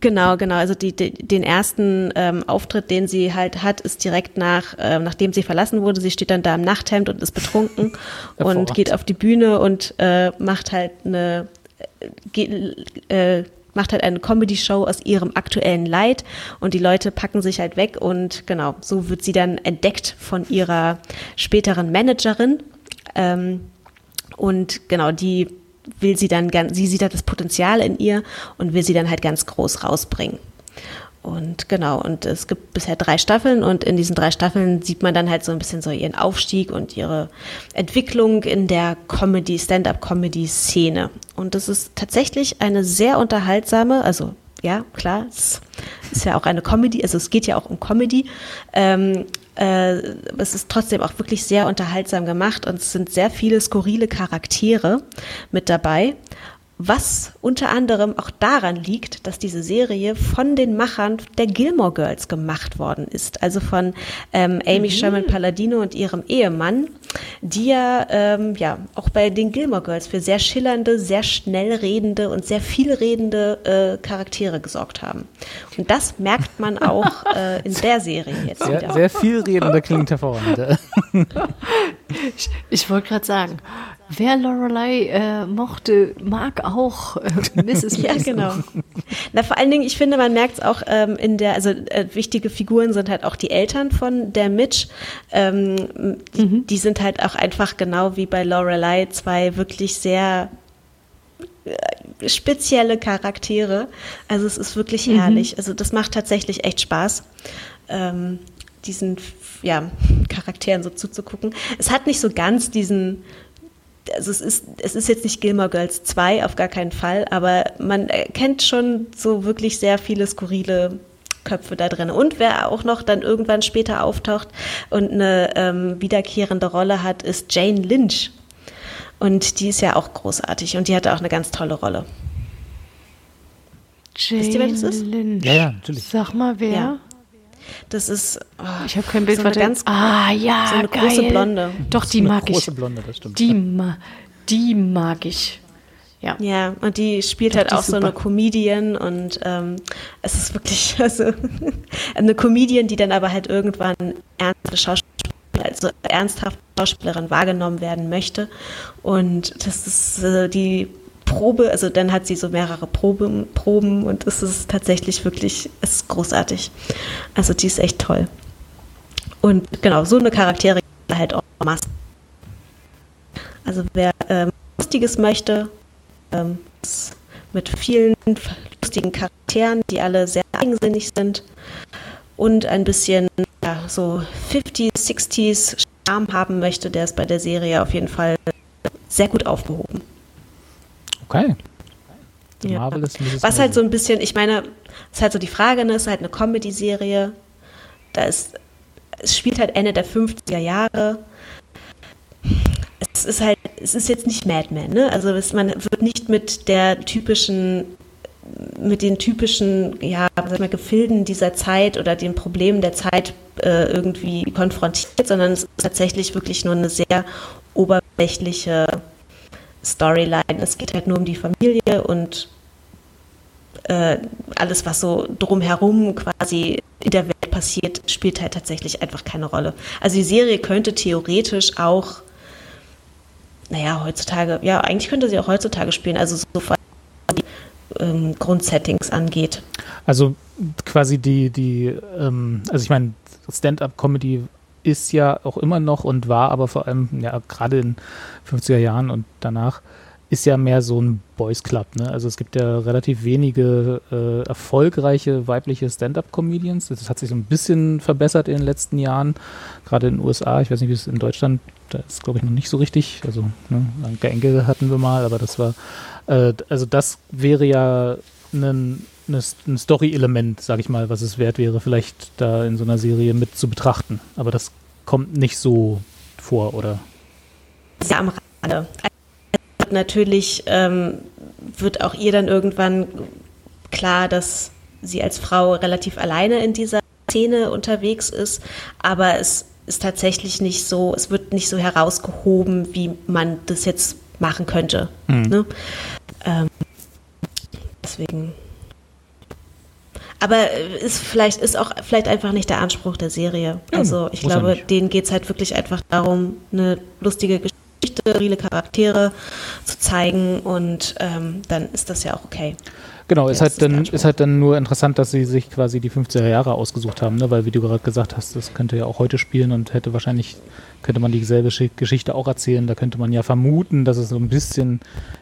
Genau, genau. Also die, die, den ersten ähm, Auftritt, den sie halt hat, ist direkt nach, ähm, nachdem sie verlassen wurde. Sie steht dann da im Nachthemd und ist betrunken (laughs) und geht auf die Bühne und äh, macht halt eine äh, äh, macht halt eine Comedy-Show aus ihrem aktuellen Leid und die Leute packen sich halt weg und genau, so wird sie dann entdeckt von ihrer späteren Managerin. Ähm, und genau, die will sie dann sie sieht halt das Potenzial in ihr und will sie dann halt ganz groß rausbringen. Und genau, und es gibt bisher drei Staffeln und in diesen drei Staffeln sieht man dann halt so ein bisschen so ihren Aufstieg und ihre Entwicklung in der Comedy, Stand-up-Comedy-Szene. Und das ist tatsächlich eine sehr unterhaltsame, also ja, klar, es ist ja auch eine Comedy, also es geht ja auch um Comedy. Ähm, äh, es ist trotzdem auch wirklich sehr unterhaltsam gemacht und es sind sehr viele skurrile Charaktere mit dabei. Was unter anderem auch daran liegt, dass diese Serie von den Machern der Gilmore Girls gemacht worden ist. Also von ähm, Amy Sherman Palladino und ihrem Ehemann, die ja, ähm, ja auch bei den Gilmore Girls für sehr schillernde, sehr schnell redende und sehr viel redende äh, Charaktere gesorgt haben. Und das merkt man auch (laughs) äh, in der Serie jetzt Sehr, wieder. sehr viel redender klingt hervorragend. (laughs) Ich, ich wollte gerade sagen, wer Lorelei äh, mochte, mag auch äh, (laughs) Mrs. Ja, genau. Na, vor allen Dingen, ich finde, man merkt es auch ähm, in der, also äh, wichtige Figuren sind halt auch die Eltern von der Mitch. Ähm, die, die sind halt auch einfach genau wie bei Lorelei zwei wirklich sehr äh, spezielle Charaktere. Also es ist wirklich herrlich. Also das macht tatsächlich echt Spaß. Ähm, diesen ja, Charakteren so zuzugucken. Es hat nicht so ganz diesen also es ist, es ist jetzt nicht Gilmore Girls 2, auf gar keinen Fall, aber man erkennt schon so wirklich sehr viele skurrile Köpfe da drin. Und wer auch noch dann irgendwann später auftaucht und eine ähm, wiederkehrende Rolle hat, ist Jane Lynch. Und die ist ja auch großartig und die hatte auch eine ganz tolle Rolle. Jane Wisst ihr, wer das ist? Lynch. Ja, ja, natürlich. Sag mal, wer? Ja. Das ist oh, Ich habe kein Bild. so eine ganz ah, ja, so eine geil. große Blonde. Doch, die Eine mag ich. große Blonde, das stimmt. Die, ma die mag ich. Ja. Ja, und die spielt Doch, halt die auch so eine. Comedian und ähm, es ist wirklich (laughs) also eine Comedian, die dann aber halt irgendwann ernste Schauspielerin, also ernsthaft Schauspielerin wahrgenommen werden möchte. Und das ist äh, die Probe, also dann hat sie so mehrere Proben, Proben und es ist tatsächlich wirklich, es ist großartig. Also die ist echt toll. Und genau, so eine Charaktere halt auch Masse. Also wer ähm, Lustiges möchte, ähm, mit vielen lustigen Charakteren, die alle sehr eigensinnig sind und ein bisschen ja, so 50s, 60s Charme haben möchte, der ist bei der Serie auf jeden Fall sehr gut aufgehoben. Okay. Ja. Marvelous Mrs. Was halt so ein bisschen, ich meine, ist halt so die Frage, ne, ist halt eine Comedy-Serie. Da ist, es spielt halt Ende der 50er Jahre. Es ist halt, es ist jetzt nicht Mad Men, ne? Also es, man wird nicht mit der typischen, mit den typischen, ja, sag mal, Gefilden dieser Zeit oder den Problemen der Zeit äh, irgendwie konfrontiert, sondern es ist tatsächlich wirklich nur eine sehr oberflächliche Storyline. Es geht halt nur um die Familie und äh, alles, was so drumherum quasi in der Welt passiert, spielt halt tatsächlich einfach keine Rolle. Also die Serie könnte theoretisch auch, naja, heutzutage, ja, eigentlich könnte sie auch heutzutage spielen, also so was die ähm, Grundsettings angeht. Also quasi die, die, ähm, also ich meine, Stand-up-Comedy ist ja auch immer noch und war aber vor allem, ja, gerade in 50er Jahren und danach, ist ja mehr so ein Boys Club, ne? Also es gibt ja relativ wenige äh, erfolgreiche weibliche Stand-up-Comedians. Das hat sich so ein bisschen verbessert in den letzten Jahren, gerade in den USA. Ich weiß nicht, wie es in Deutschland, da ist glaube ich noch nicht so richtig. Also ne, Anke Engelke hatten wir mal, aber das war, äh, also das wäre ja ein, ein Story-Element, sage ich mal, was es wert wäre, vielleicht da in so einer Serie mit zu betrachten. Aber das kommt nicht so vor, oder? Sehr am Rande. Natürlich ähm, wird auch ihr dann irgendwann klar, dass sie als Frau relativ alleine in dieser Szene unterwegs ist, aber es ist tatsächlich nicht so, es wird nicht so herausgehoben, wie man das jetzt machen könnte. Mhm. Ne? Ähm, deswegen. Aber äh, ist vielleicht ist auch vielleicht einfach nicht der Anspruch der Serie. Ja, also ich glaube, denen geht es halt wirklich einfach darum, eine lustige Geschichte, viele Charaktere zu zeigen und ähm, dann ist das ja auch okay. Genau, ist halt, dann, ist halt dann nur interessant, dass sie sich quasi die 50er Jahre ausgesucht haben, ne? weil wie du gerade gesagt hast, das könnte ja auch heute spielen und hätte wahrscheinlich, könnte man dieselbe Schi- Geschichte auch erzählen. Da könnte man ja vermuten, dass es so ein bisschen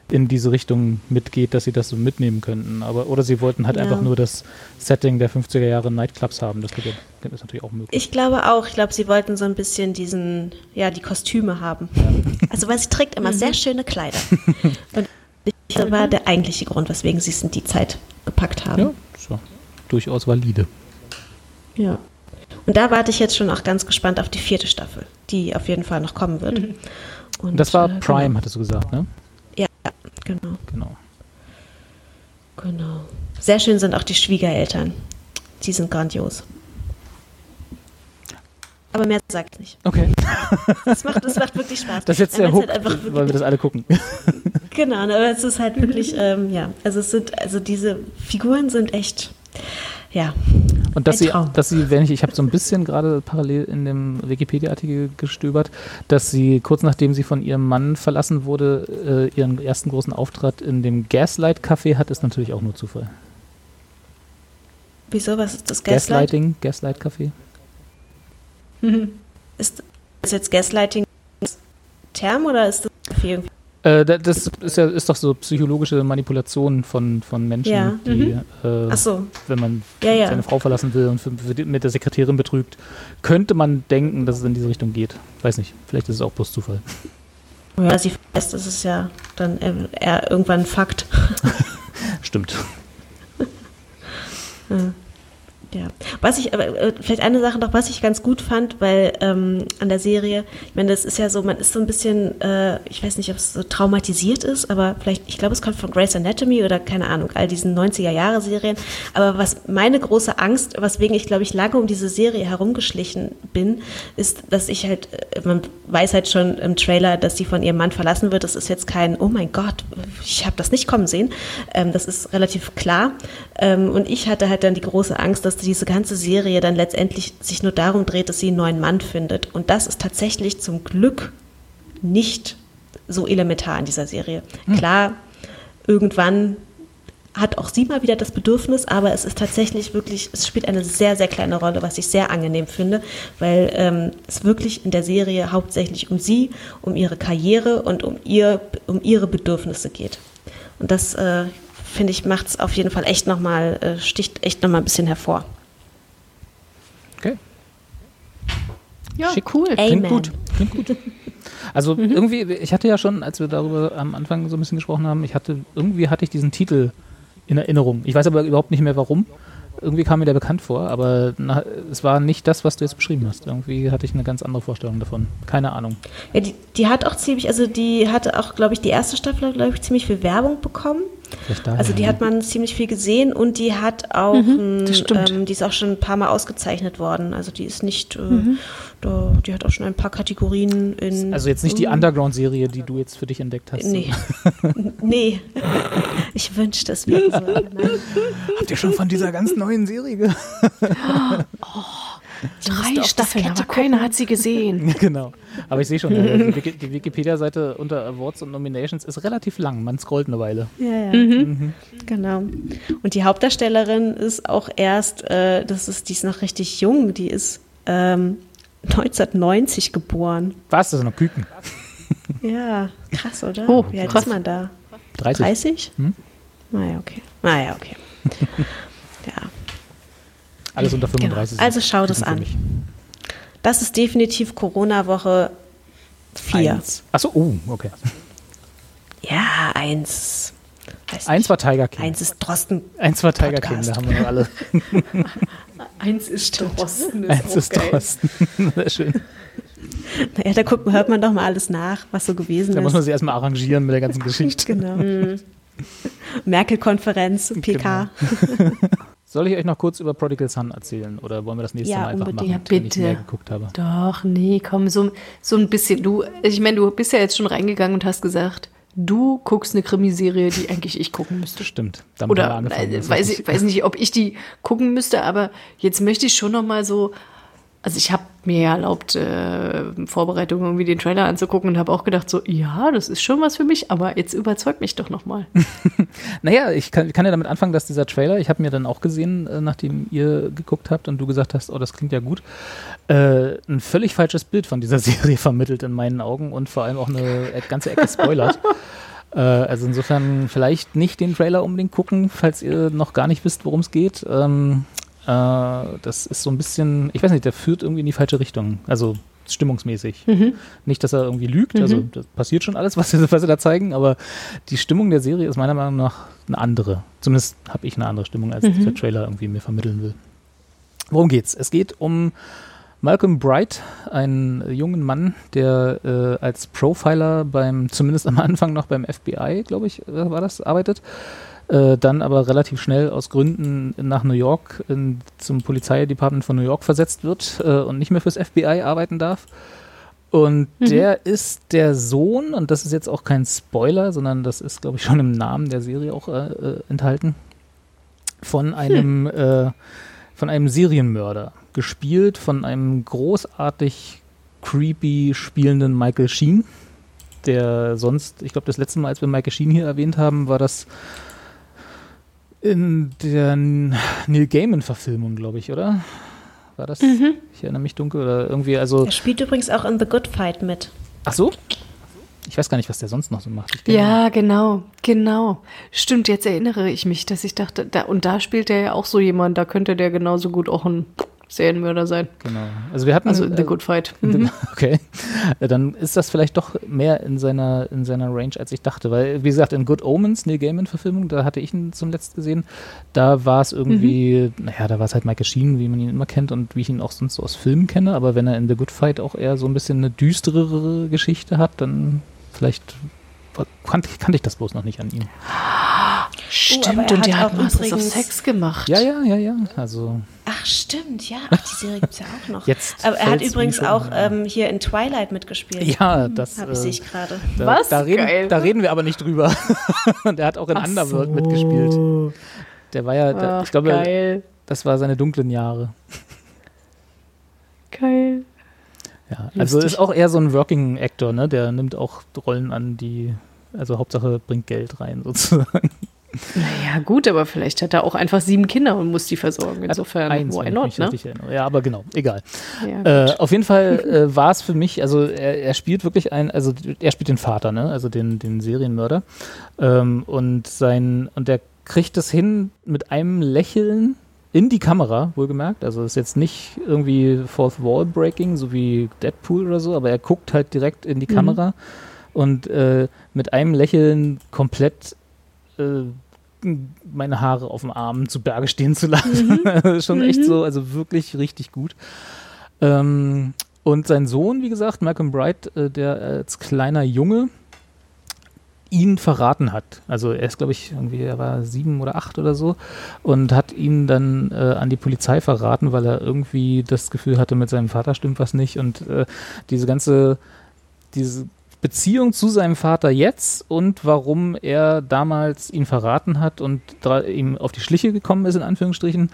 in diese Richtung mitgeht, dass sie das so mitnehmen könnten. Aber, oder sie wollten halt Ja. einfach nur das Setting der 50er Jahre Nightclubs haben. Das könnte, ist natürlich auch möglich. Ich glaube auch, ich glaube, sie wollten so ein bisschen diesen, ja, die Kostüme haben. Also weil sie trägt immer (laughs) sehr schöne Kleider. Und (laughs) das war der eigentliche Grund, weswegen sie es in die Zeit gepackt haben. Ja, so. durchaus valide. Ja. Und da warte ich jetzt schon auch ganz gespannt auf die vierte Staffel, die auf jeden Fall noch kommen wird. Und, Das war äh, Prime, Genau. hattest du gesagt, ne? Ja, genau, Genau. genau. Sehr schön sind auch die Schwiegereltern. Die sind grandios. Aber mehr sagt nicht. Okay. Das macht, das macht wirklich Spaß. Das ist jetzt man's Hook, halt weil wir das alle gucken. (laughs) Genau, ne, aber es ist halt wirklich, ähm, ja, also es sind, also diese Figuren sind echt, ja, Und dass sie, dass sie, wenn ich, ich habe so ein bisschen gerade parallel in dem Wikipedia-Artikel gestöbert, dass sie kurz nachdem sie von ihrem Mann verlassen wurde, äh, ihren ersten großen Auftritt in dem Gaslight-Café hat, ist natürlich auch nur Zufall. wieso, was ist das Gaslight? Gaslighting, Gaslight-Café. (laughs) Ist das jetzt Gaslighting Term oder ist das irgendwie? Äh, da- das ist ja ist doch so psychologische Manipulation von, von Menschen, Ja, die, äh, Ach so, wenn man Ja, seine Frau verlassen will und für, für die, mit der Sekretärin betrügt, könnte man denken, dass es in diese Richtung geht. Weiß nicht, vielleicht ist es auch bloß Zufall. ja, sie verlässt, das ist ja dann eher- eher irgendwann ein Fakt. (laughs) Stimmt. (laughs) Ja, was ich, äh, vielleicht eine Sache noch, was ich ganz gut fand, weil ähm, an der Serie, ich meine, das ist ja so, man ist so ein bisschen, äh, ich weiß nicht, ob es so traumatisiert ist, aber vielleicht, ich glaube, es kommt von Grey's Anatomy oder keine Ahnung, all diesen 90er-Jahre-Serien. Aber was meine große Angst, weswegen ich, glaube ich, lange um diese Serie herumgeschlichen bin, ist, dass ich halt, äh, man weiß halt schon im Trailer, dass sie von ihrem Mann verlassen wird. Das ist jetzt kein, oh mein Gott, ich habe das nicht kommen sehen. Ähm, das ist relativ klar. Ähm, und ich hatte halt dann die große Angst, dass diese ganze Serie dann letztendlich sich nur darum dreht, dass sie einen neuen Mann findet. Und das ist tatsächlich zum Glück nicht so elementar in dieser Serie. Hm. Klar, irgendwann hat auch sie mal wieder das Bedürfnis, aber es ist tatsächlich wirklich, es spielt eine sehr, sehr kleine Rolle, was ich sehr angenehm finde, weil ähm, es wirklich in der Serie hauptsächlich um sie, um ihre Karriere und um, ihr, um ihre Bedürfnisse geht. Und das, äh, finde ich, macht es auf jeden Fall echt nochmal, äh, sticht echt nochmal ein bisschen hervor. Okay. Ja, Schick. cool. Klingt Amen. gut. Klingt gut. Also irgendwie, ich hatte ja schon, als wir darüber am Anfang so ein bisschen gesprochen haben, ich hatte, irgendwie hatte ich diesen Titel in Erinnerung. Ich weiß aber überhaupt nicht mehr warum. Irgendwie kam mir der bekannt vor, aber na, es war nicht das, was du jetzt beschrieben hast. Irgendwie hatte ich eine ganz andere Vorstellung davon. Keine Ahnung. Ja, die, die hat auch ziemlich, also die hatte auch, glaube ich, die erste Staffel, glaube ich, ziemlich viel Werbung bekommen. Daher, Also die hat man ziemlich viel gesehen und die hat auch, ein, das stimmt. ähm, die ist auch schon ein paar Mal ausgezeichnet worden. Also die ist nicht, äh, da, die hat auch schon ein paar Kategorien in. Also jetzt nicht die Underground-Serie, die du jetzt für dich entdeckt hast. Nee. (laughs) nee. (laughs) Ich wünschte, es wäre so. Nein. Habt ihr schon von dieser ganz neuen Serie gehört? (gasps) (laughs) Drei Staffeln, aber keiner hat sie gesehen. (laughs) genau. Aber ich sehe schon, äh, die die Wikipedia-Seite unter Awards und Nominations ist relativ lang. Man scrollt eine Weile. Ja, ja. Genau. Und die Hauptdarstellerin ist auch erst, äh, das ist, die ist noch richtig jung, die ist ähm, 1990 geboren. Was? Das ist noch Küken. Ja, krass, oder? Oh, Wie alt krass. ist man da? 30. 30? Hm? Naja, okay. Naja, okay. (laughs) ja. Alles unter 35. Genau. Also schau das an. Das ist definitiv Corona-Woche 4. Eins. Achso, oh, okay. Ja, eins. Weiß Eins nicht. war Tiger King. Eins ist Drosten. Eins war Tiger King, Podcast. da haben wir noch alle. (laughs) Eins ist Drosten, Eins ist Thorsten. (laughs) Sehr schön. Naja, da guckt, hört man doch mal alles nach, was so gewesen Da muss man ist. sich erstmal arrangieren mit der ganzen (laughs) Geschichte. Genau. Merkel-Konferenz, PK. Soll ich euch noch kurz über Prodigal Son erzählen oder wollen wir das nächste Ja, Mal einfach unbedingt. machen, Ja, wenn ich bitte. mehr geguckt habe? Doch, nee, komm, so, so ein bisschen. Du, ich meine, du bist ja jetzt schon reingegangen und hast gesagt, du guckst eine Krimiserie, die eigentlich ich gucken müsste. Stimmt. Oder äh, weiß ich weiß nicht, ob ich die gucken müsste, aber jetzt möchte ich schon noch mal so. Also ich habe mir ja erlaubt, äh, in Vorbereitung irgendwie den Trailer anzugucken und habe auch gedacht so, ja, das ist schon was für mich, aber jetzt überzeugt mich doch noch mal. (laughs) Naja, ich kann, kann ja damit anfangen, dass dieser Trailer, ich habe mir dann auch gesehen, äh, nachdem ihr geguckt habt und du gesagt hast, oh, das klingt ja gut, äh, ein völlig falsches Bild von dieser (laughs) Serie vermittelt in meinen Augen und vor allem auch eine ganze Ecke spoilert. (laughs) äh, also insofern vielleicht nicht den Trailer unbedingt gucken, falls ihr noch gar nicht wisst, worum es geht. Ähm, äh, das ist so ein bisschen, ich weiß nicht, der führt irgendwie in die falsche Richtung. Also stimmungsmäßig. Nicht, dass er irgendwie lügt, also das passiert schon alles, (laughs) was sie, was sie da zeigen, aber die Stimmung der Serie ist meiner Meinung nach eine andere. Zumindest habe ich eine andere Stimmung, als dieser Trailer irgendwie mir vermitteln will. Worum geht's? Es geht um Malcolm Bright, einen jungen Mann, der äh, als Profiler beim, zumindest am Anfang noch beim FBI, glaube ich, äh, war das, arbeitet. Äh, dann aber relativ schnell aus Gründen nach New York in, zum Polizeidepartement von New York versetzt wird äh, und nicht mehr fürs FBI arbeiten darf. Und der ist der Sohn, und das ist jetzt auch kein Spoiler, sondern das ist, glaube ich, (laughs) schon im Namen der Serie auch äh, äh, enthalten, von einem, äh, von einem Serienmörder, gespielt von einem großartig creepy spielenden Michael Sheen, der sonst, ich glaube, das letzte Mal, als wir Michael Sheen hier erwähnt haben, war das in der Neil Gaiman-Verfilmung, glaube ich, oder? War das? Ich erinnere mich dunkel oder irgendwie, also. Er spielt übrigens auch in The Good Fight mit. Ach so? Ich weiß gar nicht, was der sonst noch so macht. Ja, genau, genau. Stimmt, jetzt erinnere ich mich, dass ich dachte, da, und da spielt er ja auch so jemand, da könnte der genauso gut auch ein Serienmörder sein. Genau. Also wir hatten Also The äh, Good Fight. (laughs) Mhm. (laughs) Okay, Äh, dann ist das vielleicht doch mehr in seiner, in seiner Range, als ich dachte. Weil, wie gesagt, in Good Omens, Neil Gaiman-Verfilmung, da hatte ich ihn zum letzten gesehen, da war es irgendwie, naja, da war es halt Michael Sheen, wie man ihn immer kennt und wie ich ihn auch sonst so aus Filmen kenne. Aber wenn er in The Good Fight auch eher so ein bisschen eine düsterere Geschichte hat, dann vielleicht kannte, kannte ich das bloß noch nicht an ihm. Stimmt, er und der hat Masters of Sex gemacht. Ja, ja, ja, ja. Also Ach, stimmt, ja. Ach, die Serie gibt's ja auch noch. Jetzt Aber er hat übrigens auch ähm, hier in Twilight mitgespielt. ja, das Hab äh, ich, sehe ich gerade. da, Was? Da reden, Geil. da reden wir aber nicht drüber. (laughs) und er hat auch in Ach Underworld so. mitgespielt. Der war ja, der, Ach, ich glaube, geil. das war seine dunklen Jahre. Geil. Ja, also Lustig. ist auch eher so ein Working Actor, ne? Der nimmt auch Rollen an, die, also Hauptsache bringt Geld rein (laughs) sozusagen. Naja, gut, aber vielleicht hat er auch einfach sieben Kinder und muss die versorgen. Insofern, Eins, why not, ne? Ja, aber genau, egal. Ja, Äh, auf jeden Fall (laughs) äh, war es für mich, also er, er spielt wirklich ein, also er spielt den Vater, ne? Also den, den Serienmörder. Ähm, und sein, und er kriegt es hin mit einem Lächeln in die Kamera, wohlgemerkt. Also ist jetzt nicht irgendwie Fourth Wall Breaking, so wie Deadpool oder so, aber er guckt halt direkt in die Kamera und äh, mit einem Lächeln komplett äh, meine Haare auf dem Arm zu Berge stehen zu lassen. (laughs) Schon echt so, also wirklich richtig gut. Ähm, und sein Sohn, wie gesagt, Malcolm Bright, äh, der als kleiner Junge ihn verraten hat. Also er ist, glaube ich, irgendwie, er war sieben oder acht oder so und hat ihn dann äh, an die Polizei verraten, weil er irgendwie das Gefühl hatte, mit seinem Vater stimmt was nicht und äh, diese ganze, diese Beziehung zu seinem Vater jetzt und warum er damals ihn verraten hat und ihm auf die Schliche gekommen ist, in Anführungsstrichen,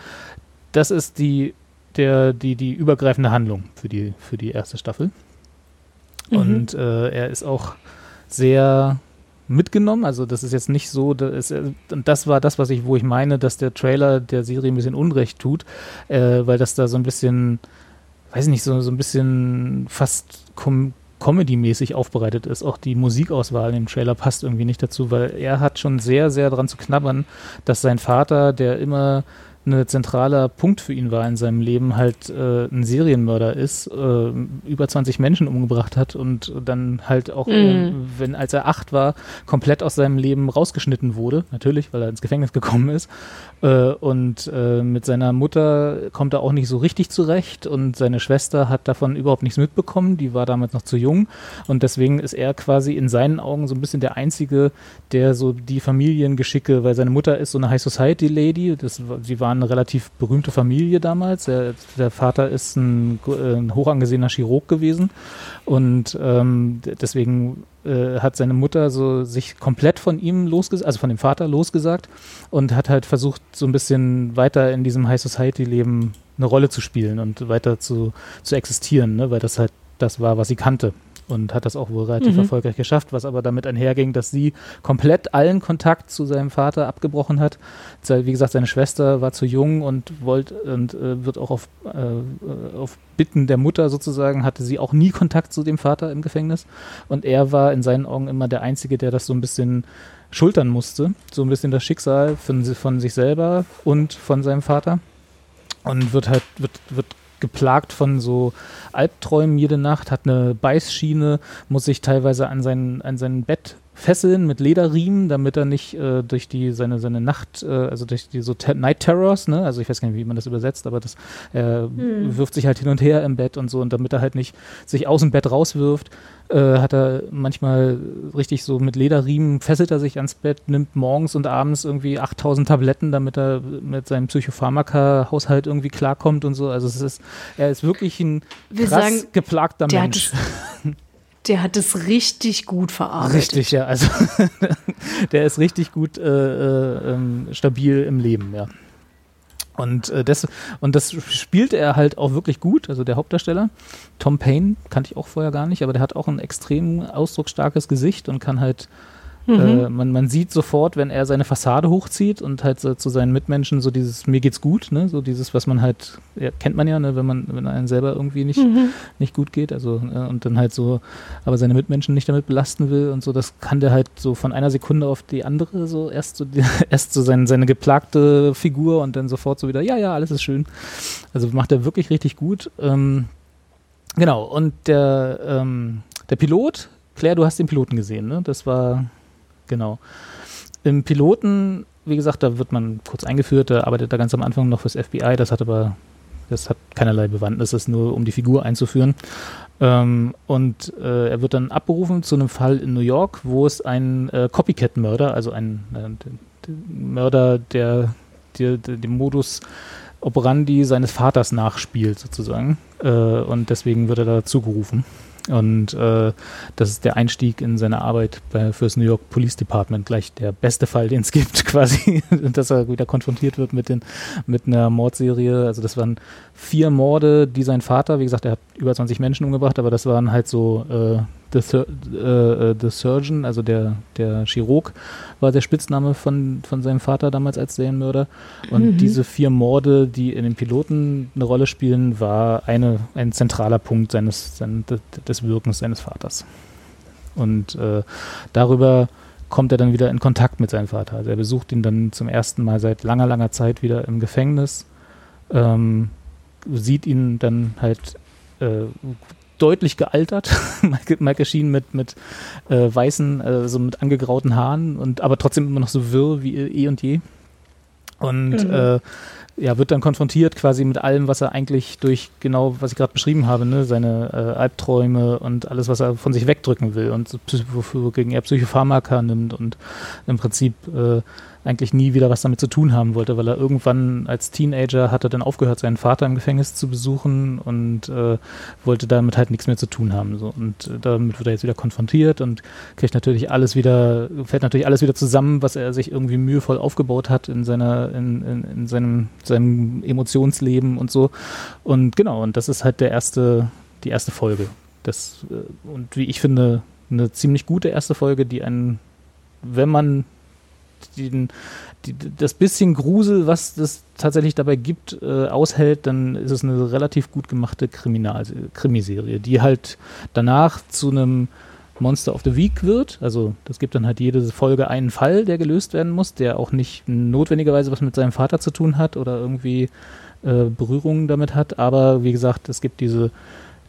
das ist die, der, die, die übergreifende Handlung für die, für die erste Staffel. Und äh, er ist auch sehr mitgenommen. Also das ist jetzt nicht so, er, und das war das, was ich, wo ich meine, dass der Trailer der Serie ein bisschen Unrecht tut, äh, weil das da so ein bisschen, weiß ich nicht, so, so ein bisschen fast kom Comedy-mäßig aufbereitet ist. Auch die Musikauswahl im Trailer passt irgendwie nicht dazu, weil er hat schon sehr, sehr dran zu knabbern, dass sein Vater, der immer ein zentraler Punkt für ihn war in seinem Leben, halt äh, ein Serienmörder ist, äh, über 20 Menschen umgebracht hat und dann halt auch, äh, wenn als er acht war, komplett aus seinem Leben rausgeschnitten wurde, natürlich, weil er ins Gefängnis gekommen ist. Äh, und äh, mit seiner Mutter kommt er auch nicht so richtig zurecht und seine Schwester hat davon überhaupt nichts mitbekommen, die war damals noch zu jung und deswegen ist er quasi in seinen Augen so ein bisschen der Einzige, der so die Familiengeschicke, weil seine Mutter ist so eine High Society Lady, das, sie waren eine relativ berühmte Familie damals, der, der Vater ist ein, ein hoch Chirurg gewesen und ähm, deswegen äh, hat seine Mutter so sich komplett von ihm losgesagt, also von dem Vater losgesagt und hat halt versucht, so ein bisschen weiter in diesem High Society Leben eine Rolle zu spielen und weiter zu, zu existieren, ne? weil das halt das war, was sie kannte. Und hat das auch wohl relativ Mhm. erfolgreich geschafft, was aber damit einherging, dass sie komplett allen Kontakt zu seinem Vater abgebrochen hat. Wie gesagt, seine Schwester war zu jung und wollte und äh, wird auch auf, äh, auf Bitten der Mutter sozusagen, hatte sie auch nie Kontakt zu dem Vater im Gefängnis. Und er war in seinen Augen immer der Einzige, der das so ein bisschen schultern musste. So ein bisschen das Schicksal von, von sich selber und von seinem Vater. Und wird halt, wird, wird geplagt von so Albträumen jede Nacht, hat eine Beißschiene, muss sich teilweise an sein, an sein Bett fesseln mit Lederriemen, damit er nicht äh, durch die seine seine Nacht, äh, also durch die so Te Night Terrors, ne, also ich weiß gar nicht, wie man das übersetzt, aber das er wirft sich halt hin und her im Bett und so und damit er halt nicht sich aus dem Bett rauswirft, äh, hat er manchmal richtig so mit Lederriemen fesselt er sich ans Bett, nimmt morgens und abends irgendwie 8000 Tabletten, damit er mit seinem Psychopharmaka-Haushalt irgendwie klarkommt und so. Also es ist, er ist wirklich ein Wir krass sagen, geplagter der hat Mensch. Der hat es richtig gut verarbeitet. Richtig, ja. Also (laughs) der ist richtig gut äh, äh, ähm, stabil im Leben, ja. Und, äh, das, und das spielt er halt auch wirklich gut, also der Hauptdarsteller. Tom Payne kannte ich auch vorher gar nicht, aber der hat auch ein extrem ausdrucksstarkes Gesicht und kann halt Äh, man, man sieht sofort, wenn er seine Fassade hochzieht und halt so zu seinen Mitmenschen so dieses mir geht's gut, ne? So dieses, was man halt, ja, kennt man ja, ne? wenn man, wenn einem selber irgendwie nicht, nicht gut geht, also äh, und dann halt so, aber seine Mitmenschen nicht damit belasten will und so, das kann der halt so von einer Sekunde auf die andere so erst so die, (laughs) erst so sein, seine geplagte Figur und dann sofort so wieder, ja, ja, alles ist schön. Also macht er wirklich richtig gut. Ähm, genau, und der, ähm, der Pilot, Claire, du hast den Piloten gesehen, ne? Das war Genau. Im Piloten, wie gesagt, da wird man kurz eingeführt, da arbeitet er ganz am Anfang noch fürs FBI, das hat aber, das hat keinerlei Bewandtnis, das ist nur um die Figur einzuführen. Ähm, und äh, er wird dann abberufen zu einem Fall in New York, wo es einen äh, Copycat-Mörder, also einen äh, Mörder, der, der, dem Modus operandi seines Vaters nachspielt, sozusagen. Äh, und deswegen wird er dazu gerufen. Und äh, das ist der Einstieg in seine Arbeit bei, fürs New York Police Department, gleich der beste Fall, den es gibt, (laughs) quasi, dass er wieder konfrontiert wird mit, den, mit einer Mordserie. Also das waren vier Morde, die sein Vater, wie gesagt, er hat über 20 Menschen umgebracht, aber das waren halt so äh, The, Sur äh, The Surgeon, also der, der Chirurg, war der Spitzname von, von seinem Vater damals als Serienmörder. Und Mhm. diese vier Morde, die in den Piloten eine Rolle spielen, war eine, ein zentraler Punkt seines, sein, des, des Wirkens seines Vaters. Und äh, darüber kommt er dann wieder in Kontakt mit seinem Vater. Also er besucht ihn dann zum ersten Mal seit langer, langer Zeit wieder im Gefängnis, ähm, sieht ihn dann halt äh, deutlich gealtert. Michael, Michael Sheen mit, mit äh, weißen, also mit angegrauten Haaren und aber trotzdem immer noch so wirr wie eh und je. Und äh, ja, wird dann konfrontiert quasi mit allem, was er eigentlich durch genau, was ich gerade beschrieben habe, ne, seine äh, Albträume und alles, was er von sich wegdrücken will und so, wofür gegen er Psychopharmaka nimmt und im Prinzip äh, eigentlich nie wieder was damit zu tun haben wollte, weil er irgendwann als Teenager hat er dann aufgehört, seinen Vater im Gefängnis zu besuchen und äh, wollte damit halt nichts mehr zu tun haben. So. Und äh, damit wird er jetzt wieder konfrontiert und kriegt natürlich alles wieder, fällt natürlich alles wieder zusammen, was er sich irgendwie mühevoll aufgebaut hat in seiner, in, in, in seinem, seinem Emotionsleben und so. Und genau, und das ist halt der erste, die erste Folge. Das, äh, und wie ich finde, eine ziemlich gute erste Folge, die einen, wenn man den, die, das bisschen Grusel, was das tatsächlich dabei gibt, äh, aushält, dann ist es eine relativ gut gemachte Kriminal Krimiserie, die halt danach zu einem Monster of the Week wird. Also das gibt dann halt jede Folge einen Fall, der gelöst werden muss, der auch nicht notwendigerweise was mit seinem Vater zu tun hat oder irgendwie äh, Berührungen damit hat. Aber wie gesagt, es gibt diese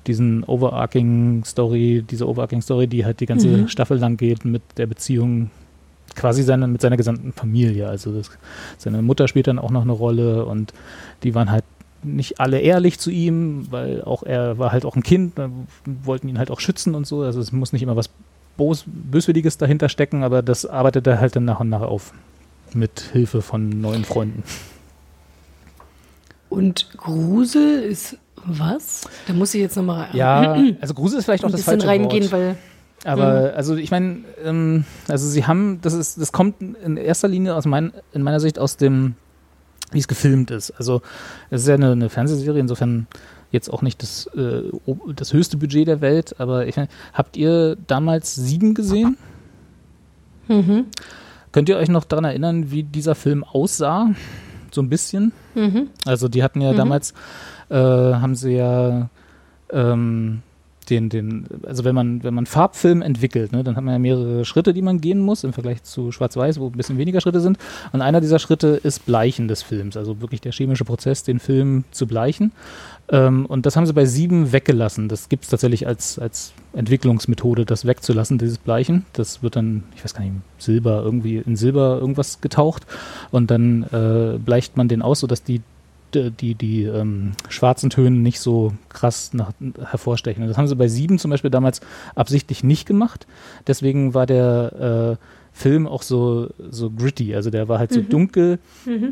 diesen overarching Story, diese overarching Story, die halt die ganze Staffel lang geht mit der Beziehung quasi seine, mit seiner gesamten Familie. Also das, seine Mutter spielt dann auch noch eine Rolle und die waren halt nicht alle ehrlich zu ihm, weil auch er war halt auch ein Kind, wollten ihn halt auch schützen und so. Also es muss nicht immer was Bos Böswilliges dahinter stecken, aber das arbeitet er halt dann nach und nach auf. Mit Hilfe von neuen Freunden. Und Grusel ist was? Da muss ich jetzt nochmal Ja, (clears throat) also Grusel ist vielleicht auch ein das bisschen falsche reingehen, Wort. weil Aber also ich meine, ähm, also sie haben, das ist, das kommt in erster Linie aus mein, in meiner Sicht aus dem, wie es gefilmt ist. Also es ist ja eine, eine Fernsehserie, insofern jetzt auch nicht das, äh, das höchste Budget der Welt, aber ich mein, habt ihr damals sieben gesehen? Könnt ihr euch noch daran erinnern, wie dieser Film aussah? So ein bisschen? Also die hatten ja damals, äh, haben sie ja ähm, den, den, also wenn man, wenn man Farbfilm entwickelt, ne, dann hat man ja mehrere Schritte, die man gehen muss, im Vergleich zu Schwarz-Weiß, wo ein bisschen weniger Schritte sind. Und einer dieser Schritte ist Bleichen des Films, also wirklich der chemische Prozess, den Film zu bleichen. Ähm, und das haben sie bei sieben weggelassen. Das gibt es tatsächlich als, als Entwicklungsmethode, das wegzulassen, dieses Bleichen. Das wird dann, ich weiß gar nicht, Silber, irgendwie in Silber irgendwas getaucht. Und dann äh, bleicht man den aus, sodass die die, die, ähm, schwarzen Töne nicht so krass nach, hervorstechen. Und das haben sie bei sieben zum Beispiel damals absichtlich nicht gemacht. Deswegen war der äh, Film auch so, so gritty. Also der war halt so dunkel.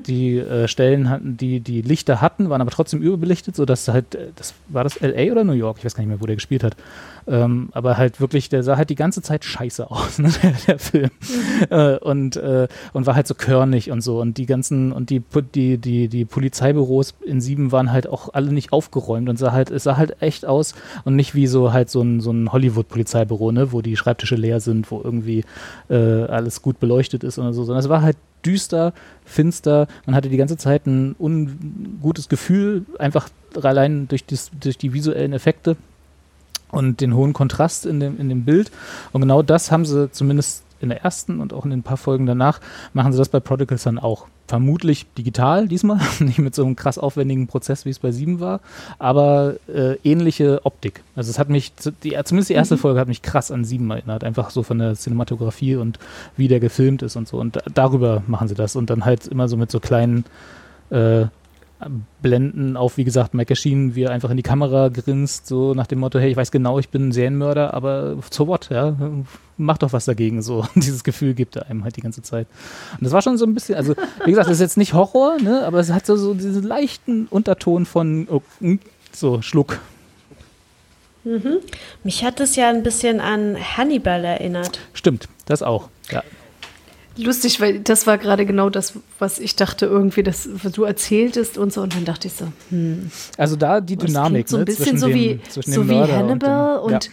Die äh, Stellen hatten, die die Lichter hatten, waren aber trotzdem überbelichtet, sodass halt, äh, das war das LA oder New York? Ich weiß gar nicht mehr, wo der gespielt hat. Ähm, aber halt wirklich, der sah halt die ganze Zeit scheiße (laughs) aus, ne, der, der Film. Äh, und, äh, und war halt so körnig und so. Und die ganzen, und die, die, die, die Polizeibüros in Sieben waren halt auch alle nicht aufgeräumt und sah halt, es sah halt echt aus und nicht wie so halt so ein, so ein Hollywood-Polizeibüro, ne, wo die Schreibtische leer sind, wo irgendwie äh, alles gut beleuchtet ist oder so, sondern es war halt düster, finster. Man hatte die ganze Zeit ein ungutes Gefühl, einfach allein durch, das, durch die visuellen Effekte und den hohen Kontrast in dem, in dem Bild. Und genau das haben sie zumindest in der ersten und auch in den paar Folgen danach, machen sie das bei Prodigal Son auch. Vermutlich digital diesmal, (laughs) nicht mit so einem krass aufwendigen Prozess, wie es bei 7 war, aber äh, ähnliche Optik. Also es hat mich, die, zumindest die erste mhm. Folge hat mich krass an 7 erinnert, einfach so von der Cinematografie und wie der gefilmt ist und so. Und darüber machen sie das und dann halt immer so mit so kleinen äh, blenden auf, wie gesagt, McAsheen, wie er einfach in die Kamera grinst, so nach dem Motto, hey, ich weiß genau, ich bin ein Serienmörder, aber so what, ja, mach doch was dagegen, so. (laughs) Dieses Gefühl gibt er einem halt die ganze Zeit. Und das war schon so ein bisschen, also, wie gesagt, das ist jetzt nicht Horror, ne, aber es hat so, so diesen leichten Unterton von, oh, hm, so, Schluck. Mhm. Mich hat es ja ein bisschen an Hannibal erinnert. Stimmt, das auch, ja. Lustig, weil das war gerade genau das, was ich dachte, irgendwie, das, was du erzähltest und so. Und dann dachte ich so, hm. Also da die Dynamik. So ein ne, bisschen so wie, so wie Hannibal und, dem, und, ja.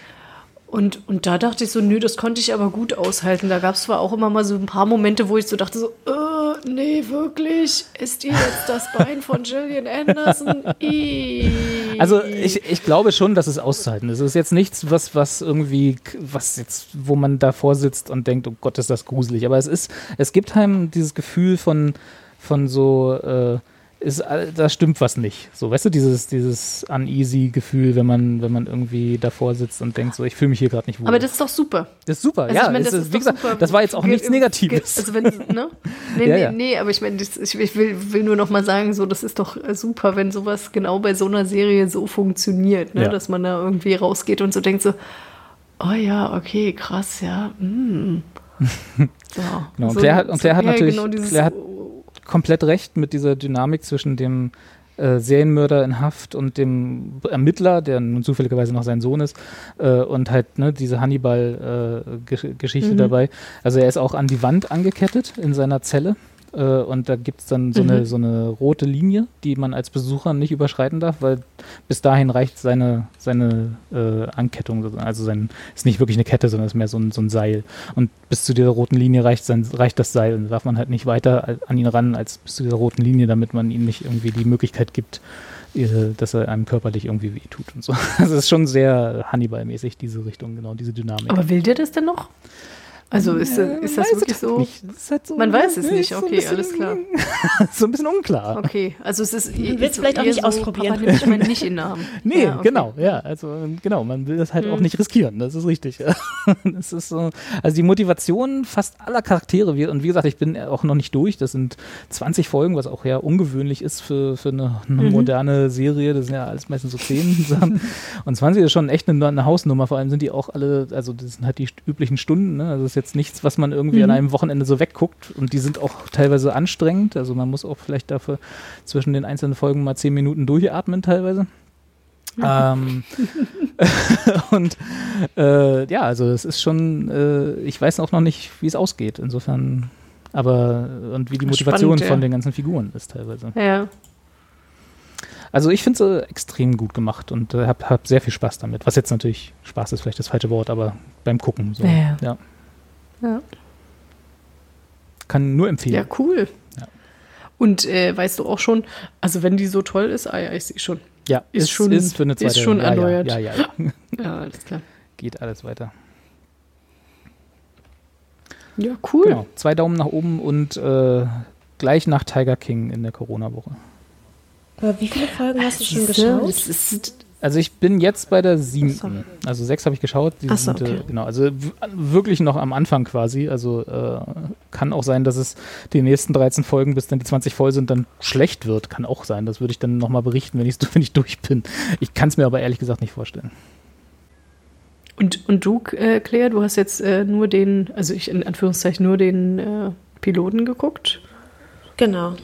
Und, und, da dachte ich so, nö, das konnte ich aber gut aushalten. Da gab es zwar auch immer mal so ein paar Momente, wo ich so dachte, so, äh, nee, wirklich, ist ihr jetzt das Bein von Gillian Anderson? Also ich, ich glaube schon, dass es auszuhalten ist. Es ist jetzt nichts, was, was irgendwie, was jetzt, wo man davor sitzt und denkt, oh Gott, ist das gruselig. Aber es ist, es gibt einem dieses Gefühl von, von so, äh, ist, da stimmt was nicht. So, weißt du, dieses, dieses uneasy Gefühl, wenn man, wenn man irgendwie davor sitzt und denkt, so, ich fühle mich hier gerade nicht wohl. Aber das ist doch super. Das ist super, also ja. Ich mein, das ist, wie gesagt, super. das war jetzt auch nichts Negatives. Also wenn, ne? (laughs) Nee, ja, nee, ja. nee, aber ich meine, ich, ich will, will nur noch mal sagen, so, das ist doch äh, super, wenn sowas genau bei so einer Serie so funktioniert, ne? Ja. dass man da irgendwie rausgeht und so denkt so, oh ja, okay, krass, ja. Mm. (laughs) So. Genau. Und Claire hat, und Claire hat natürlich, genau Claire hat komplett recht mit dieser Dynamik zwischen dem äh, Serienmörder in Haft und dem Ermittler, der nun zufälligerweise noch sein Sohn ist, äh, und halt ne, diese Hannibal-Geschichte äh, mhm. dabei. Also er ist auch an die Wand angekettet in seiner Zelle und da gibt es dann so, mhm. eine, so eine rote Linie, die man als Besucher nicht überschreiten darf, weil bis dahin reicht seine, seine äh, Ankettung, also sein, ist nicht wirklich eine Kette, sondern ist mehr so ein, so ein Seil. Und bis zu dieser roten Linie reicht, sein, reicht das Seil und da darf man halt nicht weiter an ihn ran als bis zu dieser roten Linie, damit man ihm nicht irgendwie die Möglichkeit gibt, äh, dass er einem körperlich irgendwie wehtut und so. (laughs) Es ist schon sehr Hannibal-mäßig, diese Richtung, genau, diese Dynamik. Aber will der das denn noch? Also ist, ist das wirklich so? Halt so? Man weiß es nicht, okay, bisschen, alles klar. (laughs) so ein bisschen unklar. Okay, also es ist. Man will es vielleicht auch nicht so, ausprobieren. Papa ich meine nicht in Namen. Nee, ja, okay. genau, ja. Also genau, man will das halt hm. auch nicht riskieren, das ist richtig. (laughs) das ist so, also die Motivation fast aller Charaktere, und wie gesagt, ich bin auch noch nicht durch, das sind 20 Folgen, was auch ja ungewöhnlich ist für, für eine, eine mhm. moderne Serie, das sind ja alles meistens so 10 (laughs) Sachen. und 20 ist schon echt eine, eine Hausnummer, vor allem sind die auch alle, also das sind halt die üblichen Stunden, ne? also das ist jetzt nichts, was man irgendwie mhm. an einem Wochenende so wegguckt und die sind auch teilweise anstrengend. Also man muss auch vielleicht dafür zwischen den einzelnen Folgen mal zehn Minuten durchatmen teilweise. ähm, (laughs) und äh, ja, also es ist schon, äh, ich weiß auch noch nicht, wie es ausgeht. Insofern, aber und wie die Motivation Spannend, ja. von den ganzen Figuren ist teilweise. Ja. Also ich finde es äh, extrem gut gemacht und äh, habe hab sehr viel Spaß damit. Was jetzt natürlich Spaß ist vielleicht das falsche Wort, aber beim Gucken so. Ja. ja. Ja. Kann nur empfehlen. Ja, cool. Ja. Und äh, weißt du auch schon, also wenn die so toll ist, ah ja, ich sehe schon. Ja, ist, ist, schon ist für eine zweite. Ist schon ja, erneuert. Ja, ja, ja. (laughs) ja, alles klar. Geht alles weiter. Ja, cool. Genau. Zwei Daumen nach oben und äh, gleich nach Tiger King in der Corona-Woche. Aber wie viele Folgen hast du schon geschaut? Das ist, also ich bin jetzt bei der siebten. Also sechs habe ich geschaut. Die so, okay. Genau, also wirklich noch am Anfang quasi. Also äh, kann auch sein, dass es die nächsten 13 Folgen, bis dann die 20 voll sind, dann schlecht wird. Kann auch sein. Das würde ich dann nochmal berichten, wenn, (laughs) wenn ich durch bin. Ich kann es mir aber ehrlich gesagt nicht vorstellen. Und, und du, äh, Claire, du hast jetzt äh, nur den, also ich in Anführungszeichen nur den äh, Piloten geguckt? Genau.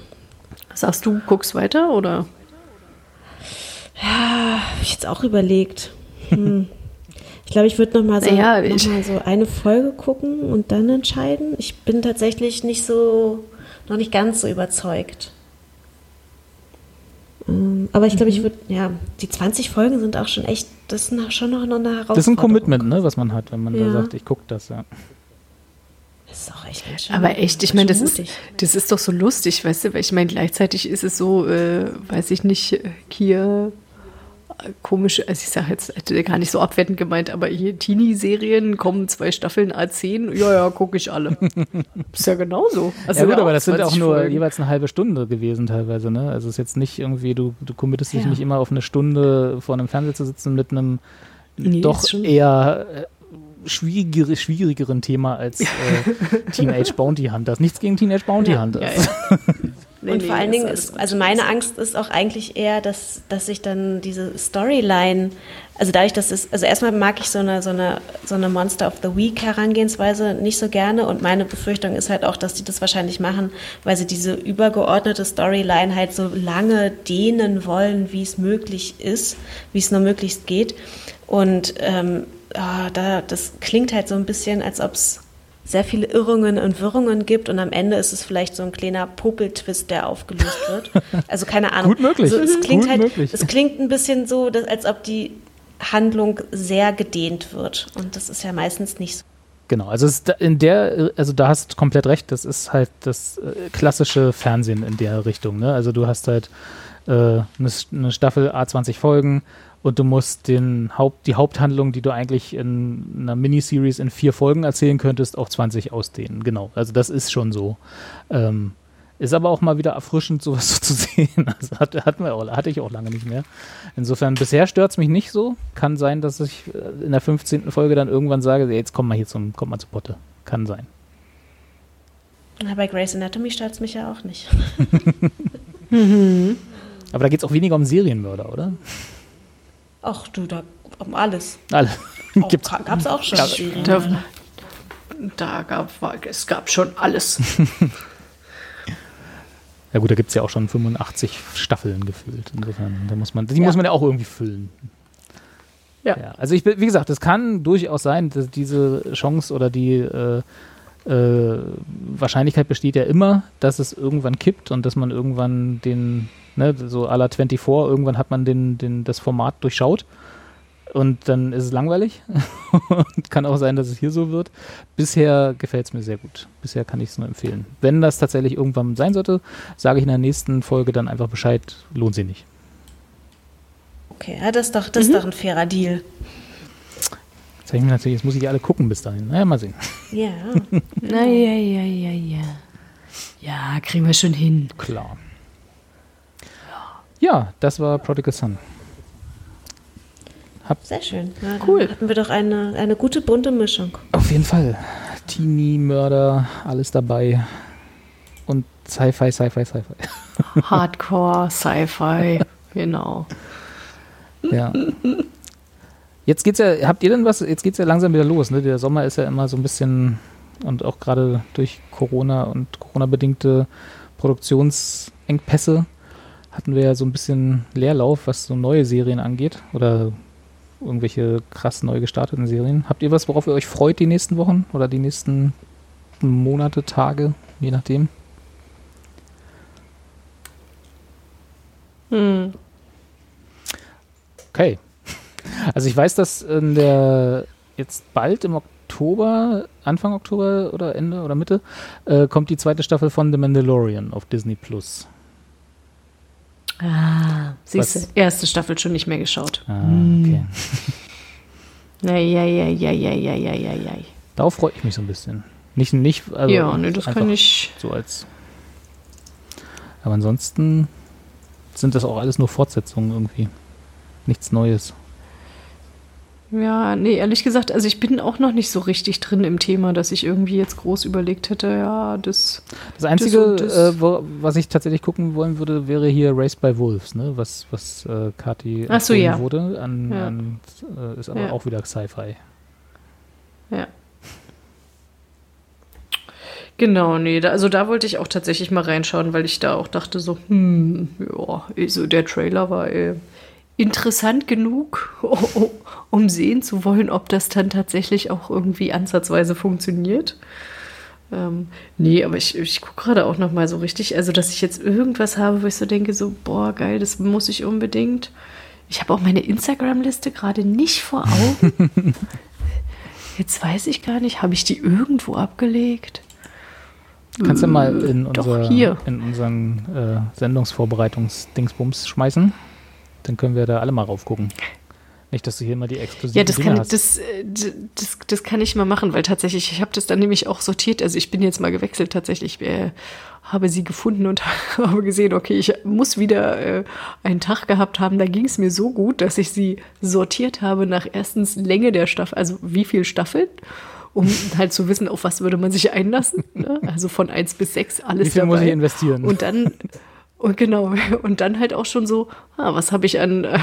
Sagst du, guckst weiter oder? Ja, habe ich jetzt auch überlegt. Hm. (laughs) Ich glaube, ich würde noch mal so ja, noch mal so eine Folge gucken und dann entscheiden. Ich bin tatsächlich nicht so noch nicht ganz so überzeugt. Ähm, aber ich glaube, ich mhm. würde, ja, die 20 Folgen sind auch schon echt, das ist schon noch eine Herausforderung. Das ist ein Commitment, ne, was man hat, wenn man ja. da sagt, ich gucke das, ja. Das ist auch echt ganz schön. Aber echt, ich meine, das ist, das ist doch so lustig, weißt du, weil ich meine, gleichzeitig ist es so, äh, weiß ich nicht, äh, hier äh, komisch, also ich sage jetzt hätte gar nicht so abwertend gemeint, aber hier Teenie-Serien kommen zwei Staffeln A10, ja, ja, gucke ich alle. (laughs) ist ja genauso. Also ja gut, aber das sind auch 20 nur Folgen. jeweils eine halbe Stunde gewesen teilweise, ne? Also es ist jetzt nicht irgendwie, du, du committest dich Ja. nicht immer auf eine Stunde vor einem Fernseher zu sitzen mit einem Nee, doch eher äh, schwierigere, schwierigeren Thema als äh, (laughs) Teenage Bounty Hunters. Nichts gegen Teenage Bounty Hunters. Ja, ja. (laughs) Nee, und nee, vor allen ist Dingen ist, also meine Angst ist auch eigentlich eher, dass, dass sich dann diese Storyline, also dadurch, dass es, also erstmal mag ich so eine, so eine, so eine Monster of the Week Herangehensweise nicht so gerne und meine Befürchtung ist halt auch, dass die das wahrscheinlich machen, weil sie diese übergeordnete Storyline halt so lange dehnen wollen, wie es möglich ist, wie es nur möglichst geht. Und ähm, ah, da, das klingt halt so ein bisschen, als ob es sehr viele Irrungen und Wirrungen gibt und am Ende ist es vielleicht so ein kleiner Popeltwist, der aufgelöst wird. (laughs) Also keine Ahnung. Gut möglich. Also es klingt Gut halt, möglich. es klingt ein bisschen so, dass, als ob die Handlung sehr gedehnt wird und das ist ja meistens nicht so. Genau, also in der, also da hast du komplett recht, das ist halt das äh, klassische Fernsehen in der Richtung. Ne? Also du hast halt äh, eine, eine Staffel A20 Folgen und du musst den Haupt, die Haupthandlung, die du eigentlich in einer Miniseries in vier Folgen erzählen könntest, auf 20 ausdehnen. Genau, also das ist schon so. Ähm, ist aber auch mal wieder erfrischend, (laughs) sowas so zu sehen. Also hat, hatten wir auch, hatte ich auch lange nicht mehr. Insofern, bisher stört es mich nicht so. Kann sein, dass ich äh, in der 15. Folge dann irgendwann sage, jetzt komm mal hier zum, komm mal zu Potte. Kann sein. Na, bei Grey's Anatomy stört es mich ja auch nicht. (laughs) (laughs) Aber da geht es auch weniger um Serienmörder, oder? Ach du, da um alles. Alle. Oh, (laughs) Gibt's. Gab es auch schon. Da, da gab war, es gab schon alles. (laughs) Ja gut, da gibt es ja auch schon 85 Staffeln gefühlt. Insofern, da muss man, die muss man ja auch irgendwie füllen. Ja. Ja, also ich, bin- wie gesagt, es kann durchaus sein, dass diese Chance oder die äh, äh, Wahrscheinlichkeit besteht ja immer, dass es irgendwann kippt und dass man irgendwann den, ne, so à la 24, irgendwann hat man den, den, das Format durchschaut und dann ist es langweilig. und (laughs) kann auch sein, dass es hier so wird. Bisher gefällt es mir sehr gut. Bisher kann ich es nur empfehlen. Wenn das tatsächlich irgendwann sein sollte, sage ich in der nächsten Folge dann einfach Bescheid, lohnt sie nicht. Okay, ja, das ist doch, das ist doch ein fairer Deal. Jetzt, ich mir natürlich, jetzt muss ich die alle gucken bis dahin. Naja, mal sehen. Ja. (laughs) Na ja, ja, ja, ja. Ja, kriegen wir schon hin. Klar. Ja, das war Prodigal Son. Sehr schön. Ja, Cool. Hatten wir doch eine, eine gute bunte Mischung. Auf jeden Fall. Teenie, Mörder, alles dabei. Und Sci-Fi, Sci-Fi, Sci-Fi. (laughs) Hardcore, Sci-Fi, genau. Ja. Jetzt geht's ja, habt ihr denn was, jetzt geht's ja langsam wieder los, ne? Der Sommer ist ja immer so ein bisschen und auch gerade durch Corona und Corona-bedingte Produktionsengpässe hatten wir ja so ein bisschen Leerlauf, was so neue Serien angeht oder irgendwelche krass neu gestarteten Serien. Habt ihr was, worauf ihr euch freut die nächsten Wochen oder die nächsten Monate, Tage, je nachdem? Hm. Okay. (laughs) Also ich weiß, dass in der jetzt bald im Oktober, Anfang Oktober oder Ende oder Mitte, äh, kommt die zweite Staffel von The Mandalorian auf Disney Plus. Ah, siehst du, erste Staffel schon nicht mehr geschaut. Ah, okay. Ja, ja, ja, ja, ja, ja, ja, ja, ja. Darauf freue ich mich so ein bisschen. Nicht, nicht, also ja, nee, das einfach kann ich. so als. Aber ansonsten sind das auch alles nur Fortsetzungen irgendwie. Nichts Neues. Ja, nee, ehrlich gesagt, also ich bin auch noch nicht so richtig drin im Thema, dass ich irgendwie jetzt groß überlegt hätte, ja, das. Das Einzige, und das. äh, wo, was ich tatsächlich gucken wollen würde, wäre hier Raised by Wolves, ne? was, was äh, Kati Ach so, ja. wurde. An, Ja. an, äh, ist aber Ja. auch wieder Sci-Fi. Ja. Genau, nee, da, also da wollte ich auch tatsächlich mal reinschauen, weil ich da auch dachte so, hm, ja, also der Trailer war äh, interessant genug, (laughs) um sehen zu wollen, ob das dann tatsächlich auch irgendwie ansatzweise funktioniert. Ähm, nee, aber ich, ich gucke gerade auch noch mal so richtig, also dass ich jetzt irgendwas habe, wo ich so denke, so, boah, geil, das muss ich unbedingt. Ich habe auch meine Instagram-Liste gerade nicht vor Augen. (laughs) Jetzt weiß ich gar nicht, habe ich die irgendwo abgelegt? Kannst du mal in, unser, in unseren äh, Sendungsvorbereitungs-Dingsbums schmeißen? Dann können wir da alle mal raufgucken. Nicht, dass du hier immer die exklusiven Ja, das Dinge kann, hast. das, äh, das, das kann ich mal machen, weil tatsächlich, ich habe das dann nämlich auch sortiert. Also ich bin jetzt mal gewechselt tatsächlich. äh, habe sie gefunden und (laughs) habe gesehen, okay, ich muss wieder äh, einen Tag gehabt haben. Da ging es mir so gut, dass ich sie sortiert habe nach erstens Länge der Staffel, also wie viel Staffeln, um (laughs) halt zu wissen, auf was würde man sich einlassen. Ne? Also von eins bis sechs alles Wie viel dabei. muss ich investieren? Und dann und genau, (laughs) und dann halt auch schon so, ah, was habe ich an, äh,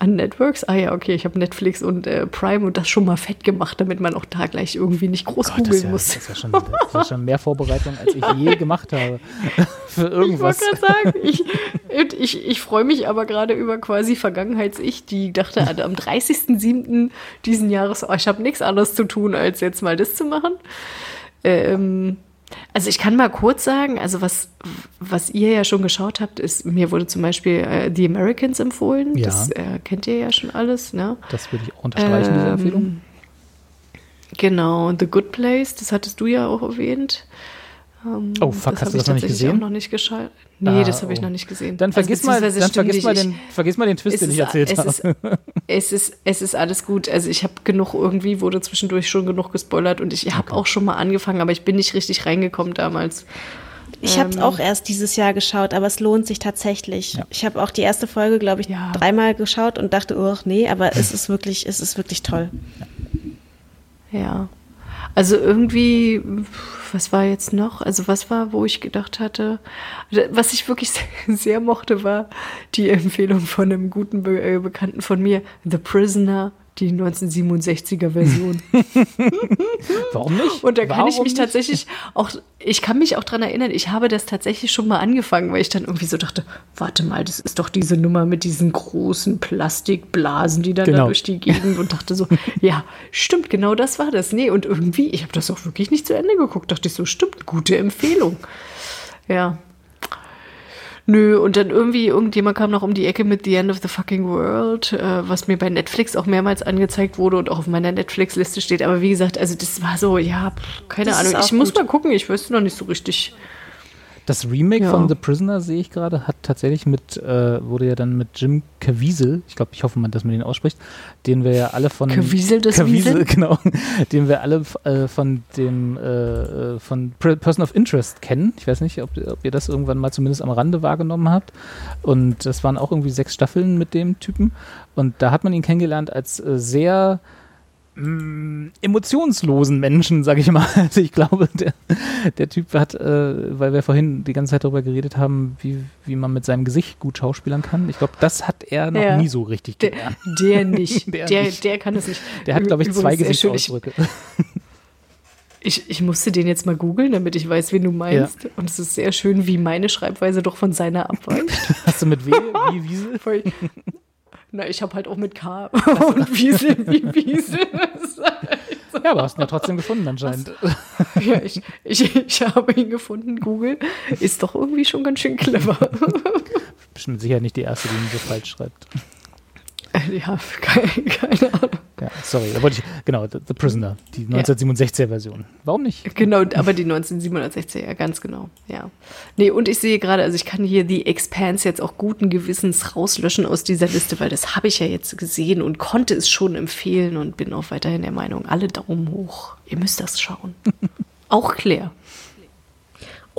an Networks? Ah ja, okay, ich habe Netflix und äh, Prime und das schon mal fett gemacht, damit man auch da gleich irgendwie nicht groß Gott, das, googeln ja, muss. das, ist ja schon, das ist schon mehr Vorbereitung, als ich je (laughs) gemacht habe. (laughs) Für Ich irgendwas. wollte gerade sagen, ich, ich, ich freue mich aber gerade über quasi Vergangenheits-Ich, die dachte, also am 30.07. diesen Jahres, oh, ich habe nichts anderes zu tun, als jetzt mal das zu machen. Ähm, also ich kann mal kurz sagen, also was, was ihr ja schon geschaut habt, ist, mir wurde zum Beispiel äh, The Americans empfohlen. Ja. Das äh, kennt ihr ja schon alles, ne? Das würde ich auch unterstreichen, diese Ähm, Empfehlung. Genau, The Good Place, das hattest du ja auch erwähnt. Ähm, Oh, fuck, hast du ich das noch nicht tatsächlich gesehen? auch noch nicht geschaut. Nee, Ah, das habe ich oh. noch nicht gesehen. Dann Also vergiss mal, beziehungsweise dann vergiss mal, den, vergiss mal den Twist, den ich erzählt es habe. ist- (laughs) Es ist, es ist alles gut. Also ich habe genug, irgendwie wurde zwischendurch schon genug gespoilert und ich habe auch schon mal angefangen, aber ich bin nicht richtig reingekommen damals. Ich habe es Ähm. auch erst dieses Jahr geschaut, aber es lohnt sich tatsächlich. Ja. Ich habe auch die erste Folge, glaube ich, Ja. dreimal geschaut und dachte, oh nee, aber es ist wirklich, es ist wirklich toll. Ja. Also irgendwie, was war jetzt noch? Also was war, wo ich gedacht hatte, was ich wirklich (laughs) sehr, mochte, war die Empfehlung von einem guten Be äh, Bekannten von mir, The Prisoner, die 1967er Version. (laughs) Warum nicht? Und da kann Warum ich mich nicht? tatsächlich auch, ich kann mich auch dran erinnern, ich habe das tatsächlich schon mal angefangen, weil ich dann irgendwie so dachte, warte mal, das ist doch diese Nummer mit diesen großen Plastikblasen, die dann da Genau. durch die Gegend und dachte so, (laughs) ja, stimmt, genau das war das. Nee, und irgendwie, ich habe das auch wirklich nicht zu Ende geguckt, dachte ich so, stimmt, gute Empfehlung. Ja. Nö, und dann irgendwie, irgendjemand kam noch um die Ecke mit The End of the Fucking World, äh, was mir bei Netflix auch mehrmals angezeigt wurde und auch auf meiner Netflix-Liste steht. Aber wie gesagt, also das war so, ja, keine Das Ahnung. Ich muss gut. mal gucken, ich weiß noch nicht so richtig. Das Remake Ja. von The Prisoner, sehe ich gerade, hat tatsächlich mit, äh, wurde ja dann mit Jim Caviezel, ich glaube, ich hoffe mal, dass man den ausspricht, den wir ja alle von Caviezel, das Caviezel, Wiesel? (laughs) genau, den wir alle äh, von dem äh, äh, von Person of Interest kennen. Ich weiß nicht, ob, ob ihr das irgendwann mal zumindest am Rande wahrgenommen habt. Und das waren auch irgendwie sechs Staffeln mit dem Typen. Und da hat man ihn kennengelernt als äh, sehr mh, emotionslosen Menschen, sage ich mal. (laughs) Also ich glaube, der, der Typ hat, äh, weil wir vorhin die ganze Zeit darüber geredet haben, wie, wie man mit seinem Gesicht gut schauspielern kann. Ich glaube, das hat er noch Ja. nie so richtig Der, gelernt. der (laughs) nicht. Der der, nicht. der kann es nicht. Der hat, glaube ich, zwei Übrigens. Ich, Gesichtsausdrücke. (laughs) ich, ich musste den jetzt mal googeln, damit ich weiß, wen du meinst. Und es ist sehr schön, wie meine Schreibweise doch von seiner abweicht. Hast du mit W wie Wiesel? Na, ich habe halt auch mit K (laughs) und Wiesel wie Wiesel. Ja, aber hast ihn ja trotzdem gefunden anscheinend. Ja, ich, ich, ich habe ihn gefunden. Google ist doch irgendwie schon ganz schön clever. Bestimmt sicher nicht die erste, die ihn so falsch schreibt. (laughs) Ja, keine, keine Ahnung. Ja, sorry, da wollte ich, genau, The, The Prisoner, die 1967er Version. Warum nicht? (laughs) Genau, aber die 1967er, ganz genau, ja. Nee, und ich sehe gerade, also ich kann hier die Expanse jetzt auch guten Gewissens rauslöschen aus dieser Liste, weil das habe ich ja jetzt gesehen und konnte es schon empfehlen und bin auch weiterhin der Meinung, alle Daumen hoch. Ihr müsst das schauen. (laughs) auch Claire.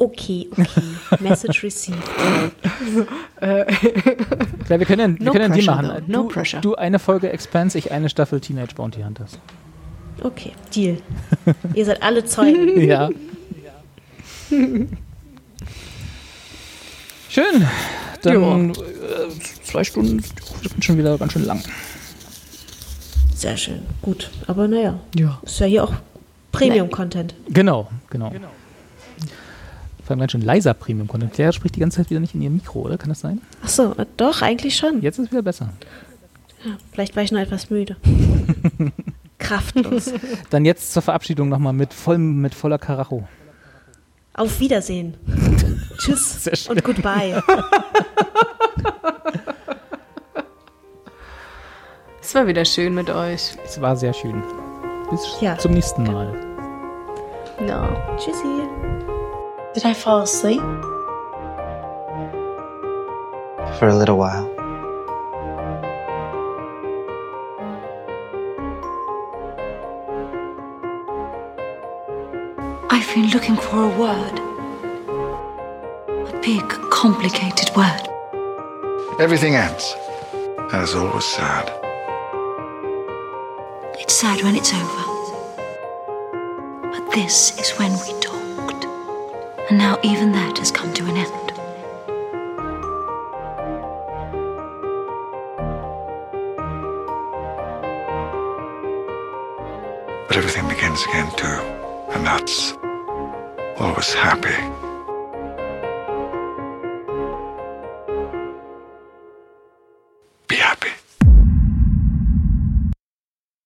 Okay, okay. Message received. (laughs) Klar, wir können ja, wir No können ja die pressure, machen. though. Du, No pressure. du eine Folge Expanse, ich eine Staffel Teenage Bounty Hunters. Okay, Deal. (laughs) Ihr seid alle Zeugen. Ja. Schön. Dann äh, zwei Stunden sind schon wieder ganz schön lang. Sehr schön. Gut. Aber naja, Ja. ist ja hier auch Premium-Content. Genau, genau. Vor allem ganz schön leiser Premium-Content. Claire spricht die ganze Zeit wieder nicht in ihr Mikro, oder? Kann das sein? Ach so, äh, doch, eigentlich schon. Jetzt ist es wieder besser. Ja, vielleicht war ich nur etwas müde. (laughs) Kraftlos. Dann jetzt zur Verabschiedung nochmal mit, voll, mit voller Karacho. Auf Wiedersehen. (laughs) Tschüss Sehr schön. und goodbye. Es war wieder schön mit euch. Es war sehr schön. bis Ja. zum nächsten Mal. Ja. Tschüssi. Did I fall asleep? For a little while. I've been looking for a word. A big, complicated word. Everything ends. And it's always sad. It's sad when it's over. But this is when we talked. And now even that has come to an end. But everything begins again too. And that's always happy.